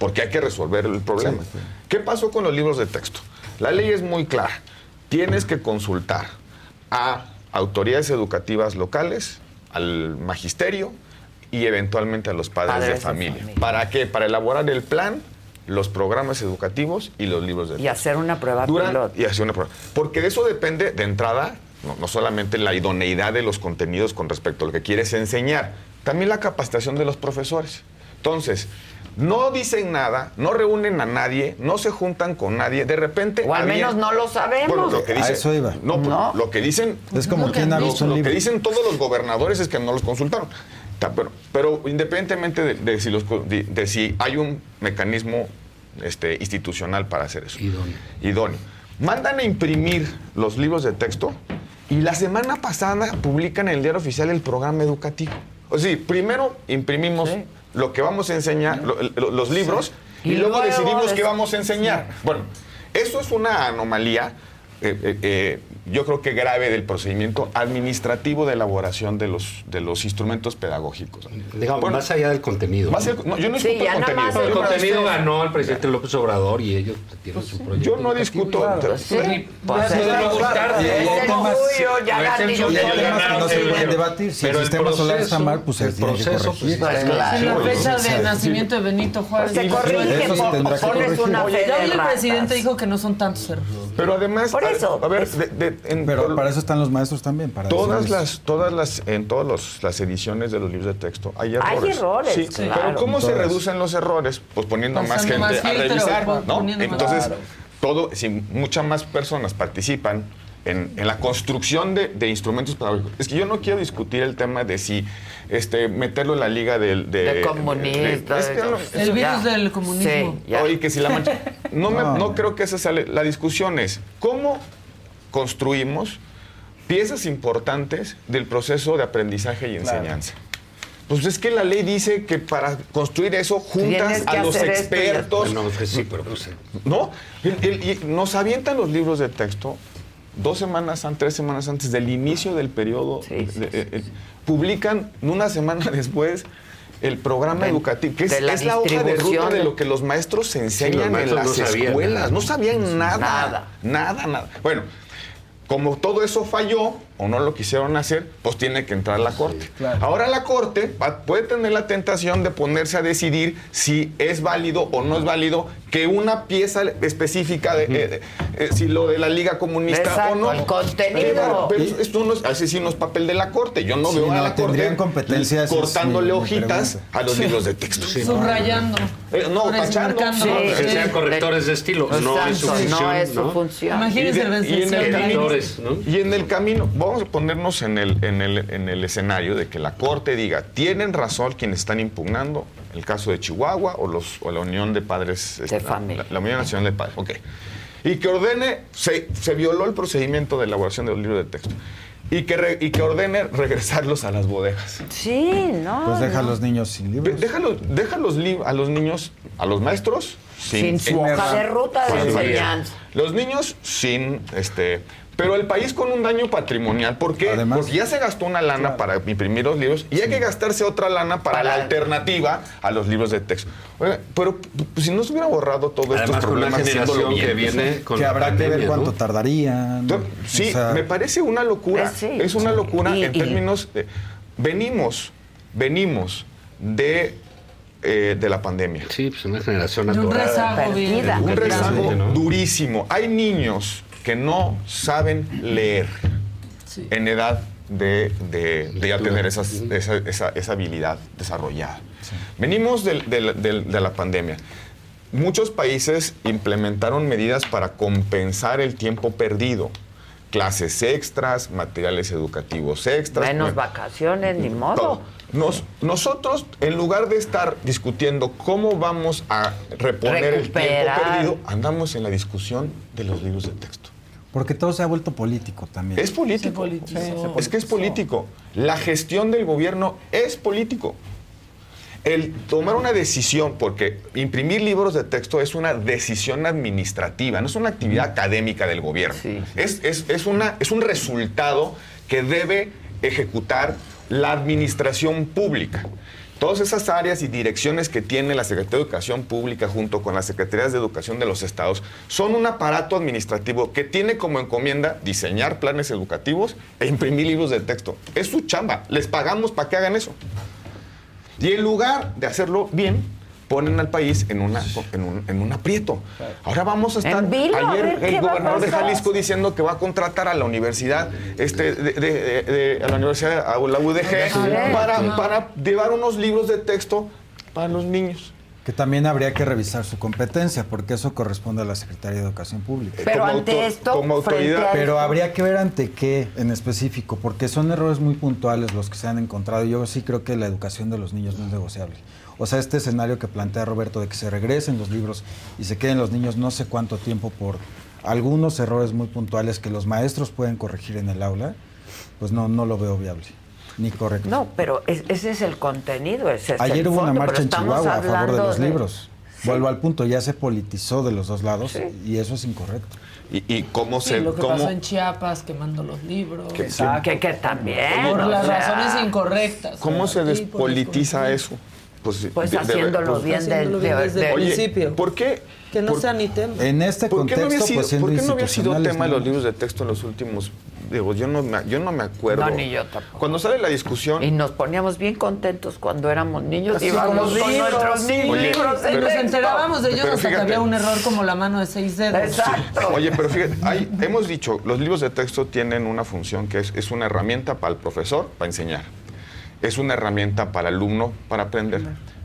porque hay que resolver el problema. ¿Qué pasó con los libros de texto? La ley es muy clara. Tienes que consultar a autoridades educativas locales, al magisterio y eventualmente a los padres, Padres de, de familia. ¿Para qué? Para elaborar el plan, los programas educativos y los libros de texto. Y hacer una prueba Dura- piloto. y hacer una prueba. Porque de eso depende, de entrada, no, no solamente la idoneidad de los contenidos con respecto a lo que quieres enseñar, también la capacitación de los profesores. Entonces, no dicen nada, no reúnen a nadie, no se juntan con nadie, de repente... O al había- menos no lo sabemos. Bueno, lo que A dicen, eso iba. No, pues, No. lo que dicen... Es como lo quien lo- Lo que dicen todos los gobernadores es que no los consultaron. Ta- Pero, pero independientemente de, de si los co- de- de si hay un mecanismo este, institucional para hacer eso. Idóneo. Idóneo. Mandan a imprimir los libros de texto y la semana pasada publican en el diario oficial el programa educativo. O sea, primero imprimimos lo que vamos a enseñar, lo- lo- los libros, y, Y luego, luego decidimos qué vamos a enseñar. Bueno, eso es una anomalía, eh, eh, eh, yo creo que grave del procedimiento administrativo de elaboración de los, de los instrumentos pedagógicos. Digamos, Bueno, más allá del contenido. más el- no, yo no Sí, discuto el contenido. más el no- contenido ganó al presidente López Obrador y ellos tienen su proyecto. Yo no discuto. Pues sí, pues Pues es no el- el No el no no se Pero- pueden debatir. Si pero el el sistema solar está proceso- mal, pues el proceso, pues, Pues la fecha de nacimiento de Benito Juárez. Se corrige, pones una el presidente dijo que no son tantos errores. Pero además, Por a- eso, a, ver, de- en Pero para eso están los maestros también, para todas decirles- las, todas las, en todas los- las ediciones de los libros de texto hay Hay errores. errores, Sí, claro. Pero ¿cómo se reducen los errores? Pues poniendo más gente más a revisar, Entonces, Claro. todo, si muchas más personas participan en, en la construcción de, de instrumentos pedagógicos. Es que yo no quiero discutir el tema de si este, meterlo en la liga del... De, De comunistas, es que no- eso. El virus Ya. del comunismo. Sí. Oye, que si la mancha. No, me- [LAUGHS] No. no creo que esa sea la- la discusión es cómo construimos piezas importantes del proceso de aprendizaje y enseñanza. Pues es que la ley dice que para construir eso juntas a los esto esto. expertos. Bueno, pues sí, pero pues, ¿No? El- el- y nos avientan los libros de texto dos semanas antes, tres semanas antes del inicio del periodo. Sí, sí, de- eh, publican una semana [LAUGHS] después el programa De- educativo, que es, la es la hoja de ruta de lo que los maestros se enseñan en maestros las no sabían escuelas. nada. No sabían nada. Nada. Nada, nada. Bueno, como todo eso falló, o no lo quisieron hacer, pues tiene que entrar la Corte. Ahora la Corte va- puede tener la tentación de ponerse a decidir si es válido o no es válido que una pieza específica, de, eh, eh, si lo de la Liga Comunista Exacto, o no. el contenido. Pero, pero esto no es, así sí no es papel de la Corte. Yo no Sí, veo a la Corte competencias, es cortándole hojitas a los Sí. libros de texto. Subrayando. Eh, no, tachando. Que sean correctores de estilo. No es su función. no es su función. Imagínense Y de- el y en el camino- Editores, ¿no? Y en el camino, vamos a ponernos en el, en, el, en el escenario de que la Corte diga, tienen razón quienes están impugnando el caso de Chihuahua o, los, o la Unión de Padres, este, familia. La, la Unión Nacional de Padres, ok. Y que ordene, se, se violó el procedimiento de elaboración de los libros de texto. Y que, re- y que ordene regresarlos a las bodegas. Sí, no. Pues deja a los niños sin libros. Déjalo, deja los lib- a los niños, a los maestros, Sin su hoja de ruta de Sin- enseñanza. Los niños sin, este, pero el país con un daño patrimonial. ¿Por qué? Porque ya se gastó una lana para imprimir los libros y hay que gastarse otra lana para, la alternativa a los libros de texto. Oiga, pero pues, si no se hubiera borrado todo estos Además, con una problemas haciéndolo generación bien. que viene con que la habrá que ver cuánto ¿no? tardarían. Sí, O sea, me parece una locura. Eh, sí. Es una locura Y- en y- términos de, venimos, venimos de, eh, de la pandemia. Sí, pues una generación De un atorada. rezago. Un rezago durísimo. Hay niños que no saben leer en edad de, de- de ya tener esas- esa, esa- esa habilidad desarrollada. Venimos del- de la pandemia. Muchos países implementaron medidas para compensar el tiempo perdido. Clases extras, materiales educativos extras. Menos vacaciones, ni modo. Nos- nosotros, en lugar de estar discutiendo cómo vamos a reponer el tiempo perdido, andamos en la discusión de los libros de texto. Porque todo se ha vuelto político también. Es político. es que es político. La gestión del gobierno es político. El tomar una decisión, porque imprimir libros de texto es una decisión administrativa, no es una actividad académica del gobierno. Es, es- es una, es un resultado que debe ejecutar la administración pública. Todas esas áreas y direcciones que tiene la Secretaría de Educación Pública junto con las Secretarías de Educación de los estados son un aparato administrativo que tiene como encomienda diseñar planes educativos e imprimir libros de texto. Es su chamba. Les pagamos para que hagan eso. Y en lugar de hacerlo bien, ponen al país en, una, en, un, en un aprieto. Ahora vamos a estar. Vilo, ayer el gobernador de. Jalisco diciendo que va a contratar a la universidad, este, de, de- de- de- a la universidad, a la UDG, para, para llevar unos libros de texto para los niños. Que también habría que revisar su competencia, porque eso corresponde a la Secretaría de Educación Pública. Pero Como ante esto, como frente autoridad. a Pero habría que ver ante qué en específico, porque son errores muy puntuales los que se han encontrado. Yo sí creo que la educación de los niños no es negociable. O sea, este escenario que plantea Roberto de que se regresen los libros y se queden los niños no sé cuánto tiempo por algunos errores muy puntuales que los maestros pueden corregir en el aula, pues no, no lo veo viable, ni correcto. No, pero es- ese es el contenido. Ese es Ayer el hubo una marcha en estamos Chihuahua a favor de los libros. Sí. Vuelvo al punto, ya se politizó de los dos lados y eso es incorrecto. ¿Y, y cómo Sí, lo que pasó en Chiapas, quemando los libros. Que- Que, que también. Por o las sea, razones incorrectas. ¿Cómo o se despolitiza eso? Pues, Pues de- de- haciéndolo pues- bien de- Haciéndolo bien de- desde de- el principio. ¿por qué? Que no por- sea ni tema. En este ¿Por qué no había contexto, sido, pues ¿por qué no había sido tema de los libros de texto en los últimos... Digo, yo no me, yo no me acuerdo. No, ni yo tampoco. Cuando sale la discusión... Y nos poníamos bien contentos cuando éramos niños íbamos con con los libros, nuestros sí. libros Oye, de Y nos enterábamos de ellos Pero hasta que fíjate. había un error como la mano de seis dedos. Exacto. Oye, pero fíjate, hay- hemos dicho, los libros de texto tienen una función que es, es una herramienta para el profesor, para enseñar. Es una herramienta para el alumno, para aprender.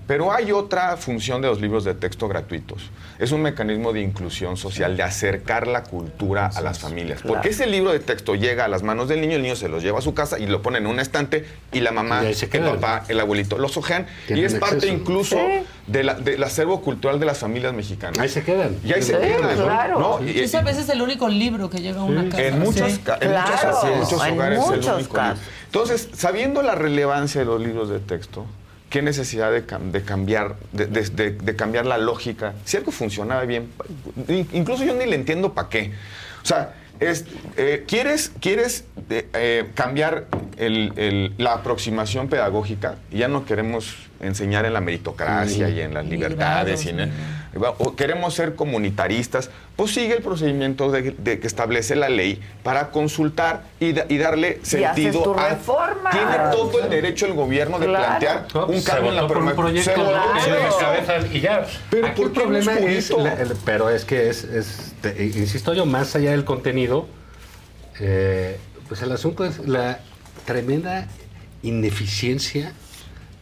Pero hay otra función de los libros de texto gratuitos. Es un mecanismo de inclusión social, de acercar la cultura a las familias. Claro. Porque ese libro de texto llega a las manos del niño, el niño se los lleva a su casa y lo pone en un estante y la mamá, Y el papá, el abuelito los ojean. Y es parte acceso. incluso Sí. de la- del acervo cultural de las familias mexicanas. Ahí se quedan. Y ahí se quedan. ¿no? claro. ¿no? Y- Ese a veces es el único libro que llega a una casa. en muchos, Sí. ca- en en muchos en hogares es el único casos. libro. Entonces, sabiendo la relevancia de los libros de texto, qué necesidad de, cam- de cambiar, de, cambiar la lógica. Si algo funcionaba bien, in- incluso yo ni le entiendo para qué. O sea, eh, quieres, quieres eh, eh, cambiar la aproximación pedagógica. Ya no queremos enseñar en la meritocracia y en las libertades. y en el- o queremos ser comunitaristas. Pues sigue el procedimiento de, de que establece la ley para consultar y, da- y darle Y haces sentido tu a- reforma. Tiene todo el derecho el gobierno de Claro. plantear No, un cambio en la por un proyecto y ya. Pero Aquí ¿por el qué problema es es, bonito? la- el- pero es que es, es- te- insisto yo, más allá del contenido, eh, pues el asunto es la tremenda ineficiencia,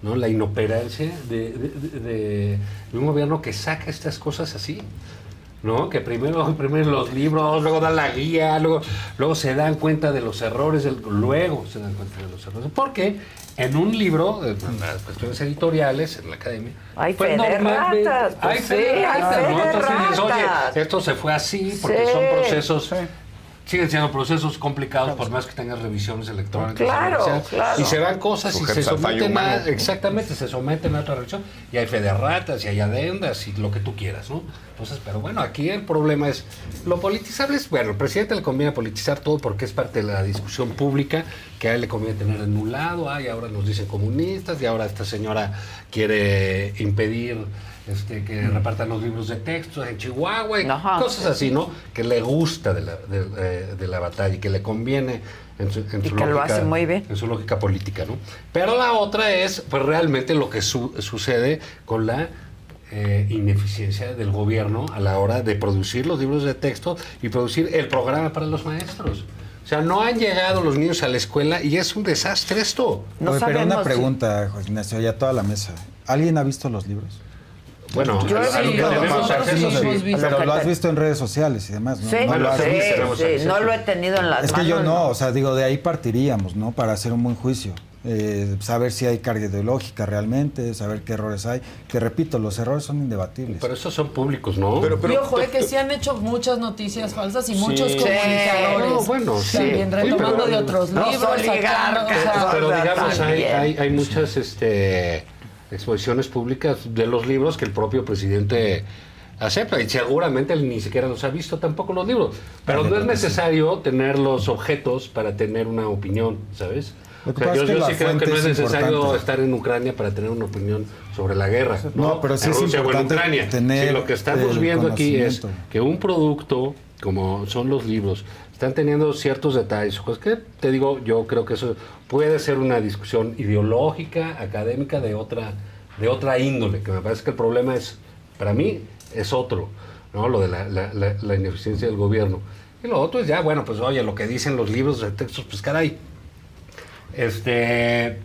¿no? la inoperancia de, de- de- de- de un gobierno que saca estas cosas así. ¿no? Que primero, [LAUGHS] primero los libros, luego dan la guía, luego, luego se dan cuenta de los errores, del- luego se dan cuenta de los errores. Porque en un libro, en las cuestiones editoriales, en la academia, Hay pues fe de normalmente- ratas, pues hay sí, fe de hay fe ¿no? de Entonces oye, esto se fue así porque Sí. son procesos. Siguen siendo procesos complicados por más que tengas revisiones electrónicas. Claro, claro. Y se dan cosas y se someten a, exactamente, se someten a otra revisión y hay fe de ratas y hay adendas y lo que tú quieras, ¿no? Entonces, pero bueno, aquí el problema es, lo politizable es, bueno, al presidente le conviene politizar todo porque es parte de la discusión pública, que a él le conviene tener en un lado, ay, ahora nos dicen comunistas y ahora esta señora quiere impedir este, que repartan los libros de texto en Chihuahua y Ajá. cosas así, ¿no? Que le gusta de la, de, eh, de la batalla y que le conviene en su, en Y su que lo lógica, hace muy bien. en su lógica política, ¿no? Pero la otra es, pues realmente lo que su- sucede con la eh, ineficiencia del gobierno a la hora de producir los libros de texto y producir el programa para los maestros. O sea, no han llegado los niños a la escuela y es un desastre esto. Oye, pero una pregunta, José Ignacio, y a toda la mesa. ¿Alguien ha visto los libros? Bueno, Yo a- a lo que tenemos acceso, sí. Pero lo has visto en redes sociales y demás, ¿no? Sí, no lo has sí, visto. sí, no lo he tenido en las Es que yo no, o sea, digo, de ahí partiríamos, ¿no? Para hacer un buen juicio. Eh, saber si hay carga ideológica realmente, saber qué errores hay. Que repito, los errores son indebatibles. Pero esos son públicos, ¿no? y ojo, eh, que sí han hecho muchas noticias falsas y muchos Sí. comunicadores. No, bueno, sí. También Sí, retomando pero- de otros Los libros. sacando, o sea, Pero digamos, hay, hay, hay muchas este, exposiciones públicas de los libros que el propio presidente acepta y seguramente él ni siquiera los ha visto tampoco los libros. Pero no es necesario tener los objetos para tener una opinión, ¿sabes? O sea, yo sí creo que no es es necesario importante. estar en Ucrania para tener una opinión sobre la guerra. No, No, pero sí en es Rusia o en importante Ucrania. tener Sí, lo que estamos viendo aquí es que un producto como son los libros están teniendo ciertos detalles, cosas que te digo, yo creo que eso puede ser una discusión ideológica, académica de otra de otra índole, que me parece que el problema es para mí es otro, ¿no? Lo de la, la- la- la ineficiencia del gobierno. Y lo otro es ya, bueno, pues oye, lo que dicen los libros de textos, pues caray, este,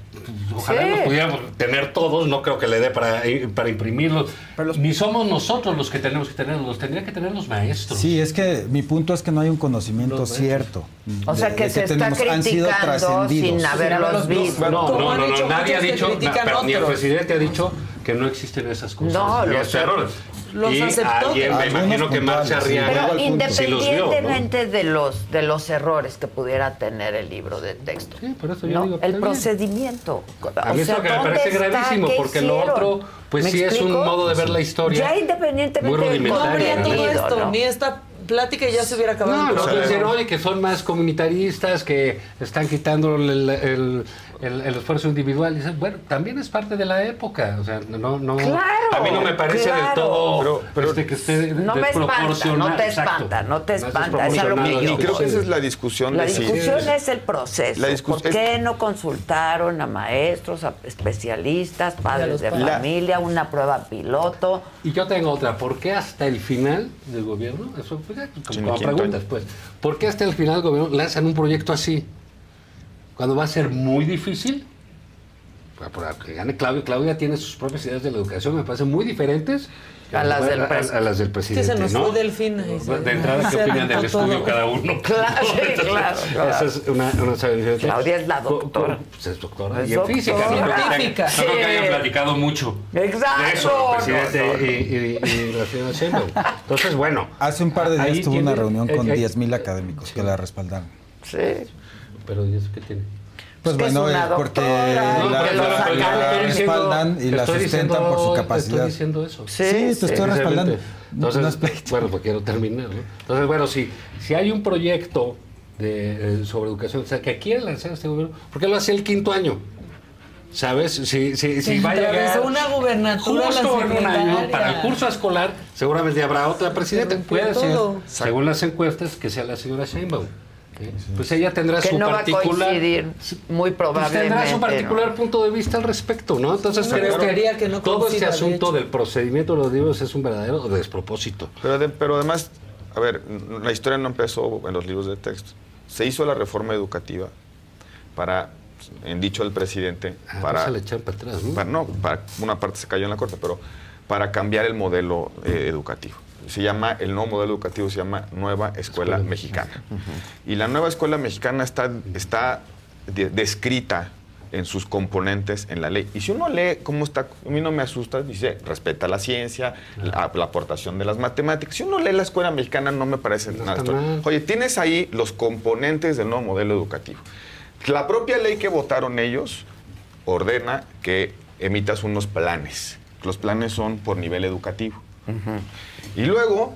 ojalá Sí. los pudiéramos tener todos, no creo que le dé para, para imprimirlos. Ni somos nosotros los que tenemos que tenerlos, los tendrían que tener los maestros. Sí, es que mi punto es que no hay un conocimiento cierto. O sea, de- que de se está tenemos- han sido criticando trascendidos. sin haberlos visto. No, no, no, nadie ha que dicho, pero ni el presidente ha dicho que no existen esas cosas. No, y los errores. los y aceptó. alguien, me imagino que Marcia puntuales, sí. Arriaga Pero sí los vio, ¿no? independientemente de los de los errores que pudiera tener el libro de texto, Sí, por eso yo ¿no? digo, el procedimiento. A mí O eso sea, que me ¿dónde parece está? gravísimo, ¿Qué porque lo otro, pues ¿Me sí es un modo de ver la historia. Ya independientemente muy del No habría todo esto, ¿no? ni esta plática ya se hubiera acabado. No, no, dicen, oye, que son más comunitaristas, que están quitando el, el- el- el esfuerzo individual. Dicen, bueno, también es parte de la época. O sea, no, no. Claro, a mí no me parece del claro. todo Pero- pero- este, que esté No me espanta, desproporcionado. no te Exacto. espanta, no te es espanta, es a lo que yo Y creo que esa es la discusión La de discusión es el proceso. La ¿Por qué no consultaron a maestros, a especialistas, padres de padres. familia, una prueba piloto? Y yo tengo otra. ¿Por qué hasta el final del gobierno? Eso, pues, como quién preguntas, pues. ¿Por qué hasta el final del gobierno lanzan un proyecto así? Cuando va a ser muy difícil. Para- para que gane Claudia. Claudia tiene sus propias ideas de la educación, me parecen muy diferentes A las del a- a las del Sí, presidente. se nos ¿no? fue se- De entrada, ¿qué opinan del estudio todo. cada uno? [LAUGHS] Claro, sí, [LAUGHS] claro, claro. Esa es una, una sabiduría. Claudia es la doctora. Pues es doctora. Es y en física, no que Científica. no creo que hayan Sí. platicado mucho. Exacto. De eso, el no, presidente no. Y, y- y la señora Sheinbaum. Entonces, bueno. Hace un par de días tuvo una tiene- reunión eh, con eh, 10.000 académicos que la respaldaron. Sí. Pero ¿y eso qué tiene? Pues que bueno, es porque la, respaldan y la sustentan diciendo- por su Te capacidad. estoy diciendo eso. Sí, te estoy respaldando. Entonces, No bueno, pues quiero terminar, ¿no? Entonces, bueno, si, si hay un proyecto de, eh, sobre educación. O sea, que quiere lanzar este gobierno, porque lo hacía el quinto año. ¿Sabes? Si, si, si va a llegar una gubernatura justo la en un año secretaria. para el curso escolar, seguramente habrá otra presidenta. Puede ser, según las encuestas, que sea la señora Sheinbaum. ¿Sí? Pues ella tendrá Que su no va a particular... coincidir muy pues probablemente. tendrá su ¿no? particular punto de vista al respecto, ¿no? Entonces creo que, que no todo este de asunto del procedimiento de los libros es un verdadero despropósito. Pero, de- pero además, a ver, la historia no empezó en los libros de texto. Se hizo la reforma educativa para, en dicho del presidente, Ah, para, pues se le echan para atrás, ¿no? para- no, para- una parte se cayó en la corte, pero para cambiar el modelo eh, educativo. Se llama, el nuevo modelo educativo se llama Nueva Escuela, Mexicana. Y la nueva escuela mexicana está, está de- descrita en sus componentes en la ley. Y si uno lee cómo está, a mí no me asusta, dice, respeta la ciencia, la, la aportación de las matemáticas. Si uno lee la escuela mexicana no me parece nada. extraordinario. mal. Oye, tienes ahí los componentes del nuevo modelo educativo. La propia ley que votaron ellos ordena que emitas unos planes. Los planes son por nivel educativo. Y luego,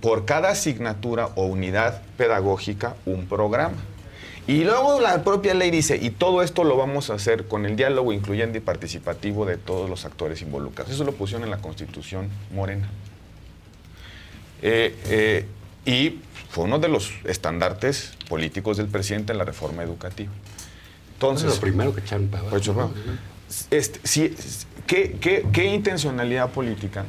por cada asignatura o unidad pedagógica, un programa. Y luego la propia ley dice, y todo esto lo vamos a hacer con el diálogo incluyente y participativo de todos los actores involucrados. Eso lo pusieron en la Constitución Morena. Eh, eh, y fue uno de los estandartes políticos del presidente en la reforma educativa. Entonces, Es lo primero que echaron para abajo, Pues, ¿no? este, sí, ¿qué, qué, qué intencionalidad política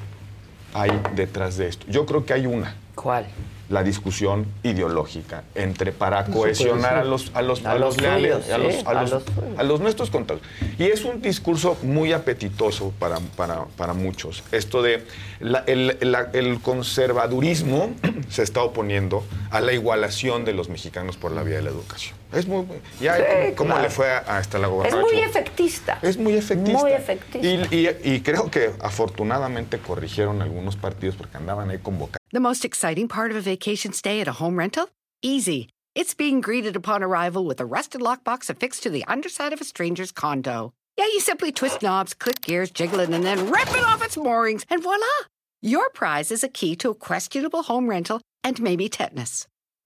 hay detrás de esto? Yo creo que hay una. ¿Cuál? La discusión ideológica entre para cohesionar a los a los A a los los leales, suyos, a los sí, a los, los a los nuestros contra y es un discurso muy apetitoso para, para, para muchos esto de la- el, la- el conservadurismo [CLEARS THROAT] se está oponiendo a la igualación de los mexicanos por la vía de la educación es muy ya Sí, cómo claro. le fue a, a esta la Es muy efectista. Es muy efectista. Muy efectista. Y, y- y creo que afortunadamente corrigieron algunos partidos porque andaban ahí convocados. The most exciting part of a vacation stay at a home rental? Easy. It's being greeted upon arrival with a rusted lockbox affixed to the underside of a stranger's condo. Yeah, you simply twist knobs, click gears, jiggle it, and then rip it off its moorings, and voila! Your prize is a key to a questionable home rental and maybe tetanus.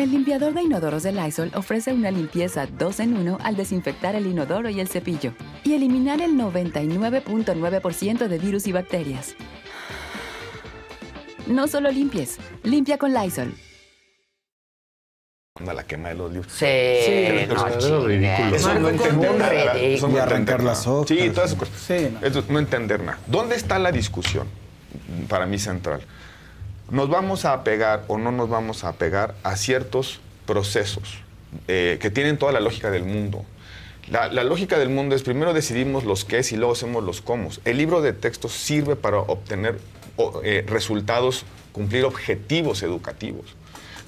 El limpiador de inodoros de Lysol ofrece una limpieza 2 en 1 al desinfectar el inodoro y el cepillo y eliminar el 99.9% de virus y bacterias. No solo limpies, limpia con Lysol. A la quema de los libros. Sí, no, eso- chingue. Eso no entender nada. Ridículo. Eso no Y arrancar las hojas. Sí, todas esas cosas. Eso, no entender nada. ¿Dónde está la discusión? Para mí central. ¿Nos vamos a apegar o no nos vamos a apegar a ciertos procesos eh, que tienen toda la lógica del mundo? La, lógica del mundo es primero decidimos los qué y luego hacemos los cómo. El libro de texto sirve para obtener eh, resultados, cumplir objetivos educativos.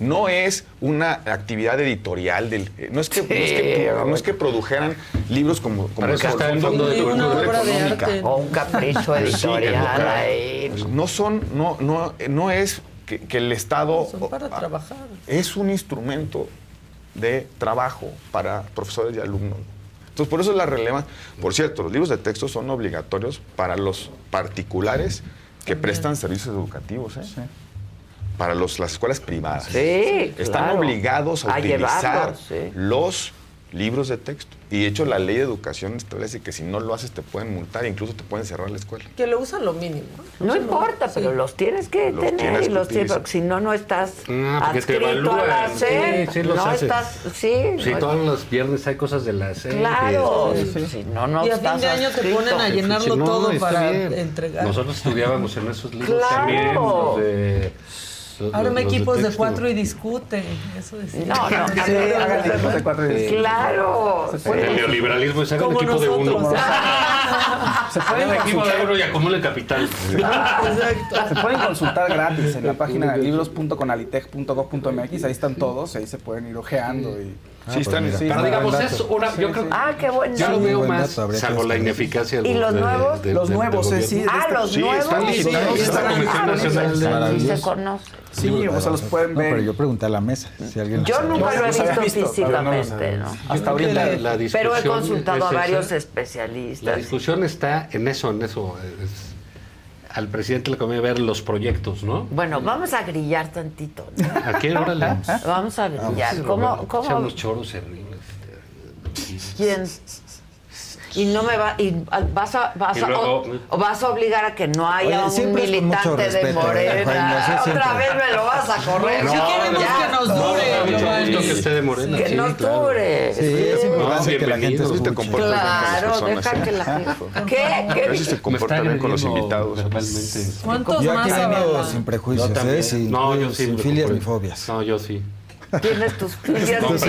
No es una actividad editorial del. eh, no, es que, no, es que, no es que produjeran libros como, el Fondo Fondo de de Económica. Económica. O un capricho Sí, editorial ahí. No son, no, no, no es que, que el Estado Son para trabajar. es un instrumento de trabajo para profesores y alumnos. Entonces, por eso es la relevancia. Por cierto, los libros de texto son obligatorios para los particulares que prestan servicios educativos, ¿eh? Para los, las escuelas privadas. Sí, Están claro. obligados a, A utilizar sí. los libros de texto. Y de hecho, la ley de educación establece que si no lo haces te pueden multar, incluso te pueden cerrar la escuela. Que lo usan lo mínimo. No importa, pero los tienes que Los tener tienes y los tienes, porque si no, no estás Ah, porque te adscrito a la. SEP. Sí, sí los no haces. estás, sí. Sí, no todos los viernes hay cosas de la serie. Claro, si no, no y a estás fin de año te ponen a llenarlo No, todo para bien. entregar. Nosotros estudiábamos en esos libros Claro. también. Los de, los equipos de, cuatro y discuten. Eso decía. No, no, Sí, hagan equipos de cuatro y- Claro. El neoliberalismo es hagan Como equipo de uno. [LAUGHS] Se pueden, Hagan equipo de consultar, uno y acumulen capital. se pueden consultar gratis en la página de libros.conalitech.gov.mx. Ahí están todos, ahí se pueden ir ojeando y Ah, pues mira. Pero digamos, es una. Yo creo Ah, qué buen Yo lo veo más, dato, salvo la ineficacia ¿Y los de- nuevos? de- Los nuevos, eh, sí. Ah, esta- los sí, nuevos. están Sí, sí, sí, sí, sí, sí, Maravilloso. se conoce. Sí, o sea, los pueden No, ver. pero yo pregunté a la mesa si alguien Yo nunca lo he visto físicamente, ¿no? Hasta ahorita. la- la Pero he consultado a varios La especialistas. discusión está en eso, en eso. es- al presidente le conviene ver los proyectos, ¿no? Bueno, vamos a grillar tantito. ¿no? ¿A qué hora le Vamos a grillar. ¿Cómo, cómo? Echamos choros terribles. ¿Quién? Y no me va, y vas a, vas Y a, luego- o, o vas a obligar a que no haya Oye, un militante de Morena. Otra vez me lo vas a correr. No, Si queremos no, que nos no, dure, que esté de Morena, Que sí, nos claro. dure. Sí, es importante No, que la gente bienvenido. escuche. te comportas bien con las Claro, personas, deja ¿eh? que la gente. ¿Qué? A ¿Qué? veces se bien con los invitados. verbalmente. ¿Cuántos Yo más aquí vengo hablan? sin prejuicios. ¿eh? Sin, no, yo sí. sin filias ni fobias. No, yo sí. Tienes tus filias tus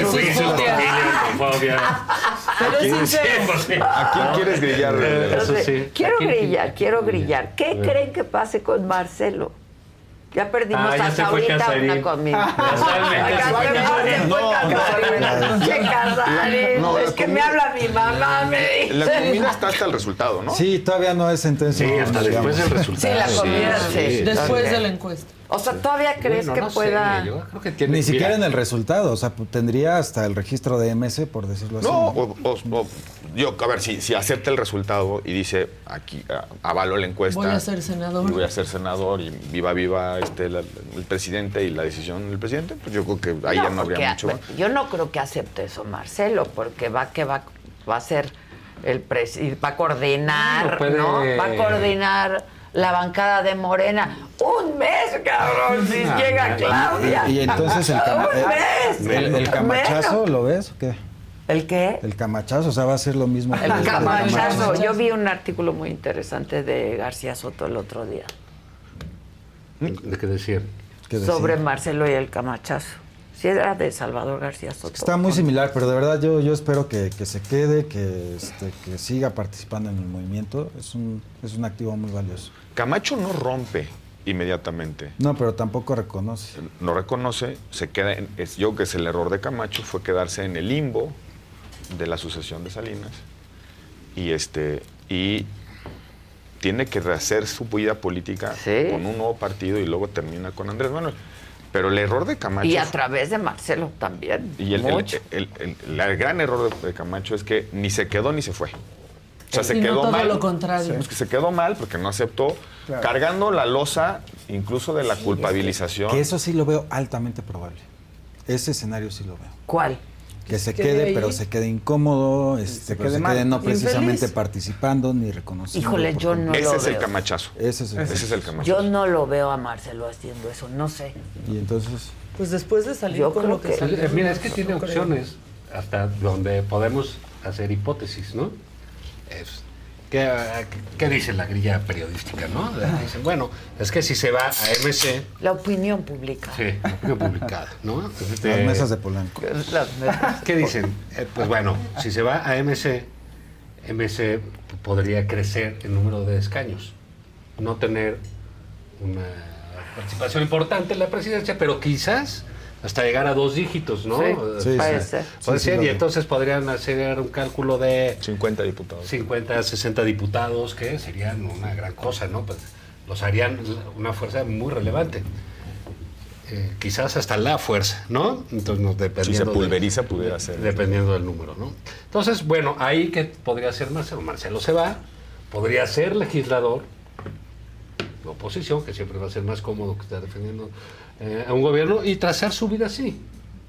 fobias. Pero es sincero. sí. ¿A quién quieres grillar? Eh, Eso Entonces, sí. Quiero ¿A quién- grillar, quiero grillar. ¿Qué ver. creen que pase con Marcelo? Ya perdimos Ah, ya hasta ahorita una Casarín. No, es que me comida- habla mi mamá, me dice. La comida está hasta el resultado, ¿no? Sí, todavía no es sentencia. Sí, hasta después del Sí, resultado. la comida, sí. Después de la encuesta. O sea, ¿todavía crees Bueno, que no sé, pueda...? yo creo que tiene- Ni siquiera mira, en el resultado, o sea, pu- tendría hasta el registro de MS, por decirlo así. No, o, o- o- yo, a ver, si, si acepta el resultado y dice, aquí ah, avalo la encuesta. Voy a ser senador. y voy a ser senador y viva, viva este, la- el presidente y la decisión del presidente, pues yo creo que ahí ya no porque habría mucho. a- Yo no creo que acepte eso Marcelo, porque va que va, va a ser el presidente, va a coordinar, No, puede- ¿no? Va a coordinar la bancada de Morena. Un mes, cabrón, si Ah, llega Claudia. Y entonces el, cama- Un mes. el, el camachazo. ¿lo ves o qué? ¿El qué? El camachazo, o sea, va a ser lo mismo. que El el camachazo. Yo vi un artículo muy interesante de García Soto el otro día ¿De qué decir? ¿Qué decía? sobre Marcelo y el camachazo. Era de Salvador García Soto. Está muy similar, pero de verdad yo, yo espero que, que se quede, que, este, que siga participando en el movimiento. Es un, es un activo muy valioso. Camacho no rompe inmediatamente. No, pero tampoco reconoce. No reconoce, se queda en, es, yo creo que es el error de Camacho fue quedarse en el limbo de la sucesión de Salinas y este y tiene que rehacer su vida política Sí. con un nuevo partido y luego termina con Andrés Manuel. Pero el error de Camacho Y a través de Marcelo también. y el, el- mucho. el- el- el gran error de, Camacho es que ni se quedó ni se fue. O sea, se Y no quedó todo mal. lo contrario. Pues que se quedó mal porque no aceptó, Claro. cargando la losa incluso de la culpabilización. Que eso sí lo veo altamente probable. Ese escenario sí lo veo. ¿Cuál? Que se quede pero se quede incómodo, este, quede se quede no precisamente Infeliz. participando ni reconociendo. Híjole, yo no Ese lo es el veo. camachazo. Ese es el Ese es el camachazo. Yo no lo veo a Marcelo haciendo eso, no sé. Y entonces, Pues después de salir Yo con creo lo que, que- salió. Eh, Mira, es que tiene creo. opciones hasta donde podemos hacer hipótesis, ¿no? Es- ¿qué, qué dice la grilla periodística, no? Dicen, bueno, es que si se va a MC, La opinión pública. sí, la opinión publicada, ¿no? Este, las mesas de Polanco. Las mesas. ¿Qué dicen? Eh, pues bueno, si se va a MC, MC podría crecer el número de escaños, no tener una participación importante en la presidencia, pero quizás hasta llegar a dos dígitos, ¿no? Sí, Eh, sí, puede sí. ser. Puede ser, lo y veo. entonces podrían hacer un cálculo de 50 diputados. 50, 60 diputados, que serían una gran cosa, ¿no? Pues los harían una fuerza muy relevante. Eh, quizás hasta la fuerza, ¿no? Entonces, nos Si se dependiendo de- pulveriza, pudiera ser. Dependiendo del número, ¿no? Entonces, bueno, ahí que podría ser Marcelo. Marcelo se va, podría ser legislador, de oposición, que siempre va a ser más cómodo que estar defendiendo eh, a un gobierno, y trazar su vida así.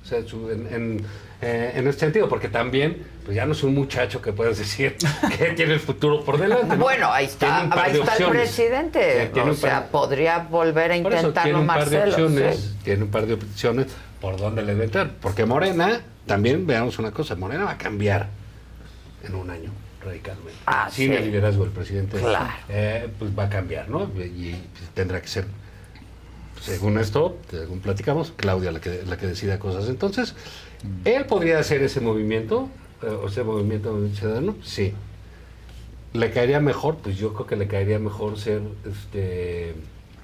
O sea, su- en, en, eh, en este sentido, porque también, pues ya no es un muchacho que puedes decir [LAUGHS] que tiene el futuro por delante. ¿no? Bueno, ahí está, ahí está el presidente. Eh, o par- sea, podría volver a Por eso, intentarlo tiene un par de Marcelo. opciones, sí. tiene un par de opciones por dónde le a entrar. Porque Morena, también veamos una cosa, Morena va a cambiar en un año radicalmente. Ah, Sin sí. el liderazgo del presidente, Claro. eh, pues va a cambiar, ¿no? Y, y tendrá que ser, según esto, según platicamos, Claudia la que, la que decida cosas. Entonces, él podría hacer ese movimiento, eh, o ese movimiento ciudadano, sí. ¿Le caería mejor? Pues yo creo que le caería mejor ser este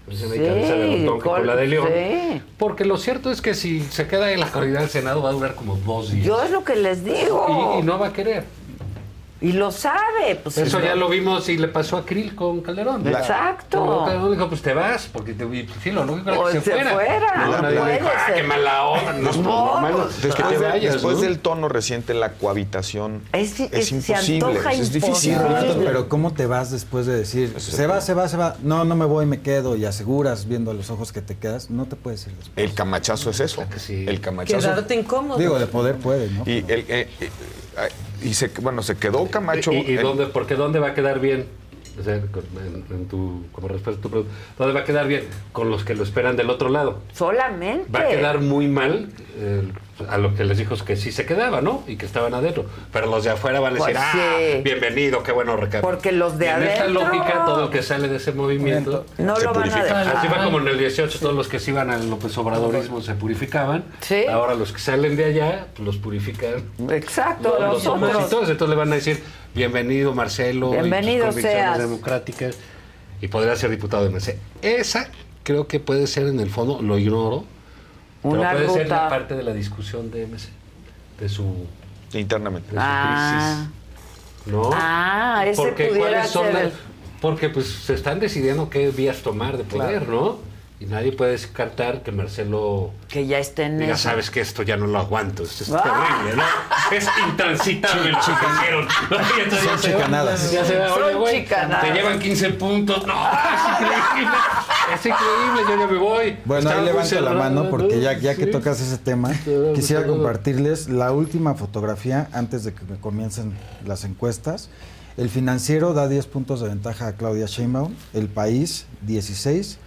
Pues Sí, de Botón con la de León. sí. Porque lo cierto es que si se queda en la coordinadora del Senado va a durar como dos días. Yo es lo que les digo. Y, y no va a querer. Y lo sabe. Pues, Eso si ya no- lo vimos y le pasó a Krill con Calderón. Exacto. Como Calderón dijo, pues te vas, porque te, y, pues, sí, lo lógico era O que se, se fuera. fuera, No, no dijo, ah, qué mala onda. No, No, pues, es que te Después, de- vayas, después ¿no? del tono reciente, la cohabitación es, es se imposible. es Sí, difícil. Pero ¿cómo te vas después de decir, se va, se va, se va? No, no me voy, me quedo y aseguras viendo a los ojos que te quedas, no te puedes ir después. El camachazo es eso. El camachazo. Quedarte incómodo. Digo, de poder puede, ¿no? Y, el, eh, eh, y se, bueno, se quedó Camacho. ¿Y, y en- dónde, porque dónde va a quedar bien? O sea, con- en, en tu, como respuesta a tu pregunta, ¿dónde va a quedar bien? Con los que lo esperan del otro lado. Solamente. Va a quedar muy mal eh, a lo que les dijo que sí se quedaba, ¿no? Y que estaban adentro. Pero los de afuera van a Pues decir, sí. ah, bienvenido, qué bueno recado. Porque los de Y en esta adentro- lógica, todo el que sale de ese movimiento No se lo van a. Así fue como en el 18, todos los que se iban al López Obradorismo se purificaban. Sí. Ahora los que salen de allá, pues, los purifican. Exacto, los opositores. Entonces le van a decir, bienvenido Marcelo. y tus Bienvenido convicciones seas. democráticas. Y podría ser diputado de MC. Esa creo que puede ser en el fondo, lo ignoro, Una pero puede ser ruta. la parte de la discusión de MC, de su, internamente. de su Ah. crisis. ¿No? Ah, ese porque pudiera cuáles son ser las- el- porque pues se están decidiendo qué vías tomar de poder, ¿no? Y nadie puede descartar que Marcelo Que ya esté en eso. sabes que esto ya no lo aguanto, esto es Ah. terrible, ¿no? Es intransitable lo que hicieron. [LAUGHS] Son ya chicanadas. ya se va, oye, güey, chicanadas. te llevan 15 puntos. No, es increíble. Es increíble, yo ya me voy. Bueno, Estaba ahí levanto la mano porque ya, ya que Sí. tocas ese tema, quisiera compartirles la última fotografía antes de que comiencen las encuestas. El financiero da 10 puntos de ventaja a Claudia Sheinbaum, el país 16,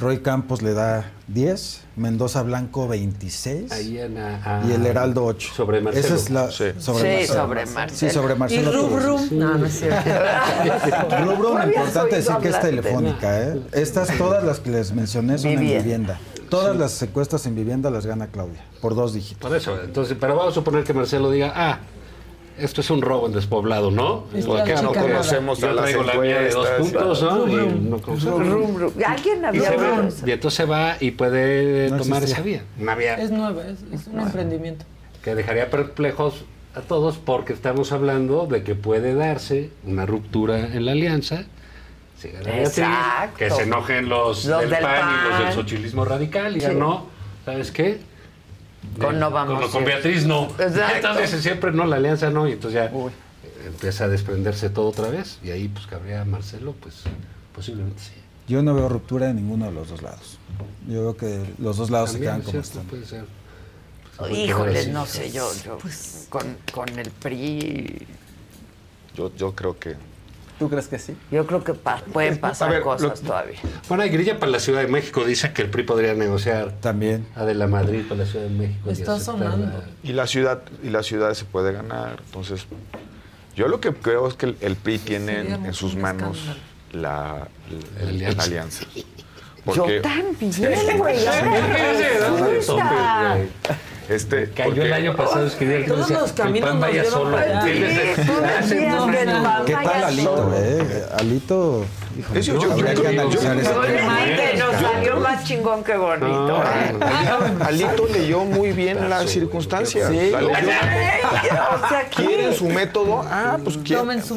Roy Campos le da 10, Mendoza Blanco 26 Ahí en, a- a- y el Heraldo 8. Sobre Marcelo. Esa es la Sí. sobre Sí, Marcelo. sobre Marcelo. Sí, sobre Y Marcelo. Rum Torres. Rum. No, no es cierto. Rubro, ¿No habías importante decir que es telefónica, ¿eh? Estas, todas las que les mencioné son Vivienda. en vivienda. Todas las encuestas en vivienda las gana Claudia, por dos dígitos. Por eso, entonces, pero vamos a suponer que Marcelo diga, ah, esto es un robo en despoblado, ¿no? Porque no conocemos a las la mía de dos puntos, ¿no? Alguien había y entonces se va y puede tomar esa vía. Una vía Es nueva, es, un emprendimiento. que dejaría perplejos a todos porque estamos hablando de que puede darse una ruptura en la alianza. Exacto. que se enojen los, del, PAN, y los del socialismo radical y ya no, ¿sabes qué? Con no vamos Con. Beatriz no. Exacto. Entonces siempre no, la alianza no, y entonces ya empieza a desprenderse todo otra vez y ahí pues cabría Marcelo, pues posiblemente sí. Yo no veo ruptura de ninguno de los dos lados. Yo veo que los dos lados También, se quedan como cierto, están. puede ser. Pues, Híjole, no sé, yo, yo con, con el PRI, Yo, yo creo que. ¿Tú crees que sí? yo creo que pa- pueden pasar ver, cosas lo- todavía. Bueno, hay grilla para la Ciudad de México, dice que el PRI podría negociar También. a de la Madrid para la Ciudad de México. y Está sonando. la- Y la ciudad, y la ciudad se puede ganar. Entonces, yo lo que creo es que el, el PRI tiene en, sus manos la, la- la alianza. [LAUGHS] Yo también, güey. Este, Cayó porque- el año pasado escribir que Todos los que el caminos nos vaya solo. ¿Qué el PAN ¿Qué vaya tal Alito, eh? Alito, híjole, yo- habría yo- que yo- analizar yo- Yo nos salió más chingón que bonito. No, ¿eh? Alito, leyó muy bien las circunstancias. Sí. La. ¿Quieren su método? Ah, pues quieren su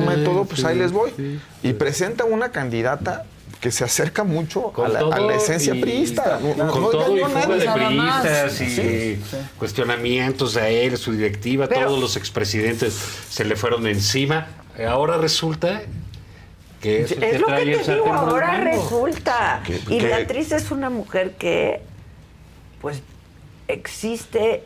método, pues ahí les voy. Y presenta una candidata que se acerca mucho a la, a la esencia y- priista. No- Con no todo y a fuga de priistas y Sí, cuestionamientos a él, su directiva, Pero- todos los expresidentes se le fueron encima. Ahora resulta que es, el Es lo que trae te digo, ahora resulta. Que- Y que- Beatriz es una mujer que, pues, existe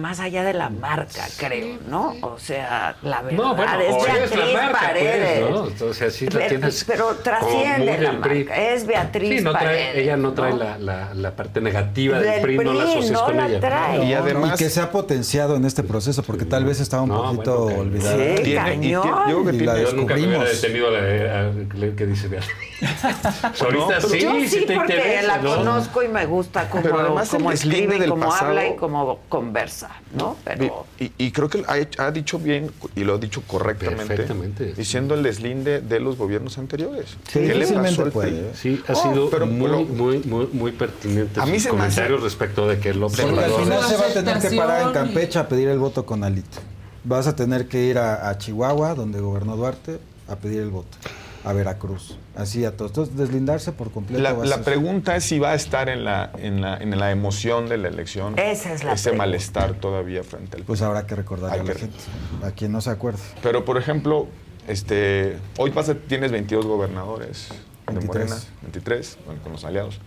más allá de la marca, creo, ¿no? O sea, la verdad No, bueno, es Beatriz es la marca, Paredes. pues, ¿no? Entonces así la Pero- tienes. pero trasciende la PRI. es Beatriz Sí, no trae, Paredes, ella no trae ¿no? La, la, la parte negativa del, Del PRI, no la PRI, asocias no con la ella. trae. Y No, además- y que se ha potenciado en este proceso, porque tal vez estaba un No, poquito bueno, olvidada. Sí, Tiene- y cañón. tiene- yo creo que Y tiene- la Yo nunca me hubiera detenido a la- que dice Beatriz. [LAUGHS] Ahorita sí, Yo sí, sí te porque interesa, la ¿no? conozco y me gusta cómo, Pero además el cómo deslinde escribe y cómo pasado- habla y cómo conversa. Pasa, ¿no? Pero Y, y creo que ha, dicho bien y lo ha dicho correctamente. Perfectamente. Diciendo el deslinde de los gobiernos anteriores. Sí, ¿Qué le difícilmente pasó al puede? ¿eh? Sí, ha Oh, sido pero- muy, pero- muy, muy, muy pertinente A mí sus se me hace- comentarios respecto de que López Porque al Obrador- final se va a tener que parar en Campeche a pedir el voto con Alito. Vas a tener que ir a, a Chihuahua, donde gobernó Duarte, a pedir el voto. A Veracruz. Así a todos. Entonces, deslindarse por completo. La, pregunta es si va a estar en la, en la, en la emoción de la elección. Esa es la Ese pregunta. malestar todavía frente al Pues habrá que recordarle Hay a la que- gente, a quien no se acuerde. Pero, por ejemplo, este, hoy pasa, tienes 22 gobernadores de 23. Morena, 23, bueno, con los aliados,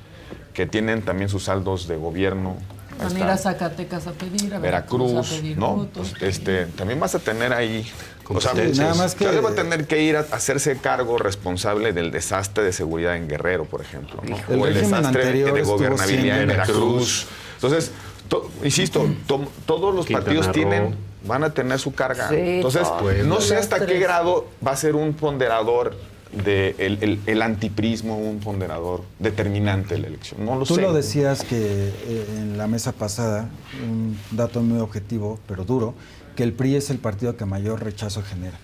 que tienen también sus saldos de gobierno. Van a ir a Zacatecas a pedir, a Veracruz, a pedir ¿no? votos. Pues, este, también vas a tener ahí. O sea, Sí, nada más que- va a tener que ir a hacerse cargo responsable del desastre de seguridad en Guerrero, por ejemplo. ¿no? El o el desastre de gobernabilidad en Veracruz. Entonces, to- insisto, to- todos los Quintana partidos Roo. tienen, van a tener su carga. Sí, Entonces, no sé hasta qué grado va a ser un ponderador de el, antiprismo, un ponderador determinante de la elección. No lo Tú sé. lo decías que eh, en la mesa pasada, un dato muy objetivo, pero duro, que el PRI es el partido que mayor rechazo genera.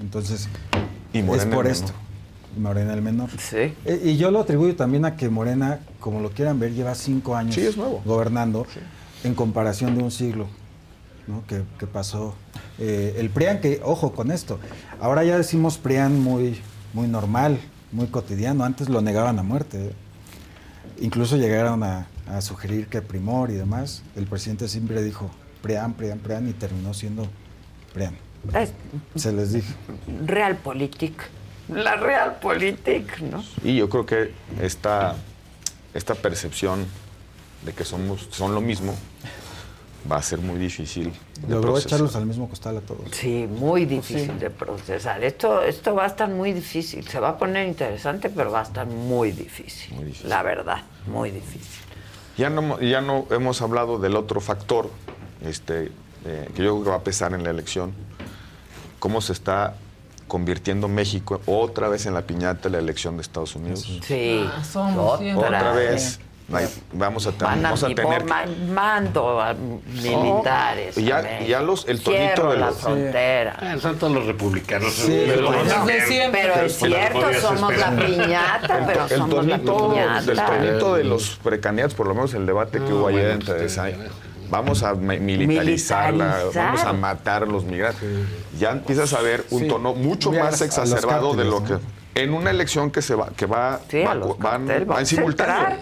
Entonces, Y es por el esto. menor. Morena el menor. Sí. Eh, Y yo lo atribuyo también a que Morena, como lo quieran ver, lleva cinco años Sí, es nuevo. gobernando en comparación de un siglo ¿no? que, que pasó. Eh, el PRIAN, que, ojo con esto, ahora ya decimos PRIAN muy, muy normal, muy cotidiano. Antes lo negaban a muerte. Incluso llegaron a, a sugerir que Primor y demás. El presidente siempre dijo PRIAN, PRIAN, PRIAN y terminó siendo PRIAN. es Se les dije. Realpolitik. La Realpolitik, ¿no? Y yo creo que esta, esta percepción de que somos, son lo mismo va a ser muy difícil. de Logró procesar. echarlos al mismo costal a todos. Sí, muy Pues difícil de procesar. Esto, esto va a estar muy difícil. Se va a poner interesante, pero va a estar muy difícil. La verdad, muy difícil. Ya no, ya no hemos hablado del otro factor este, eh, que yo creo que va a pesar en la elección. Cómo se está convirtiendo México otra vez en la piñata de la elección de Estados Unidos. Sí. Ah, somos siempre. Otra vez. Vamos a, ten- Van a, vamos a mi- tener... ma- mando a militares. Y ya- los- el tonito de la los- frontera. Ah, son todos los republicanos. Sí, Pero pues. Pero es Pues, no cierto, somos la piñata, pero el somos la piñata. tonito de los precandidatos, por lo menos el debate que No, hubo ayer bueno, entre pues, vamos a mi- militarizarla, Militarizar. vamos a matar a los migrantes. Ya empiezas a ver un Sí. tono mucho más exacerbado de lo que en una elección que se va que va, Sí, va- van, va en simultáneo.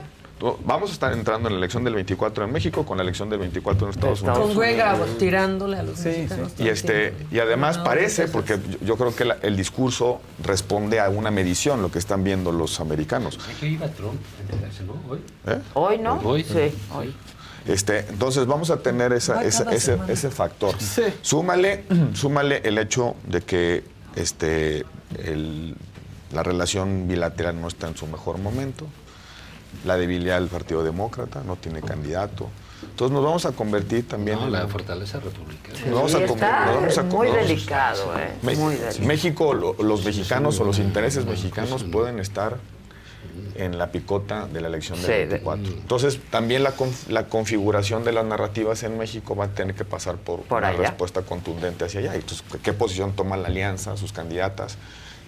Vamos a estar entrando en la elección del 24 en México con la elección del 24 en Estados Estados Unidos. Con Huega tirándole a los mexicanos. Y este y además parece, porque yo, yo creo que la- el discurso responde a una medición, lo que están viendo los americanos. ¿Qué iba Trump a enterarse, no? Hoy. ¿eh? Hoy, ¿no? Hoy. Sí, hoy. Este, entonces vamos a tener esa- esa- ese, ese factor. Súmale, súmale el hecho de que este, el- la relación bilateral no está en su mejor momento, la debilidad del Partido Demócrata, no tiene candidato. Entonces nos vamos a convertir también No, en la fortaleza republicana. Nos vamos a Sí, está nos vamos a muy delicado, ¿eh? Me- Muy delicado. México, lo- los mexicanos o los intereses mexicanos pueden estar en la picota de la elección del Sí, de- 24. Entonces, también la, conf- la configuración de las narrativas en México va a tener que pasar por, Por una allá. respuesta contundente hacia allá. Entonces, ¿qué- ¿qué posición toma la alianza, sus candidatas?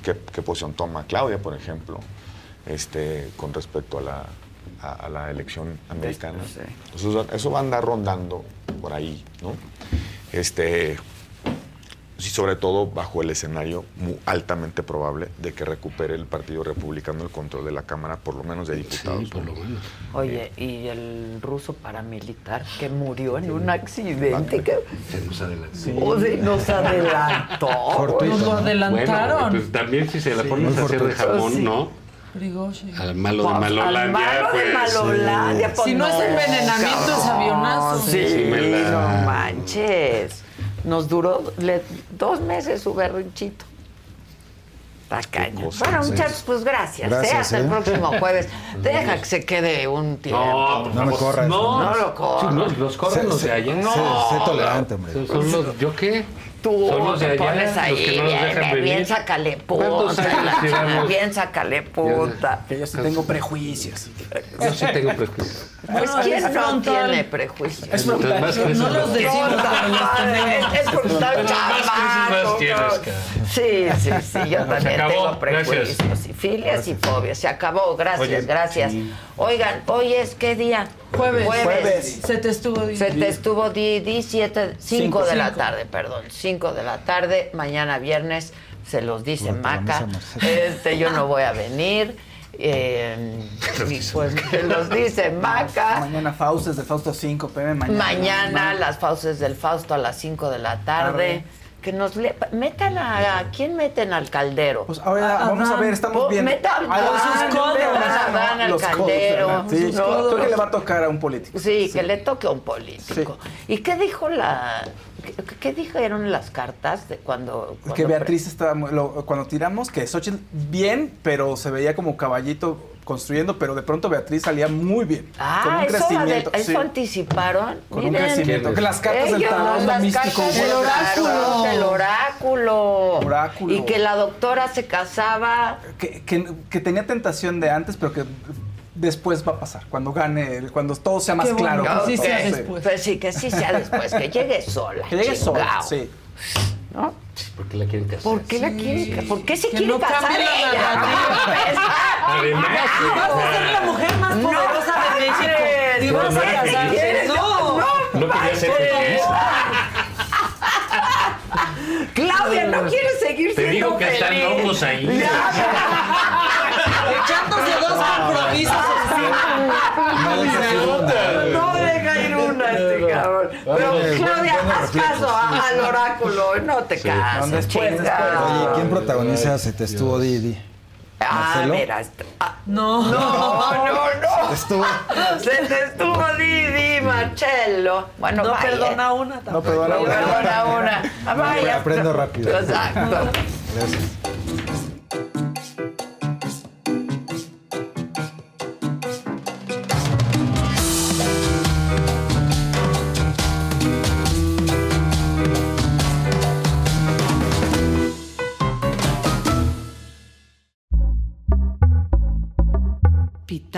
¿Qué, qué posición toma Claudia, por ejemplo, este, con respecto a la, a, a la elección americana? Entonces, eso va a andar rondando por ahí, ¿no? Este, y sobre todo bajo el escenario muy altamente probable de que recupere el Partido Republicano el control de la Cámara, por lo menos de diputados. Sí, por lo menos. Oye, y el ruso paramilitar que murió en un accidente que Se nos adelantó. o nos adelantó. Nos lo adelantaron. Bueno, pues también si se la pones a hacer de jamón, Sí. ¿no? Prigozhin. Al malo de Pues, Malolandia, al malo pues. de Malolandia, pues Si no es envenenamiento, es avionazo. Sí, Sí, me la- no manches. Nos duró le- dos meses su berrinchito. Tacaño. cosa, Bueno, sí. muchachos, pues gracias. Gracias, ¿eh? Hasta el ¿eh? próximo jueves. [LAUGHS] Deja que se quede un tiempo. No, No me corras. No, No lo corras. Sí, no, los corren los de allá. No, sé tolerante, hombre. Son los, ¿Yo qué? Tú te allá, pones ahí, no bien, bien, sácale ¿Cuántos punta, años la- llevamos? bien sácale punta. Que yo sí tengo prejuicios. Yo sí tengo prejuicios. Pues quién es no frontal. tiene prejuicios. Es frontal. No los decimos. Es cabrón. cara. Sí, sí, sí, yo [LAUGHS] también tengo prejuicios y filias y fobias. Se acabó, gracias, gracias. Oigan, hoy es qué día? Jueves. Jueves. Se te estuvo Se te estuvo di, di siete, cinco Cinco. de la tarde, perdón, cinco de la tarde, mañana viernes, se los dice la Maca, [LAUGHS] este, yo no voy a venir, [LAUGHS] eh, y pues se los dice [LAUGHS] Maca, Mañana Faustes de Fausto 5 pm. Mañana. mañana las fauces del Fausto a las 5 de la tarde, Tarde. Que nos le, metan a, ¿a quién meten al caldero? Pues ahora A- vamos a ver, estamos viendo. metan A Adán, sus codos, a al los codos, caldero. Sí, codos. creo que le va a tocar a un político. Sí, que le toque a un político. ¿Y qué dijo la... ¿Qué, qué dijeron las cartas de cuando... Que Beatriz estaba, muy- lo- cuando tiramos, que Xochitl bien, pero se veía como caballito construyendo, pero de pronto Beatriz salía muy bien. con Ah, un eso, crecimiento. adel- eso sí, anticiparon. con un crecimiento. Que las cartas del Ellos, tarot las místico. cartas del El tarot, el oráculo. Oráculo. Y que la doctora se casaba. Que, que- que tenía tentación de antes, pero que después va a pasar. Cuando gane, cuando todo sea más Qué bueno, claro. que sí sea después. Pues sí, que sí sea después, que llegue sola. Que llegue sola, sí. ¿No? ¿Por qué la quieren casar? ¿Por qué la quiere ca- ¿Por qué se Que quiere no casar cambie la ella? narrativa. Además, Vas a ser la mujer más No, poderosa de México. Y No, vas no a casarte. feliz. No. No quería ser feliz. Claudia no quiere seguir Te siendo digo que están locos ahí. Echándose dos compromisos encima. No ir una este cabrón. Pero Claudia, haz caso al oráculo, no te cases, No, después, chingado. Oye, ¿quién protagoniza Se te estuvo Didi? Ah, ¿Marcelo? mira, est- ah, No. no, no, no. Estuvo. Se te estuvo Didi, Marcello. Bueno, No vaya. perdona una No, tampoco. perdona No una. perdona una. Vaya. Aprendo rápido. Exacto. Gracias.